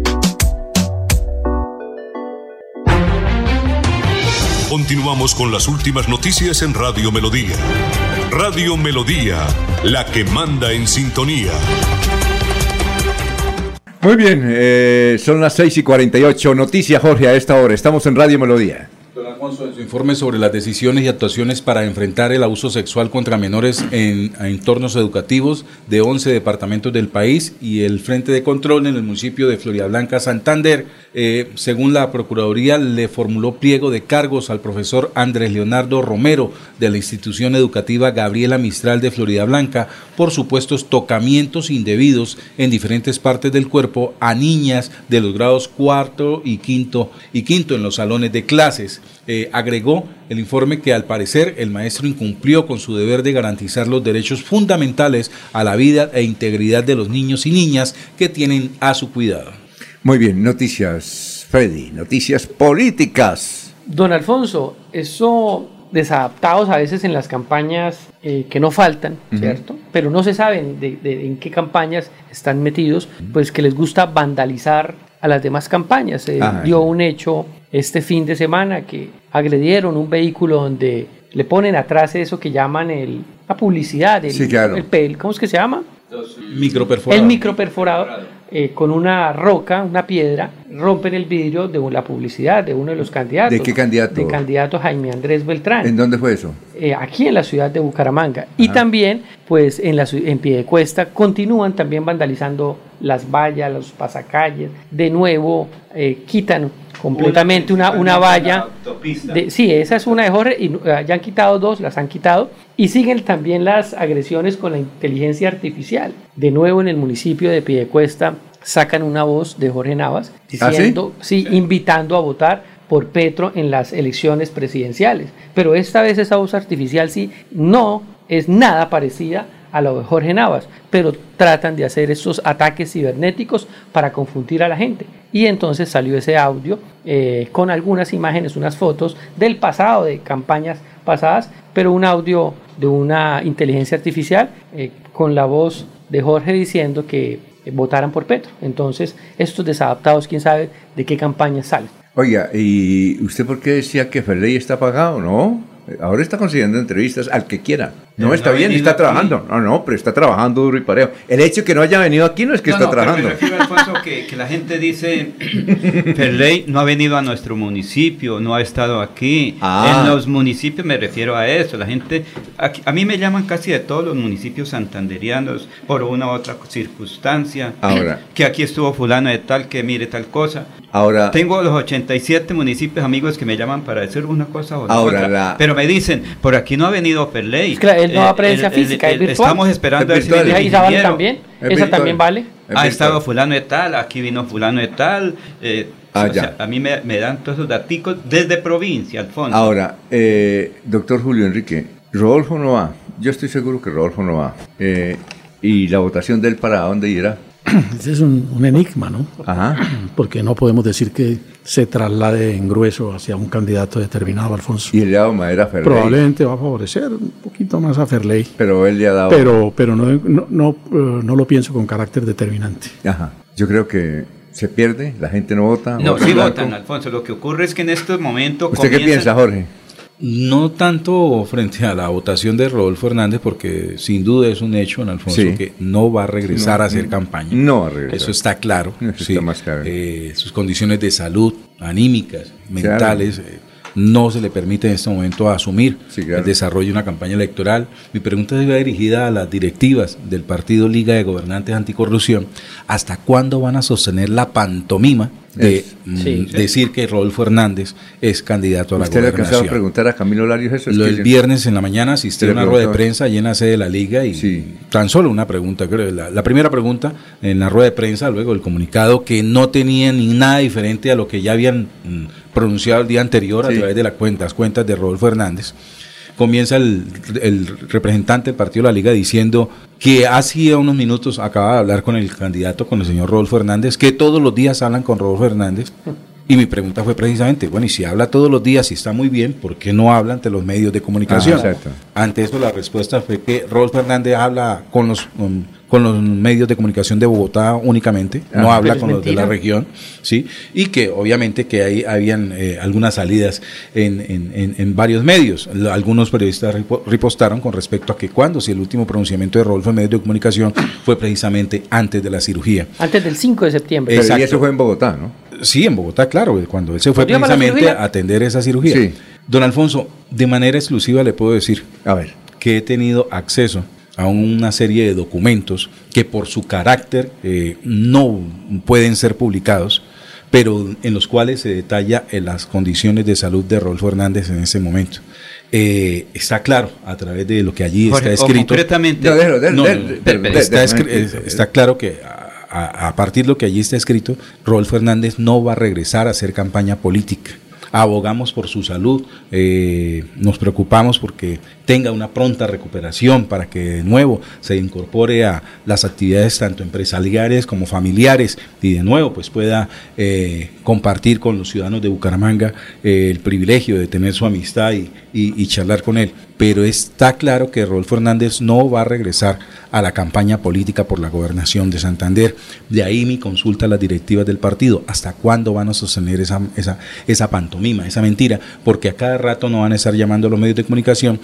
Continuamos con las últimas noticias en Radio Melodía. Radio Melodía, la que manda en sintonía. Muy bien, eh, son las 6 y 48. Noticias, Jorge, a esta hora. Estamos en Radio Melodía. Don Alfonso, en su informe sobre las decisiones y actuaciones para enfrentar el abuso sexual contra menores en entornos educativos de 11 departamentos del país y el Frente de Control en el municipio de Florida Blanca, Santander, eh, según la Procuraduría, le formuló pliego de cargos al profesor Andrés Leonardo Romero de la institución educativa Gabriela Mistral de Florida Blanca por supuestos tocamientos indebidos en diferentes partes del cuerpo a niñas de los grados cuarto y quinto y quinto en los salones de clases. Eh, agregó el informe que al parecer el maestro incumplió con su deber de garantizar los derechos fundamentales a la vida e integridad de los niños y niñas que tienen a su cuidado. Muy bien, noticias, Freddy, noticias políticas. Don Alfonso, eso desadaptados a veces en las campañas eh, que no faltan. ¿cierto? Pero no se saben de, de- en qué campañas están metidos, pues que les gusta vandalizar a las demás campañas. Se Ajá. dio un hecho este fin de semana que agredieron un vehículo donde le ponen atrás eso que llaman el, la publicidad, el, Sí, claro. el pel- ¿cómo es que se llama? Microperforado. El microperforado eh, con una roca, una piedra, rompen el vidrio de la publicidad de uno de los candidatos. ¿De qué candidato? De candidato Jaime Andrés Beltrán. ¿En dónde fue eso? eh, aquí en la ciudad de Bucaramanga. Y también, pues en, la, en Piedecuesta, continúan también vandalizando las vallas, los pasacalles. De nuevo, eh, quitan completamente una, una valla. De- sí, esa es una de Jorge, y ya han quitado dos, las han quitado. Y siguen también las agresiones con la inteligencia artificial. De nuevo, en el municipio de Piedecuesta, sacan una voz de Jorge Navas ¿Ah, sí? diciendo, sí, invitando a votar por Petro en las elecciones presidenciales. Pero esta vez esa voz artificial sí no es nada parecida a lo de Jorge Navas, pero tratan de hacer estos ataques cibernéticos para confundir a la gente. Y entonces salió ese audio eh, con algunas imágenes, unas fotos del pasado, de campañas pasadas, pero un audio de una inteligencia artificial eh, con la voz de Jorge diciendo que eh, votaran por Petro. Entonces, estos desadaptados, quién sabe de qué campaña salen. Oiga, ¿y usted por qué decía que Ferley está pagado? No, ahora está consiguiendo entrevistas al que quiera. No, está no ha bien, está aquí. trabajando. No, no, pero está trabajando duro y parejo. El hecho de que no haya venido aquí no es que No, está no, pero trabajando. Me refiero, Alfonso, que, que la gente dice, Ferley no ha venido a nuestro municipio, no ha estado aquí. Ah. En los municipios me refiero a eso. La gente, aquí- a mí me llaman casi de todos los municipios santanderianos por una u otra circunstancia. Ahora. Que aquí estuvo fulano de tal, que mire tal cosa. Ahora, Tengo los 87 municipios amigos que me llaman para decir una cosa o la Ahora, otra. la- Pero me dicen, por aquí no ha venido Ferley. Claro, él no va a presencia el- el- física, es el- virtual. Estamos esperando a Es ver si virtual. viene ¿Y esa vale también? Es ¿Esa virtual. también vale? Es Ha estado fulano de tal, aquí vino fulano de tal. eh, Ah, o ya. sea, a mí me, me dan todos esos daticos desde provincia, Alfonso. ahora, eh, doctor Julio Enrique, Rodolfo no va. Yo estoy seguro que Rodolfo no va. Eh, ¿Y la votación de él para dónde irá? Ese es un, un enigma, ¿no? Ajá. Porque no podemos decir que se traslade en grueso hacia un candidato determinado, Alfonso. Y le ha dado madera a Ferley. Probablemente va a favorecer un poquito más a Ferley. Pero él le ha dado. Pero, pero no, no, no, eh, no lo pienso con carácter determinante. Ajá. Yo creo que se pierde, la gente no vota. No, vota sí blanco. votan, Alfonso. Lo que ocurre es que en este momento. ¿Usted qué piensa, Jorge? No tanto frente a la votación de Rodolfo Hernández, porque sin duda es un hecho, en Alfonso, Sí. que no va a regresar No, a hacer campaña. no va a regresar. Eso está claro. Eso sí. está más claro. Eh, sus condiciones de salud, anímicas, mentales, eh, no se le permite en este momento asumir el desarrollo de una campaña electoral. Mi pregunta va dirigida a las directivas del Partido Liga de Gobernantes Anticorrupción. ¿Hasta cuándo van a sostener la pantomima de Es- mm, Sí. decir que Rodolfo Hernández es candidato a la ¿Usted le alcanzaba a gobernación? preguntar a Camilo Larios eso? Es Lo yo- viernes en la mañana asistí a le una rueda de prensa allí en la sede de la liga y tan solo una pregunta, creo. La, la primera pregunta en la rueda de prensa, luego el comunicado que no tenía ni nada diferente a lo que ya habían mm, pronunciado el día anterior a través de las cuentas, cuentas de Rodolfo Hernández. Comienza el, el representante del partido de la liga diciendo que hace unos minutos acaba de hablar con el candidato, con el señor Rodolfo Hernández, que todos los días hablan con Rodolfo Hernández. Y mi pregunta fue precisamente, bueno, y si habla todos los días y está muy bien, ¿por qué no habla ante los medios de comunicación? Ah. Ante eso la respuesta fue que Rodolfo Hernández habla con los, con, con los medios de comunicación de Bogotá únicamente, no Ah, habla con los de la región, ¿sí? Y que obviamente que ahí habían eh, algunas salidas en, en- en- en varios medios. Algunos periodistas ripo- ripostaron con respecto a que cuando, si el último pronunciamiento de Rodolfo en medios de comunicación fue precisamente antes de la cirugía. Antes del 5 de septiembre. Pero y eso fue en Bogotá, ¿no? Sí, en Bogotá, claro, cuando él se fue ¿Cuándo iba para la precisamente a atender esa cirugía. Sí. Don Alfonso, de manera exclusiva le puedo decir a ver. que he tenido acceso a una serie de documentos que por su carácter eh, no pueden ser publicados, pero en los cuales se detalla eh, las condiciones de salud de Rodolfo Hernández en ese momento. Eh, está claro a través de lo que allí Jorge, está escrito. concretamente- está, claro que a, partir de lo que allí está escrito, Rodolfo Hernández no va a regresar a hacer campaña política. Abogamos por su salud, eh, nos preocupamos porque tenga una pronta recuperación para que de nuevo se incorpore a las actividades tanto empresariales como familiares y de nuevo pues pueda eh, compartir con los ciudadanos de Bucaramanga eh, el privilegio de tener su amistad y, y- charlar con él. Pero está claro que Rodolfo Hernández no va a regresar a la campaña política por la gobernación de Santander. De ahí mi consulta a las directivas del partido. ¿Hasta cuándo van a sostener esa, esa, esa pantomima, esa mentira? Porque a cada rato no van a estar llamando a los medios de comunicación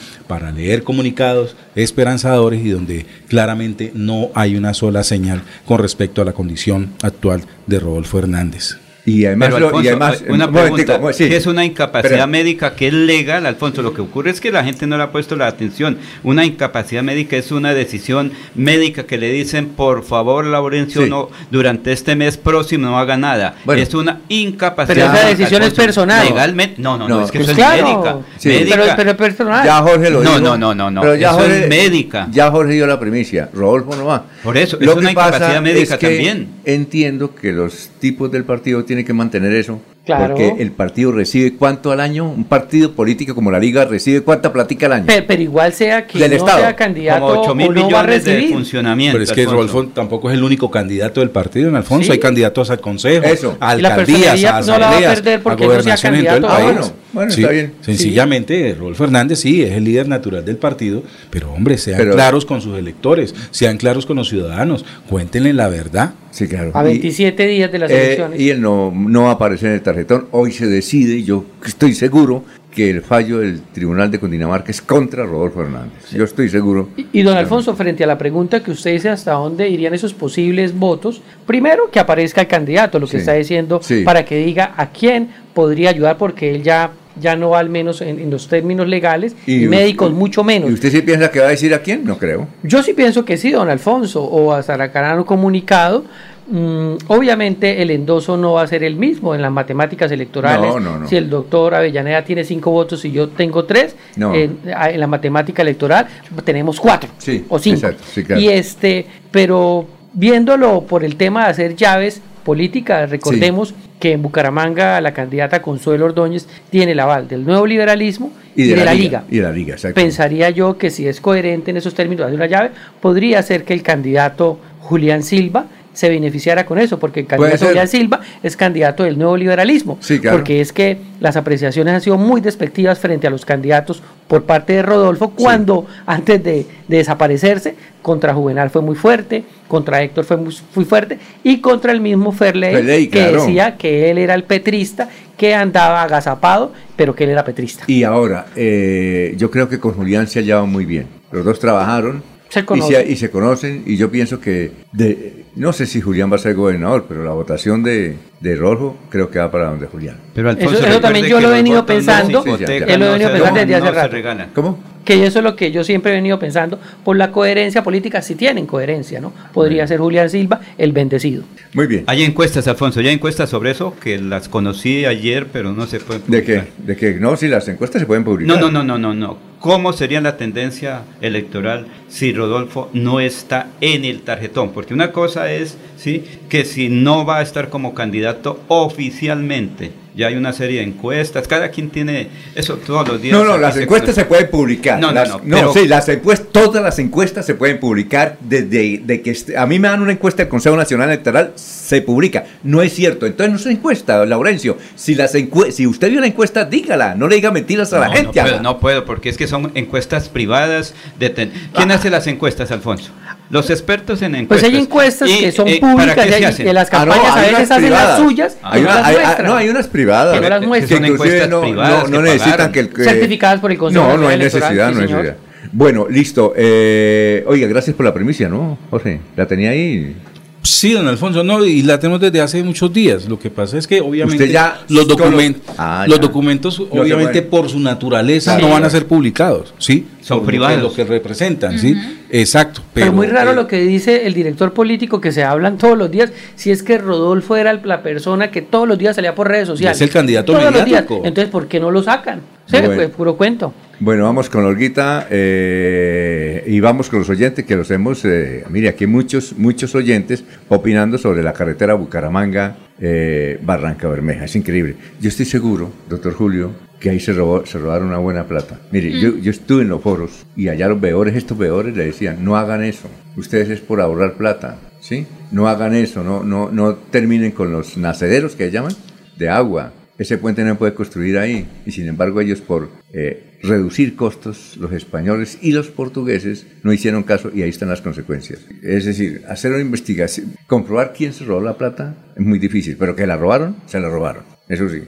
leer comunicados esperanzadores y donde claramente no hay una sola señal con respecto a la condición actual de Rodolfo Hernández. Y además, Pero, lo- Alfonso, y además una pregunta, sí. ¿qué es una incapacidad médica que es legal, Alfonso? Lo que ocurre es que la gente no le ha puesto la atención. Una incapacidad médica es una decisión médica que le dicen, por favor, Laurencio, Sí. no, durante este mes próximo no haga nada. Bueno. es una incapacidad Pero esa decisión es personal. Legalmente, no, no, no, No, es que pues eso claro. es médica. Sí. médica. Pero, pero es personal. Ya Jorge lo No, dijo. no, no, no, no. Pero ya Eso Jorge, es médica. Ya Jorge dio la primicia. Rodolfo no va. Por eso, Lo es que una pasa incapacidad médica es que también. Entiendo que los tipos del partido tienen que mantener eso. Claro. Porque el partido recibe cuánto al año. Un partido político como la Liga recibe cuánta platica al año. Pero, pero igual sea que Del no Estado. sea candidato Como 8 mil o no va a millones de funcionamiento. Pero es que. Rodolfo tampoco es el único candidato del partido, en Alfonso. Sí. Hay candidatos al consejo, Eso. a alcaldías, personería a no la va a asambleas, perder porque a no sea en todo el candidato. Ah, país. bueno, bueno, Sí, está bien. Sencillamente, Rodolfo Hernández sí es el líder natural del partido, pero hombre, sean Pero- claros con sus electores, sean claros con los ciudadanos, cuéntenle la verdad. Sí, claro. A Y- 27 días de las Eh, elecciones. y él no, no va a aparecer en el tarjetón. Hoy se decide, y yo estoy seguro que el fallo del Tribunal de Cundinamarca es contra Rodolfo Hernández. Yo estoy seguro. Y, y don Alfonso, frente a la pregunta que usted dice hasta dónde irían esos posibles votos, primero que aparezca el candidato, lo que Sí, está diciendo, sí. para que diga a quién podría ayudar, porque él ya, ya no va al menos en, en los términos legales y, Y médicos usted- mucho menos. ¿Y usted sí piensa que va a decir a quién? No creo. Yo sí pienso que sí, don Alfonso, o a Saracarano comunicado. Mm, obviamente el endoso no va a ser el mismo en las matemáticas electorales. No, no, no. Si el doctor Avellaneda tiene cinco votos y yo tengo tres, No. en, en la matemática electoral tenemos cuatro Sí, o cinco. exacto, sí, claro. Y este, pero viéndolo por el tema de hacer llaves políticas, recordemos que en Bucaramanga la candidata Consuelo Ordóñez tiene el aval del nuevo liberalismo y de, la, Liga. Y de la Liga, exacto. Pensaría yo que si es coherente en esos términos de una llave, podría ser que el candidato Julián Silva se beneficiara con eso, porque el candidato Silva es candidato del nuevo liberalismo, Sí, claro. porque es que las apreciaciones han sido muy despectivas frente a los candidatos por parte de Rodolfo, cuando antes de, de desaparecerse, contra Juvenal fue muy fuerte, contra Héctor fue muy, muy fuerte, y contra el mismo Ferley, Ferley, que claro. decía que él era el petrista, que andaba agazapado, pero que él era petrista. Y ahora, eh, yo creo que con Julián se ha llevado muy bien. Los dos trabajaron Se y, conocen. se, y se conocen. Y yo pienso que, de, no sé si Julián va a ser gobernador, pero la votación de, de Rojo creo que va para donde Julián. Pero Eso- eso también yo lo he venido pensando, yo lo he venido pensando desde hace rato. ¿Cómo? Que eso es lo que yo siempre he venido pensando, por la coherencia política, si tienen coherencia, ¿no? Podría ser Julián Silva el bendecido. Muy bien. Hay encuestas, Alfonso, ya hay encuestas sobre eso que las conocí ayer, pero no se pueden ¿De publicar. qué? ¿De qué? No, si las encuestas se pueden publicar. No, no, no, no, no, no. ¿Cómo sería la tendencia electoral si Rodolfo no está en el tarjetón? Porque una cosa es, sí, que si no va a estar como candidato oficialmente, ya hay una serie de encuestas, cada quien tiene eso todos los días. No, no, las se encuestas se pueden publicar. No, no, Las- no, pero- sí, las encuestas, todas las encuestas se pueden publicar desde de que est- a mí me dan una encuesta del Consejo Nacional Electoral, se publica. No es cierto. Entonces no es una encuesta, Laurencio. Si las si usted vio una encuesta, dígala, no le diga mentiras a la No, gente. No puedo, no puedo, porque es que son encuestas privadas. De ten- ¿Quién hace las encuestas, Alfonso? Los expertos en Pues encuestas. hay encuestas ¿Y, que son eh, ¿para públicas qué y se hay- hacen? que las Ah, no, campañas a veces hacen las suyas, Hay una- las hay- ah, no, hay unas privadas. Que no las que muestran. Inclusive encuestas no, privadas no, no que necesitan que el... que- Certificadas por el Consejo No, no hay Electoral, necesidad, sí, no hay necesidad. Bueno, listo. Eh, oiga, gracias por la primicia, ¿no, Jorge? La tenía ahí. Sí, don Alfonso, no, y la tenemos desde hace muchos días. Lo que pasa es que obviamente Usted ya los, cono- documentos, Ah, los ya. documentos obviamente por su naturaleza Claro. no van a ser publicados, ¿sí? Son Por lo que- privados. Lo que, representan, ¿sí? Exacto. Pero, muy raro eh, lo que dice el director político que se hablan todos los días, si es que Rodolfo era la persona que todos los días salía por redes sociales. Es el candidato todos los días. Entonces, ¿por qué no lo sacan? Sí, Bueno. pues puro cuento. Bueno, vamos con Olguita eh, y vamos con los oyentes que los hemos, eh, mire, aquí muchos, muchos oyentes opinando sobre la carretera Bucaramanga eh, Barranca Bermeja. Es increíble. Yo estoy seguro, doctor Julio, que ahí se, robó, se robaron una buena plata. Mire, Mm. yo, yo estuve en los foros y allá los veedores, estos veedores le decían, no hagan eso, ustedes es por ahorrar plata, ¿sí? No hagan eso, no, no, no terminen con los nacederos que llaman de agua. Ese puente no se puede construir ahí. Y sin embargo ellos por eh, reducir costos, los españoles y los portugueses no hicieron caso y ahí están las consecuencias. Es decir, hacer una investigación, comprobar quién se robó la plata es muy difícil, pero que la robaron, se la robaron. Eso sí.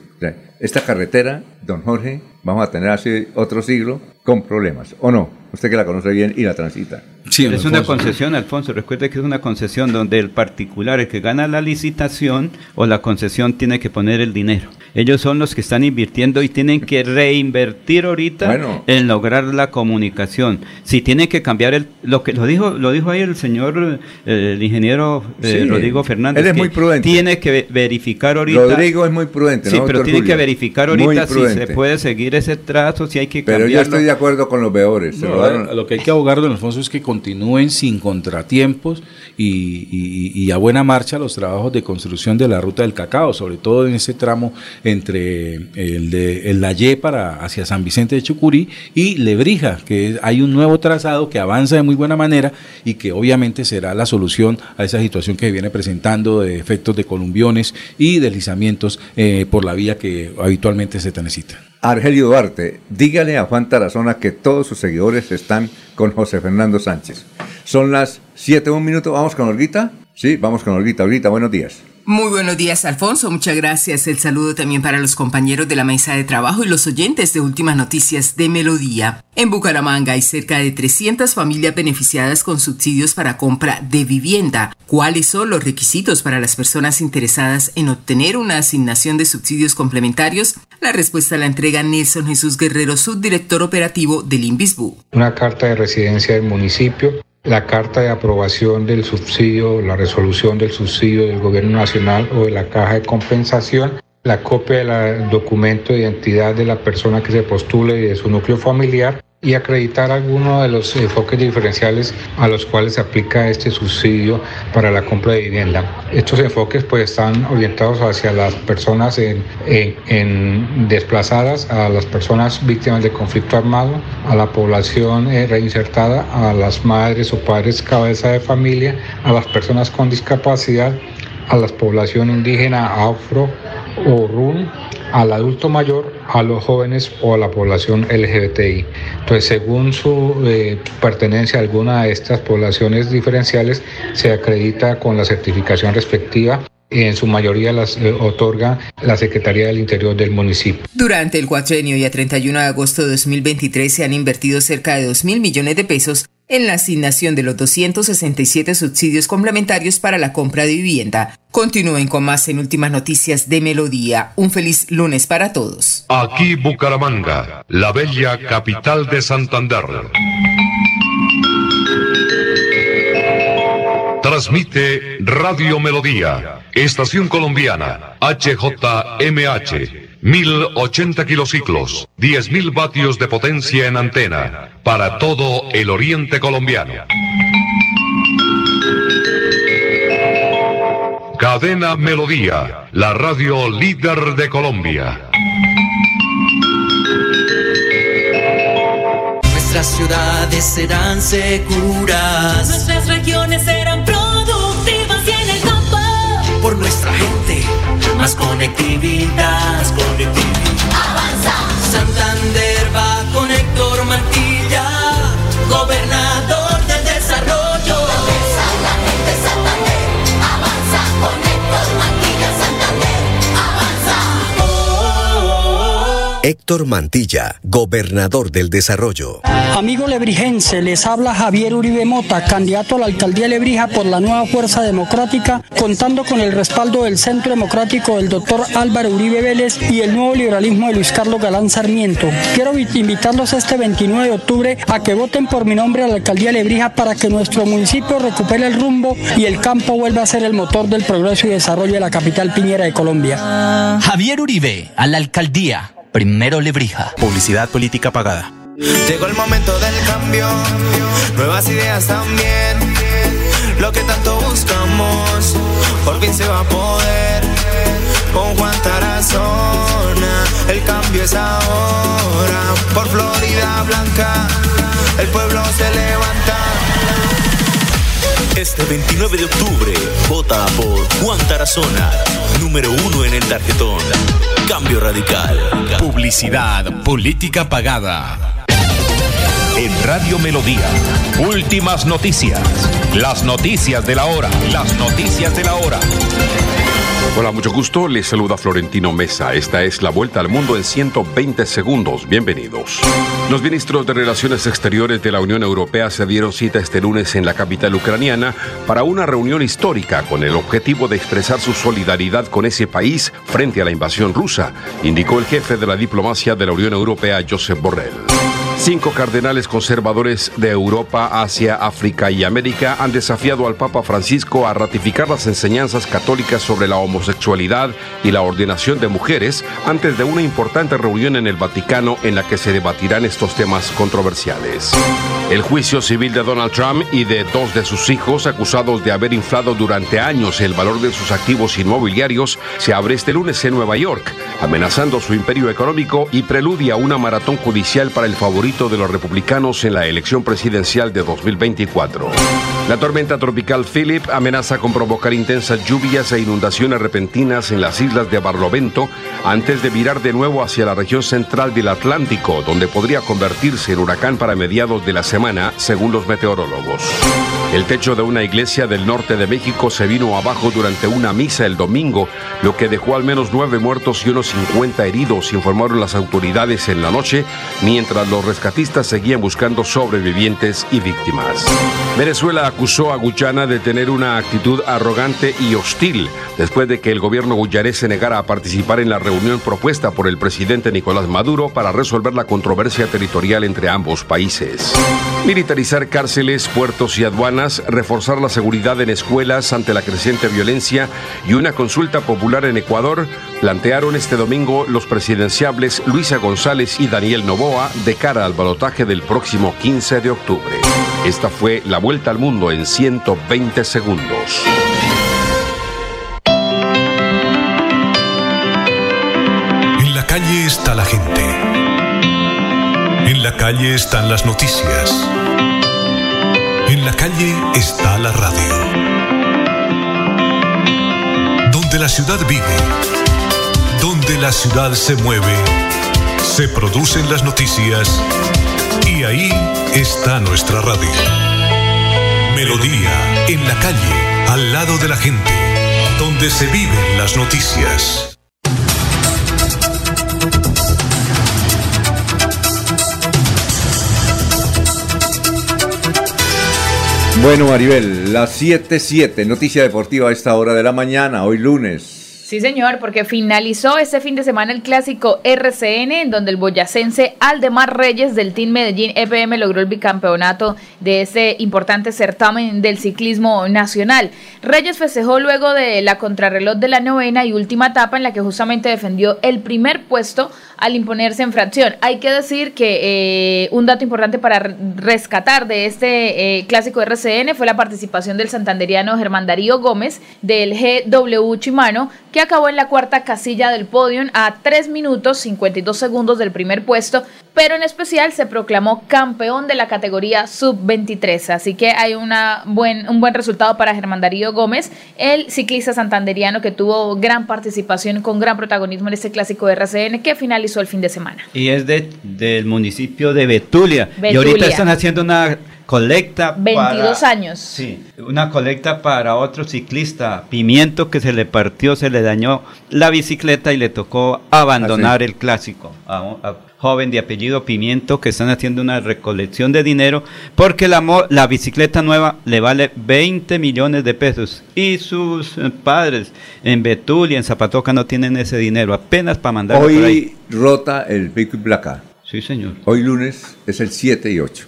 Esta carretera, don Jorge, vamos a tener hace otro siglo con problemas. ¿O no? Usted que la conoce bien y la transita. es una concesión, Alfonso. Recuerde que es una concesión donde el particular, el que gana la licitación o la concesión, tiene que poner el dinero. Ellos son los que están invirtiendo y tienen que reinvertir ahorita Bueno. en lograr la comunicación. Si tienen que cambiar el, lo que lo dijo, lo dijo ahí el señor, eh, el ingeniero eh, Sí, Rodrigo Fernández. él es que muy prudente. Tiene que ve- verificar ahorita. Rodrigo es muy prudente, Sí, ¿no, pero tiene que verificar ahorita si se puede seguir ese trazo, si hay que Pero cambiarlo. yo estoy de acuerdo con los veedores. No, lo que hay que abogar, don Alfonso, es que continúen sin contratiempos y, y- y a buena marcha los trabajos de construcción de la ruta del cacao, sobre todo en ese tramo entre el de el La Ye para hacia San Vicente de Chucurí y Lebrija, que es- hay un nuevo trazado que avanza de muy buena manera y que obviamente será la solución a esa situación que viene presentando de efectos de columbiones y deslizamientos eh, por la vía que habitualmente se necesita. Argelio Duarte, dígale a Juan Tarazona que todos sus seguidores están con José Fernando Sánchez. Son las 7, un minuto. ¿Vamos con Olguita? Sí, vamos con Olguita. Olguita, buenos días. Muy buenos días, Alfonso. Muchas gracias. El saludo también para los compañeros de la mesa de trabajo y los oyentes de Últimas Noticias de Melodía. En Bucaramanga hay cerca de 300 familias beneficiadas con subsidios para compra de vivienda. ¿Cuáles son los requisitos para las personas interesadas en obtener una asignación de subsidios complementarios? La respuesta la entrega Nelson Jesús Guerrero, subdirector operativo del INVISBU. una carta de residencia del municipio, la carta de aprobación del subsidio, la resolución del subsidio del gobierno nacional o de la caja de compensación, la copia del documento de identidad de la persona que se postule y de su núcleo familiar y acreditar algunos de los enfoques diferenciales a los cuales se aplica este subsidio para la compra de vivienda. Estos enfoques pues están orientados hacia las personas en, desplazadas, a las personas víctimas de conflicto armado, a la población eh, reinsertada, a las madres o padres cabeza de familia, a las personas con discapacidad, a la población indígena afro o RUN, al adulto mayor, a los jóvenes o a la población LGBTI. Entonces, según su eh, pertenencia a alguna de estas poblaciones diferenciales, se acredita con la certificación respectiva en su mayoría las eh, otorga la Secretaría del Interior del municipio. Durante el cuatrenio y a 31 de agosto de 2023 se han invertido cerca de 2 mil millones de pesos en la asignación de los 267 subsidios complementarios para la compra de vivienda. Continúen con más en Últimas Noticias de Melodía. Un feliz lunes para todos. Aquí Bucaramanga, la bella capital de Santander. Transmite Radio Melodía, Estación Colombiana, HJMH. 1080 kilociclos, 10.000 vatios de potencia en antena, para todo el oriente colombiano. Cadena Melodía, la radio líder de Colombia. Nuestras ciudades serán seguras. Nuestras regiones serán productivas y en el campo. Por nuestra gente más conectividad. Más conectividad. Avanza. Santander Héctor Mantilla, gobernador del desarrollo. Amigo lebrigense, les habla Javier Uribe Mota, candidato a la alcaldía de Lebrija por la nueva Fuerza Democrática, contando con el respaldo del Centro Democrático del doctor Álvaro Uribe Vélez y el nuevo liberalismo de Luis Carlos Galán Sarmiento. Quiero invitarlos este 29 de octubre a que voten por mi nombre a la alcaldía de Lebrija para que nuestro municipio recupere el rumbo y el campo vuelva a ser el motor del progreso y desarrollo de la capital piñera de Colombia. Javier Uribe, a la alcaldía. Primero Lebrija. Publicidad política pagada. Llegó el momento del cambio, nuevas ideas también. Lo que tanto buscamos, por fin se va a poder. Con Juan Tarazona, el cambio es ahora. Por Florida Blanca, el pueblo se levanta. Este 29 de octubre, vota por Juan Tarazona, número uno en el tarjetón. Cambio radical. Publicidad política pagada. En Radio Melodía, últimas noticias. Las noticias de la hora. Las noticias de la hora. Hola, mucho gusto. Les saluda Florentino Mesa. Esta es la vuelta al mundo en 120 segundos. Bienvenidos. Los ministros de Relaciones Exteriores de la Unión Europea se dieron cita este lunes en la capital ucraniana para una reunión histórica con el objetivo de expresar su solidaridad con ese país frente a la invasión rusa, indicó el jefe de la diplomacia de la Unión Europea, Josep Borrell. Cinco cardenales conservadores de Europa, Asia, África y América han desafiado al Papa Francisco a ratificar las enseñanzas católicas sobre la homosexualidad y la ordenación de mujeres antes de una importante reunión en el Vaticano en la que se debatirán estos temas controversiales. El juicio civil de Donald Trump y de dos de sus hijos acusados de haber inflado durante años el valor de sus activos inmobiliarios se abre este lunes en Nueva York, amenazando su imperio económico y preludia una maratón judicial para el favorito de los republicanos en la elección presidencial de 2024. La tormenta tropical Philip amenaza con provocar intensas lluvias e inundaciones repentinas en las islas de Barlovento antes de virar de nuevo hacia la región central del Atlántico, donde podría convertirse en huracán para mediados de la semana, según los meteorólogos. El techo de una iglesia del norte de México se vino abajo durante una misa el domingo, lo que dejó al menos nueve muertos y unos 50 heridos, informaron las autoridades en la noche, mientras los rescatistas seguían buscando sobrevivientes y víctimas. Venezuela acusó a Guyana de tener una actitud arrogante y hostil después de que el gobierno guyarés se negara a participar en la reunión propuesta por el presidente Nicolás Maduro para resolver la controversia territorial entre ambos países. Militarizar cárceles, puertos y aduanas reforzar la seguridad en escuelas ante la creciente violencia y una consulta popular en Ecuador, plantearon este domingo los presidenciables Luisa González y Daniel Novoa de cara al balotaje del próximo 15 de octubre. Esta fue la vuelta al mundo en 120 segundos. En la calle está la gente. En la calle están las noticias. En la calle está la radio. Donde la ciudad vive, donde la ciudad se mueve, se producen las noticias y ahí está nuestra radio. Melodía, en la calle, al lado de la gente, donde se viven las noticias. Bueno, Maribel, las 7.7, noticia deportiva a esta hora de la mañana, hoy lunes. Sí, señor, porque finalizó este fin de semana el clásico RCN, en donde el boyacense Aldemar Reyes del Team Medellín EPM logró el bicampeonato de este importante certamen del ciclismo nacional. Reyes festejó luego de la contrarreloj de la novena y última etapa en la que justamente defendió el primer puesto al imponerse en fracción. Hay que decir que eh, un dato importante para re- rescatar de este eh, clásico RCN fue la participación del santanderiano Germán Darío Gómez del GW Chimano, que acabó en la cuarta casilla del podio a 3 minutos 52 segundos del primer puesto, pero en especial se proclamó campeón de la categoría sub-23. Así que hay una buen, un buen resultado para Germán Darío Gómez, el ciclista santanderiano que tuvo gran participación con gran protagonismo en este clásico RCN que finalizó el fin de semana. Y es de, del municipio de Betulia. Y ahorita están haciendo una colecta 22 para, años. Sí, una colecta para otro ciclista, Pimiento, que se le partió, se le dañó la bicicleta y le tocó abandonar el clásico. A joven de apellido Pimiento que están haciendo una recolección de dinero porque la, bicicleta nueva le vale 20 millones de pesos y sus padres en Betulia, en Zapatoca no tienen ese dinero, apenas para mandar por ahí. Hoy rota el pico y placa. Sí, señor. Hoy lunes es el 7 y 8.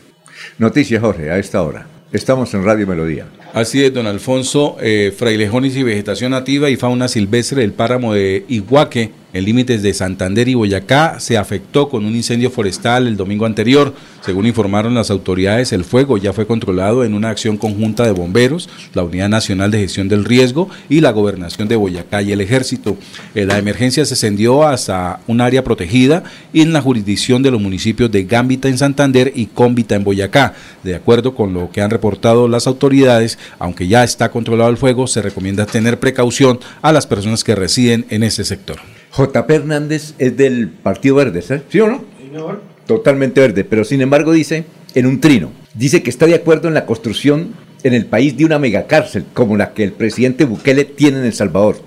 Noticias, Jorge, a esta hora. Estamos en Radio Melodía. Así es, don Alfonso, eh, frailejones y vegetación nativa y fauna silvestre del páramo de Iguaque, en límites de Santander y Boyacá, se afectó con un incendio forestal el domingo anterior. Según informaron las autoridades, el fuego ya fue controlado en una acción conjunta de bomberos, la Unidad Nacional de Gestión del Riesgo y la Gobernación de Boyacá y el Ejército. Eh, la emergencia se extendió hasta un área protegida en la jurisdicción de los municipios de Gambita en Santander y Cómbita en Boyacá. De acuerdo con lo que han reportado las autoridades, aunque ya está controlado el fuego, se recomienda tener precaución a las personas que residen en ese sector. JP Hernández es del Partido Verde, ¿sí ¿Sí o no? Señor. Totalmente verde, pero sin embargo dice, en un trino, dice que está de acuerdo en la construcción en el país de una megacárcel como la que el presidente Bukele tiene en El Salvador.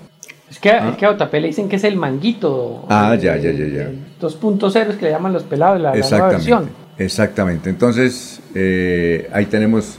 Es que, es que a Otapé le dicen que es el manguito. Ah, ya, ya, ya, ya. 2.0 es que le llaman los pelados, la, la nueva Exactamente. versión. Exactamente. Entonces, eh, ahí tenemos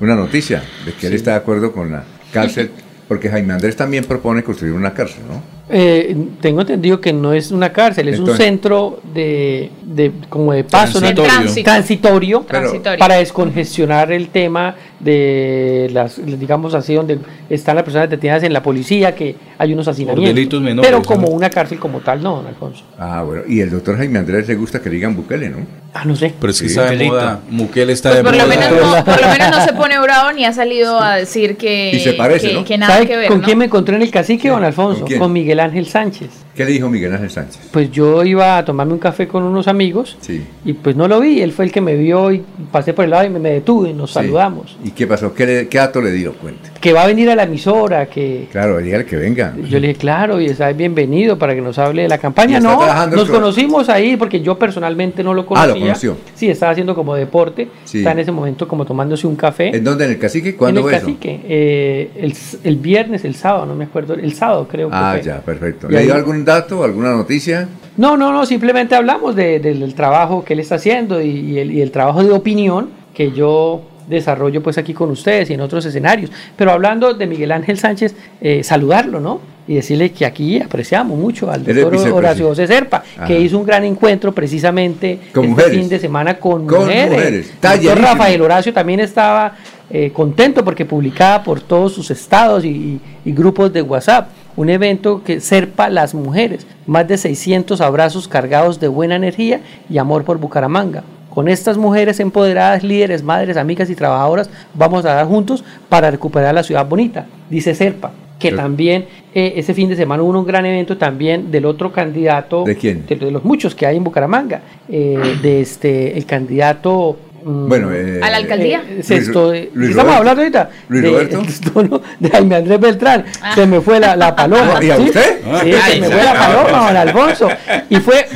una noticia de que él está de acuerdo con la cárcel, porque Jaime Andrés también propone construir una cárcel, ¿no? Eh, tengo entendido que no es una cárcel, es un centro de, de como de paso, ¿no? Transitorio. Tránsito. transitorio, Transitorio. para descongestionar el tema de las, digamos así, donde están las personas detenidas en la policía, que hay unos hacinamientos. delitos menores, pero como ¿no? una cárcel como tal, no, don Alfonso. Ah, bueno. Y el doctor Jaime Andrés le gusta que le digan Bukele, ¿no? Ah, no sé. Pero es que Sí. está de moda, Mukele está Pues de por lo, moda. menos no, por lo menos no se pone bravo ni ha salido a decir que, Y se parece, que, ¿no? que nada ¿Sabe que ver. con ¿no? quién me encontré en el cacique, don Alfonso? Con Miguel Ángel Sánchez. ¿Qué le dijo Miguel Ángel Sánchez? Pues yo iba a tomarme un café con unos amigos Sí. y pues no lo vi. Él fue el que me vio y pasé por el lado y me, detuve, nos Sí. saludamos. ¿Y qué pasó? ¿Qué, le- qué dato le dio? Cuente. Que va a venir a la emisora, que Claro, dígale que venga. yo le dije, claro, y está bienvenido para que nos hable de la campaña. ¿Y No, nos con- conocimos ahí porque yo personalmente no lo Ah, conocía. lo conoció. Sí, estaba haciendo como deporte. Sí. Está en ese momento como tomándose un café. ¿En dónde? ¿En el cacique? En ¿Cuándo el fue eso? cacique, eh, el, el viernes, el sábado, no me acuerdo, el sábado creo que Ah, fue. ya, perfecto. Y ¿Le dio algún dato, alguna noticia? No, no, no, simplemente hablamos de- del, del trabajo que él está haciendo y, y el, y el trabajo de opinión que yo desarrollo pues aquí con ustedes y en otros escenarios. Pero hablando de Miguel Ángel Sánchez, eh, saludarlo, ¿no? Y decirle que aquí apreciamos mucho al doctor. Horacio José Serpa, Ajá. que hizo un gran encuentro precisamente Con este fin de semana con, Con mujeres. mujeres. El doctor. Rafael Horacio también estaba eh, contento porque publicaba por todos sus estados y, y grupos de WhatsApp un evento que serpa las mujeres, más de 600 abrazos cargados de buena energía y amor por Bucaramanga. Con estas mujeres empoderadas, líderes, madres, amigas y trabajadoras, vamos a dar juntos para recuperar la ciudad bonita, dice Serpa. Que también eh, ese fin de semana hubo un gran evento también del otro candidato. ¿De quién? De, los muchos que hay en Bucaramanga. eh, de este, el candidato. Mm, Bueno, eh, ¿A la alcaldía? eh, sexto, de- Luis estamos Roberto. hablando ahorita Luis de, Roberto. no, no, de Jaime Andrés Beltrán. Se me fue la, la paloma. ¿Y a ¿sí? usted? Sí, se me fue la paloma, don Alfonso. Y fue,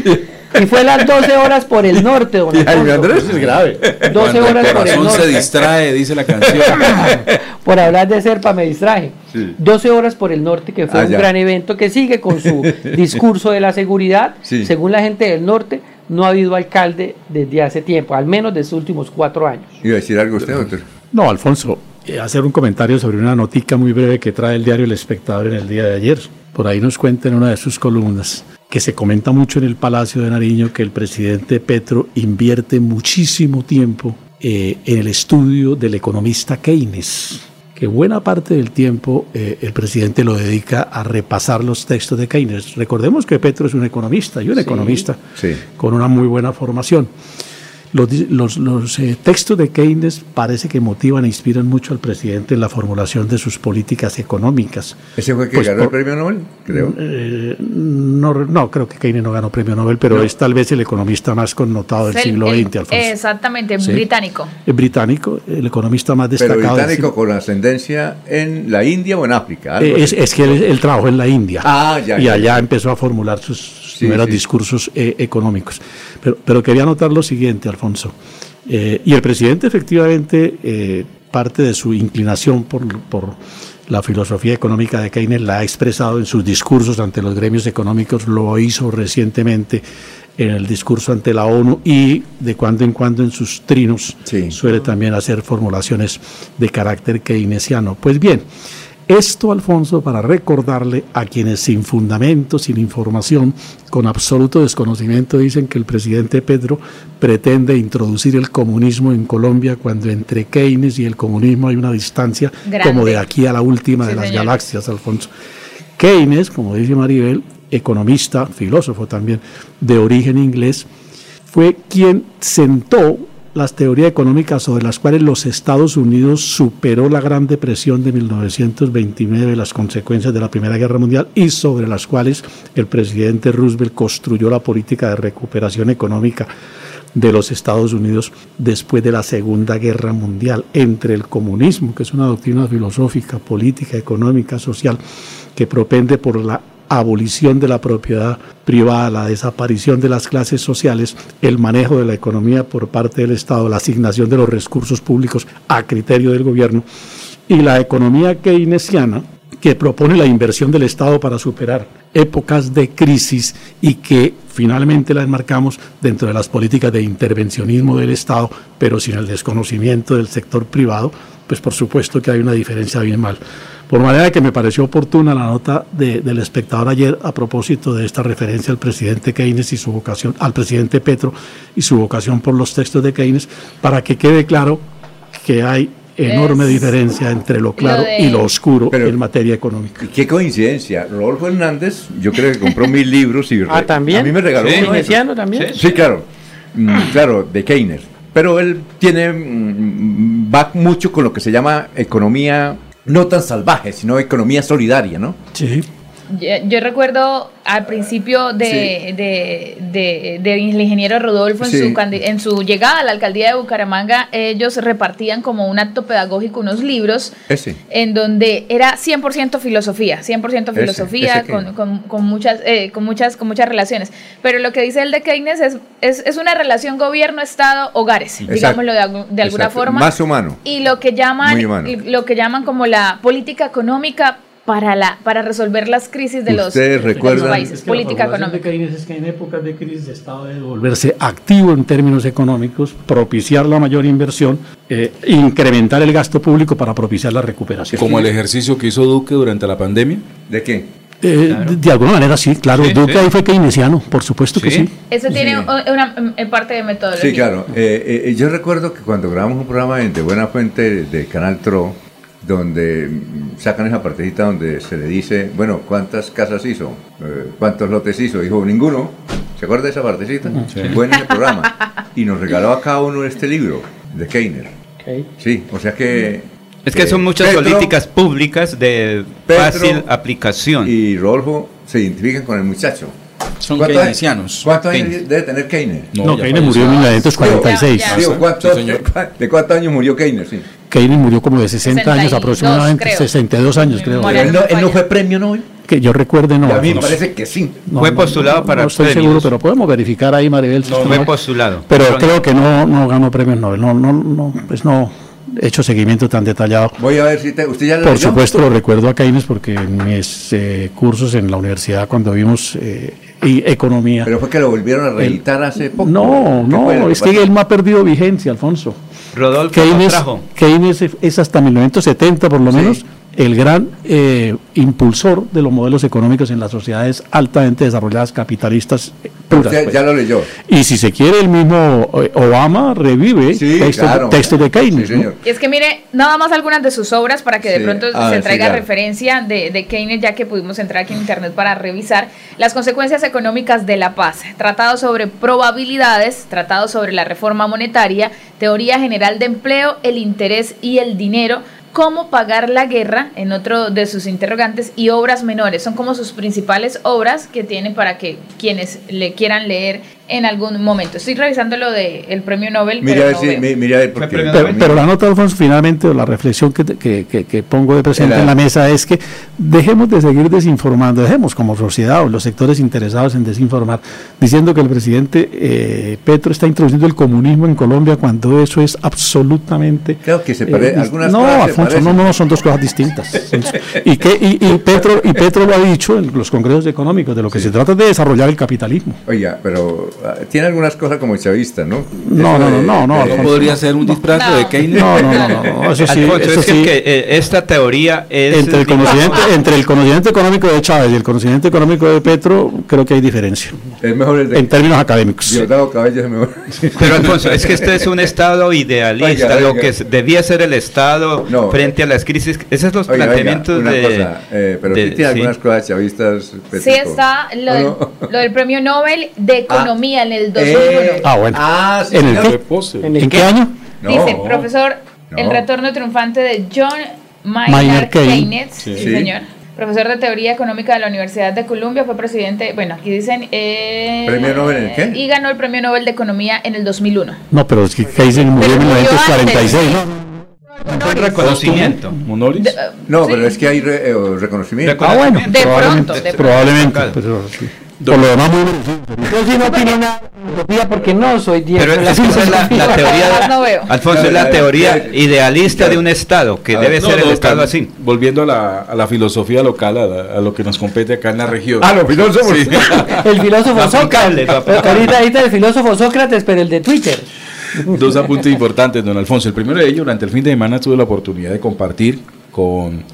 y fue las 12 horas por el norte, don Y Jaime Alfonso. Andrés es grave. 12 Cuando horas el por el corazón se norte. distrae, dice la canción. por hablar de Serpa me distraje. 12 horas por el norte, que fue Ah, un ya. gran evento que sigue con su discurso de la seguridad. Sí. Según la gente del norte, no ha habido alcalde desde hace tiempo, al menos de sus últimos cuatro años. ¿Iba a decir algo usted, doctor? No, Alfonso, eh, hacer un comentario sobre una notica muy breve que trae el diario El Espectador en el día de ayer. Por ahí nos cuenta en una de sus columnas que se comenta mucho en el Palacio de Nariño que el presidente Petro invierte muchísimo tiempo eh, en el estudio del economista Keynes, que buena parte del tiempo eh, el presidente lo dedica a repasar los textos de Keynes. Recordemos que Petro es un economista y un economista Sí. con una muy buena formación. Los, di- los- los, eh, textos de Keynes parece que motivan e inspiran mucho al presidente en la formulación de sus políticas económicas. ¿Ese fue el que Pues ganó el premio Nobel? Creo. Eh, no, no, creo que Keynes no ganó premio Nobel, pero No. es tal vez el economista más connotado del El- siglo el- XX, Alfonso. Exactamente, Sí. británico. Es británico, el economista más Pero destacado. del británico con ascendencia en la India o en África. Eh, es, es que él, él trabajó en la India Ah, ya, y ya, allá ya. empezó a formular sus Sí, discursos eh, económicos. Pero, pero quería anotar lo siguiente, Alfonso. Eh, y el presidente efectivamente, eh, parte de su inclinación por, por la filosofía económica de Keynes la ha expresado en sus discursos ante los gremios económicos, lo hizo recientemente en el discurso ante la ONU y de cuando en cuando en sus trinos suele también hacer formulaciones de carácter keynesiano. Pues bien, esto, Alfonso, para recordarle a quienes sin fundamento, sin información, con absoluto desconocimiento, dicen que el presidente Pedro pretende introducir el comunismo en Colombia cuando entre Keynes y el comunismo hay una distancia Grande. como de aquí a la última de las señor. galaxias, Alfonso. Keynes, como dice Maribel, economista, filósofo también, de origen inglés, fue quien sentó las teorías económicas sobre las cuales los Estados Unidos superó la Gran Depresión de 1929, las consecuencias de la Primera Guerra Mundial, y sobre las cuales el presidente Roosevelt construyó la política de recuperación económica de los Estados Unidos después de la Segunda Guerra Mundial, entre el comunismo, que es una doctrina filosófica, política, económica, social, que propende por la abolición de la propiedad privada, la desaparición de las clases sociales, el manejo de la economía por parte del Estado, la asignación de los recursos públicos a criterio del gobierno, y la economía keynesiana, que propone la inversión del Estado para superar épocas de crisis y que finalmente la enmarcamos dentro de las políticas de intervencionismo del Estado, pero sin el desconocimiento del sector privado, pues por supuesto que hay una diferencia bien mal. Por manera que me pareció oportuna la nota de- del espectador ayer a propósito de esta referencia al presidente Keynes y su vocación, al presidente Petro y su vocación por los textos de Keynes, para que quede claro que hay enorme Es- diferencia entre lo claro de- y lo oscuro en materia económica. Qué coincidencia. Rodolfo Hernández, yo creo que compró mil libros y Ah, ¿también? a mí me regaló Sí. uno de esos. ¿Keynesiano también? Sí, claro. Mm, claro, de Keynes. Pero él tiene mm, va mucho con lo que se llama economía no tan salvaje, sino economía solidaria, ¿no? Sí. Yo, yo recuerdo al principio de, de, de- del ingeniero Rodolfo en, Sí. su, en su llegada a la alcaldía de Bucaramanga, ellos repartían como un acto pedagógico unos libros Ese. en donde era 100% filosofía, 100% Ese, filosofía ese con, con- con muchas, eh, con, muchas, con muchas relaciones. Pero lo que dice el de Keynes es, es, es una relación gobierno-estado-hogares, digámoslo de, algu- de alguna Exacto. forma. Más humano. Y lo que llaman, Muy humano. y lo que llaman como la política económica para la para resolver las crisis de los, Ustedes de los recuerdan- países, Es que la política económica. de Keynes es que en épocas de crisis el Estado debe volverse activo en términos económicos, propiciar la mayor inversión, eh, incrementar el gasto público para propiciar la recuperación. Como el ejercicio que hizo Duque durante la pandemia. ¿De qué? Eh, de, de alguna manera sí, claro. Sí, Duque sí. ahí fue keynesiano, por supuesto que sí. Eso tiene una, mm, parte de metodología. Sí, claro. Eh, eh, yo recuerdo que cuando grabamos un programa en de Buena Fuente de Canal TRO, donde sacan esa partecita donde se le dice, bueno, ¿cuántas casas hizo? Eh, ¿Cuántos lotes hizo? Dijo, ninguno. ¿Se acuerda de esa partecita? Sí. Fue en ese programa. Y nos regaló a cada uno este libro de Keiner. Sí, o sea que... Es que eh, son muchas Petro- políticas públicas de Petro fácil aplicación. Y Rodolfo se identifican con el muchacho. Son ¿Cuántos keynesianos. ¿Cuántos años debe tener Keiner? No, No, Keynes murió en falleció. 1946. Ya, ya. Digo, ¿cuántos- Sí, señor. ¿De cuántos años murió Keiner? Sí. Keynes murió como de 60 años 62, aproximadamente, creo. 62 años creo. Pero él no, él no fue premio Nobel. Que yo recuerde no. Y a mí me parece que sí. No, Fue postulado no, para No estoy premios. seguro, pero podemos verificar ahí, Maribel. si No, fue no- postulado. Pero creo que no, no ganó premios Nobel. No, no, no, pues no he hecho seguimiento tan detallado. Voy a ver si te, usted ya lo Por leyó? supuesto lo recuerdo a Keynes porque en mis eh, cursos en la universidad cuando vimos eh, y economía. Pero fue que lo volvieron a reeditar hace poco. No, ¿Qué fue lo no, es que él no ha perdido vigencia, Alfonso. Rodolfo trajo. Keynes es hasta 1970 por lo menos el gran eh, impulsor de los modelos económicos en las sociedades altamente desarrolladas capitalistas eh, puras. Usted pues. ya lo leyó. Y si se quiere, el mismo eh, Obama revive Sí, textos, claro. textos de Keynes. Sí, ¿no? señor. Y es que mire, nada más algunas de sus obras para que de Sí. pronto A se ver, traiga sí, claro. referencia de, de Keynes, ya que pudimos entrar aquí en internet para revisar las consecuencias económicas de la paz. Tratado sobre probabilidades, tratado sobre la reforma monetaria, teoría general de empleo, el interés y el dinero. Cómo pagar la guerra, en otro de sus interrogantes, y obras menores. Son como sus principales obras que tiene para que quienes le quieran leer en algún momento. Estoy revisando lo del premio Nobel. Mira pero no mi- mira porque Pero, pero la nota, Alfonso, finalmente, o la reflexión que, que- que- que pongo de presente Era- en la mesa es que dejemos de seguir desinformando, dejemos como sociedad o los sectores interesados en desinformar, diciendo que el presidente eh, Petro está introduciendo el comunismo en Colombia cuando eso es absolutamente... Creo que se pare- dis- algunas no, Alfonso, parecen. no, no, no, son dos cosas distintas. Y, que, y, y Petro, y Petro lo ha dicho en los congresos económicos, de lo que se trata es de desarrollar el capitalismo. Oiga, pero tiene algunas cosas como chavista, ¿no? No, no, no, no, no, podría ser un disfraz de Keynes. No, no, no, no, no, eso sí, Alfonso, eso es que, sí. que, eh, esta teoría es... entre el, conocimiento, entre el conocimiento económico de Chávez y el conocimiento económico de Petro, creo que hay diferencia. Es mejor el de En términos académicos. Diosdado Cabello es mejor. Pero Alfonso, es que este es un Estado idealista, Oiga, lo oiga. que debía ser el Estado frente a las crisis. Esos son los Oiga, oiga, planteamientos una de... cosa, eh, pero de- sí tiene sí. algunas cosas chavistas. Sí Petrico. está lo, del, ¿O lo del premio Nobel de Economía en el 2001. Eh, Ah, bueno. Ah, sí, ¿En el qué? ¿En, qué año? Dice, profesor, el No. retorno triunfante de John Maynard Keynes. Sí. Sí, Sí. señor. Profesor de Teoría Económica de la Universidad de Columbia, fue presidente, bueno, aquí dicen... eh, ¿Premio Nobel en qué? Y ganó el Premio Nobel de Economía en el 2001. No, pero es que Keynes murió en Pero murió 1946. antes. ¿no? Un reconocimiento. No, pero es que hay re- eh, reconocimiento. Ah, bueno, De probablemente. pronto, de probablemente pero sí. Por lo demás, muy merecido. Yo sí no opino nada de filosofía porque no soy diestro Pero es que esa es la, la filosofía. teoría, no veo. Alfonso, es la teoría idealista de un Estado, que debe no, ser el Estado así. Volviendo a la, a la filosofía local, a, la- a lo que nos compete acá en la región. Ah, los filósofos. Sí. El filósofo Sócrates. Ahorita, ahorita el filósofo Sócrates, pero el de Twitter. Dos apuntes importantes, don Alfonso. El primero de ellos, durante el fin de semana tuve la oportunidad de compartir con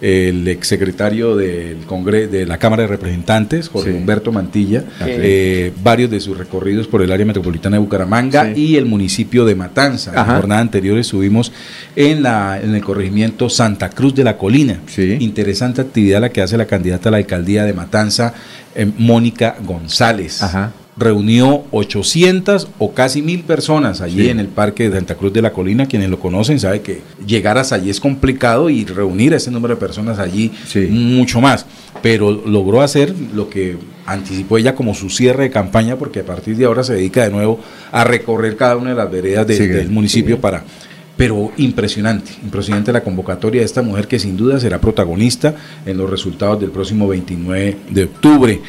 el exsecretario del Congreso de la Cámara de Representantes, Jorge Sí. Humberto Mantilla, Ah, eh, varios de sus recorridos por el área metropolitana de Bucaramanga Sí. y el municipio de Matanza. En la Ajá. jornada anterior estuvimos en, la, en el corregimiento Santa Cruz de la Colina. Sí. Interesante actividad la que hace la candidata a la alcaldía de Matanza, eh, Mónica González Ajá. Reunió 800 o casi mil personas allí Sí. en el Parque de Santa Cruz de la Colina. Quienes lo conocen saben que llegar hasta allí es complicado y reunir a ese número de personas allí Sí. mucho más. Pero logró hacer lo que anticipó ella como su cierre de campaña, porque a partir de ahora se dedica de nuevo a recorrer cada una de las veredas de- Sí, del municipio para... Pero impresionante, impresionante la convocatoria de esta mujer que sin duda será protagonista en los resultados del próximo 29 de octubre.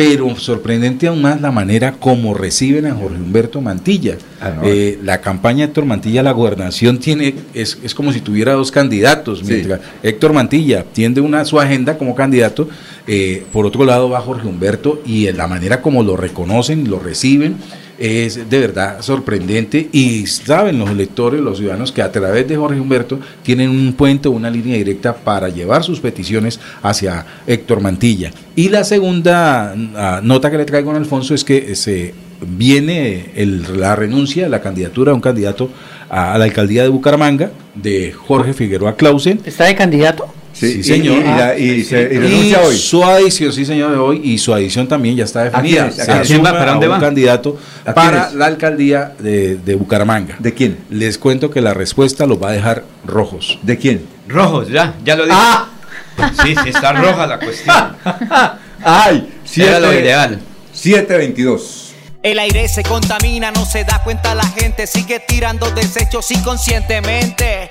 Pero sorprendente aún más la manera como reciben a Jorge Humberto Mantilla. Ah. Eh, la campaña de Héctor Mantilla la gobernación tiene, es, es como si tuviera dos candidatos. Sí. Mientras Héctor Mantilla tiende una, su agenda como candidato, eh, por otro lado va Jorge Humberto y en la manera como lo reconocen, lo reciben, es de verdad sorprendente y saben los lectores, los ciudadanos, que a través de Jorge Humberto tienen un puente, una línea directa para llevar sus peticiones hacia Héctor Mantilla. Y la segunda ah, nota que le traigo a Alfonso es que se viene el- la renuncia, la candidatura de un candidato a, a la alcaldía de Bucaramanga, de Jorge Figueroa Clausen. ¿Está de candidato? Sí, y- señor. y- y la- y se- y renuncia hoy. Su adición, sí, señor, de hoy, y su adición también ya está definida. quién? ¿A quién? asume ¿Para a dónde un va? candidato ¿A quién para es? la alcaldía de, de Bucaramanga. ¿De quién? Les cuento que la respuesta los va a dejar rojos. ¿De quién? Rojos, ya, ya lo dije. Ah. Sí, sí, está roja la cuestión. ¡Ay! Era lo ideal. 722. El aire se contamina, no se da cuenta la gente, sigue tirando desechos inconscientemente.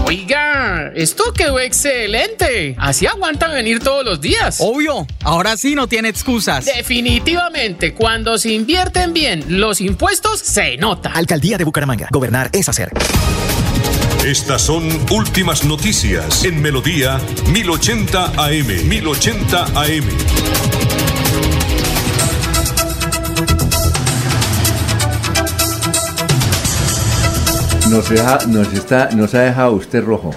Oiga, esto quedó excelente. Así aguantan venir todos los días. Obvio, ahora sí no tiene excusas. Definitivamente, cuando se invierten bien los impuestos, se nota. Alcaldía de Bucaramanga. Gobernar es hacer. Estas son últimas noticias en Melodía 1080 AM. 1080 AM. Nos, deja- nos, está, nos ha dejado usted rojo.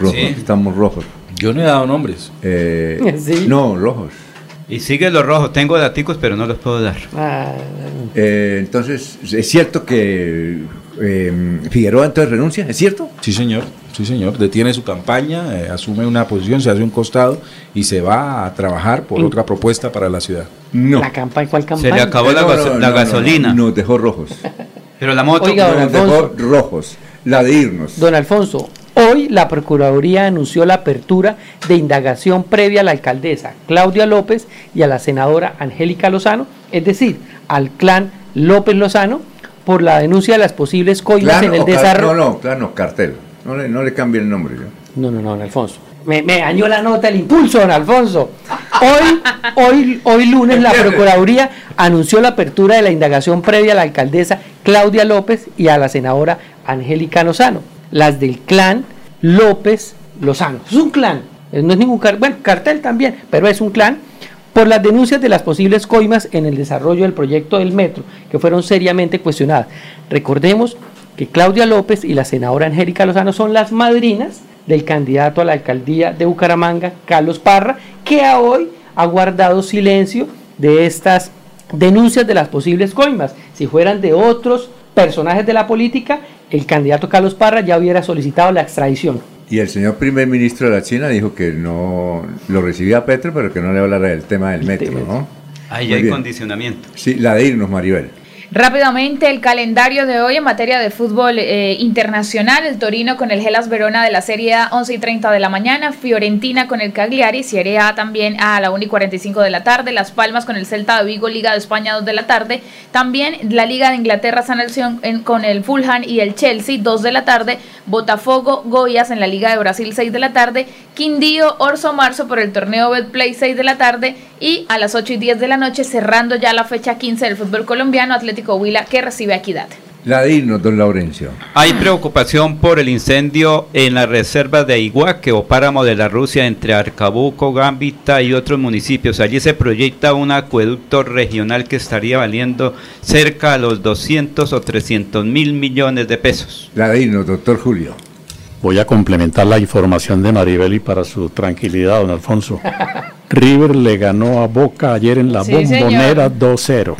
Rojos, Sí. estamos rojos. Yo no he dado nombres. Eh, Sí. No, rojos. Y sigue los rojos. Tengo daticos, pero no los puedo dar. Ah, Eh, entonces, ¿es cierto que eh, Figueroa entonces renuncia? ¿Es cierto? Sí, señor. Sí, señor. Detiene su campaña, eh, asume una posición, se hace un costado y se va a trabajar por Mm. otra propuesta para la ciudad. No. ¿La campaña? ¿Cuál Se campaña? le acabó la, No, gaso- no, la no, no, gasolina. no, nos dejó rojos. Pero la moto. Oiga, don dejó Alfonso. rojos. La de irnos. Don Alfonso, hoy la Procuraduría anunció la apertura de indagación previa a la alcaldesa Claudia López y a la senadora Angélica Lozano, es decir, al clan López Lozano, por la denuncia de las posibles coimas en el desarrollo. No, no, claro, no, cartel. No le, no le cambie el nombre. ¿yo? No, no, no, don Alfonso. Me, me dañó la nota, el impulso, don Alfonso. Hoy, hoy, hoy lunes, la Procuraduría anunció la apertura de la indagación previa a la alcaldesa Claudia López y a la senadora Angélica Lozano, las del clan López Lozano. Es un clan, eh, no es ningún cartel, bueno, cartel también, pero es un clan por las denuncias de las posibles coimas en el desarrollo del proyecto del metro, que fueron seriamente cuestionadas. Recordemos que Claudia López y la senadora Angélica Lozano son las madrinas del candidato a la alcaldía de Bucaramanga, Carlos Parra, que a hoy ha guardado silencio de estas denuncias de las posibles coimas. Si fueran de otros personajes de la política, el candidato Carlos Parra ya hubiera solicitado la extradición. Y el señor primer ministro de la China dijo que no lo recibía a Petro, pero que no le hablara del tema del metro, ¿no? Ahí Muy hay bien. condicionamiento. Sí, la de irnos, Maribel. Rápidamente, el calendario de hoy en materia de fútbol eh, internacional, el Torino con el Gelas Verona de la Serie A 11 y 30 de la mañana, Fiorentina con el Cagliari, Serie A también a la 1 y 45 de la tarde, Las Palmas con el Celta de Vigo, Liga de España 2 de la tarde, también la Liga de Inglaterra San Alción con el Fulham y el Chelsea 2 de la tarde, Botafogo, Goiás en la Liga de Brasil 6 de la tarde, Quindío, Orso Marzo por el torneo Betplay 6 de la tarde y a las 8 y 10 de la noche cerrando ya la fecha 15 del fútbol colombiano, Atlético Huila que recibe a Equidad. La de irnos, don Laurencio. Hay preocupación por el incendio en la reserva de Iguaque o páramo de la Rusia entre Arcabuco, Gambita y otros municipios. Allí se proyecta un acueducto regional que estaría valiendo cerca a los 200 o 300 mil millones de pesos. La de irnos, doctor Julio. Voy a complementar la información de Maribel y para su tranquilidad, don Alfonso. River le ganó a Boca ayer en la Sí, bombonera 2-0.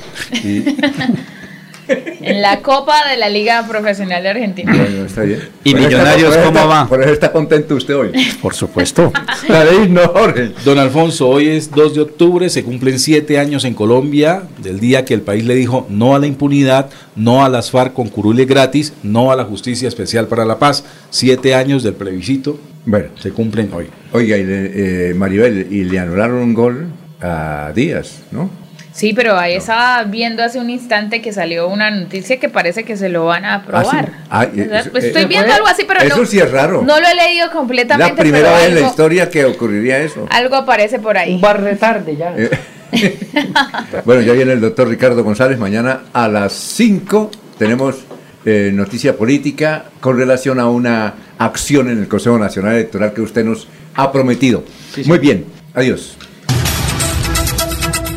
En la Copa de la Liga Profesional de Argentina. Bueno, está bien. ¿Y Por Millonarios está- cómo está- va? Por eso está contento usted hoy. Por supuesto. La ley no, Jorge. Don Alfonso, hoy es 2 de octubre, se cumplen siete años en Colombia del día que el país le dijo no a la impunidad, no a las FARC con curules gratis, no a la justicia especial para la paz. Siete años del plebiscito Bueno, se cumplen hoy. oiga, y le- eh, Maribel, y le anularon un gol a Díaz, ¿no? Sí, pero ahí estaba viendo hace un instante que salió una noticia que parece que se lo van a aprobar. Ah, sí. Ah, pues eh, estoy eh, viendo algo así, pero eso no, sí es raro. no lo he leído completamente. la primera pero vez en la historia que ocurriría eso. Algo aparece por ahí. Un bar retarde ya. Eh, bueno, ya viene el doctor Ricardo González. Mañana a las 5 tenemos eh, noticia política con relación a una acción en el Consejo Nacional Electoral que usted nos ha prometido. Muy bien, adiós.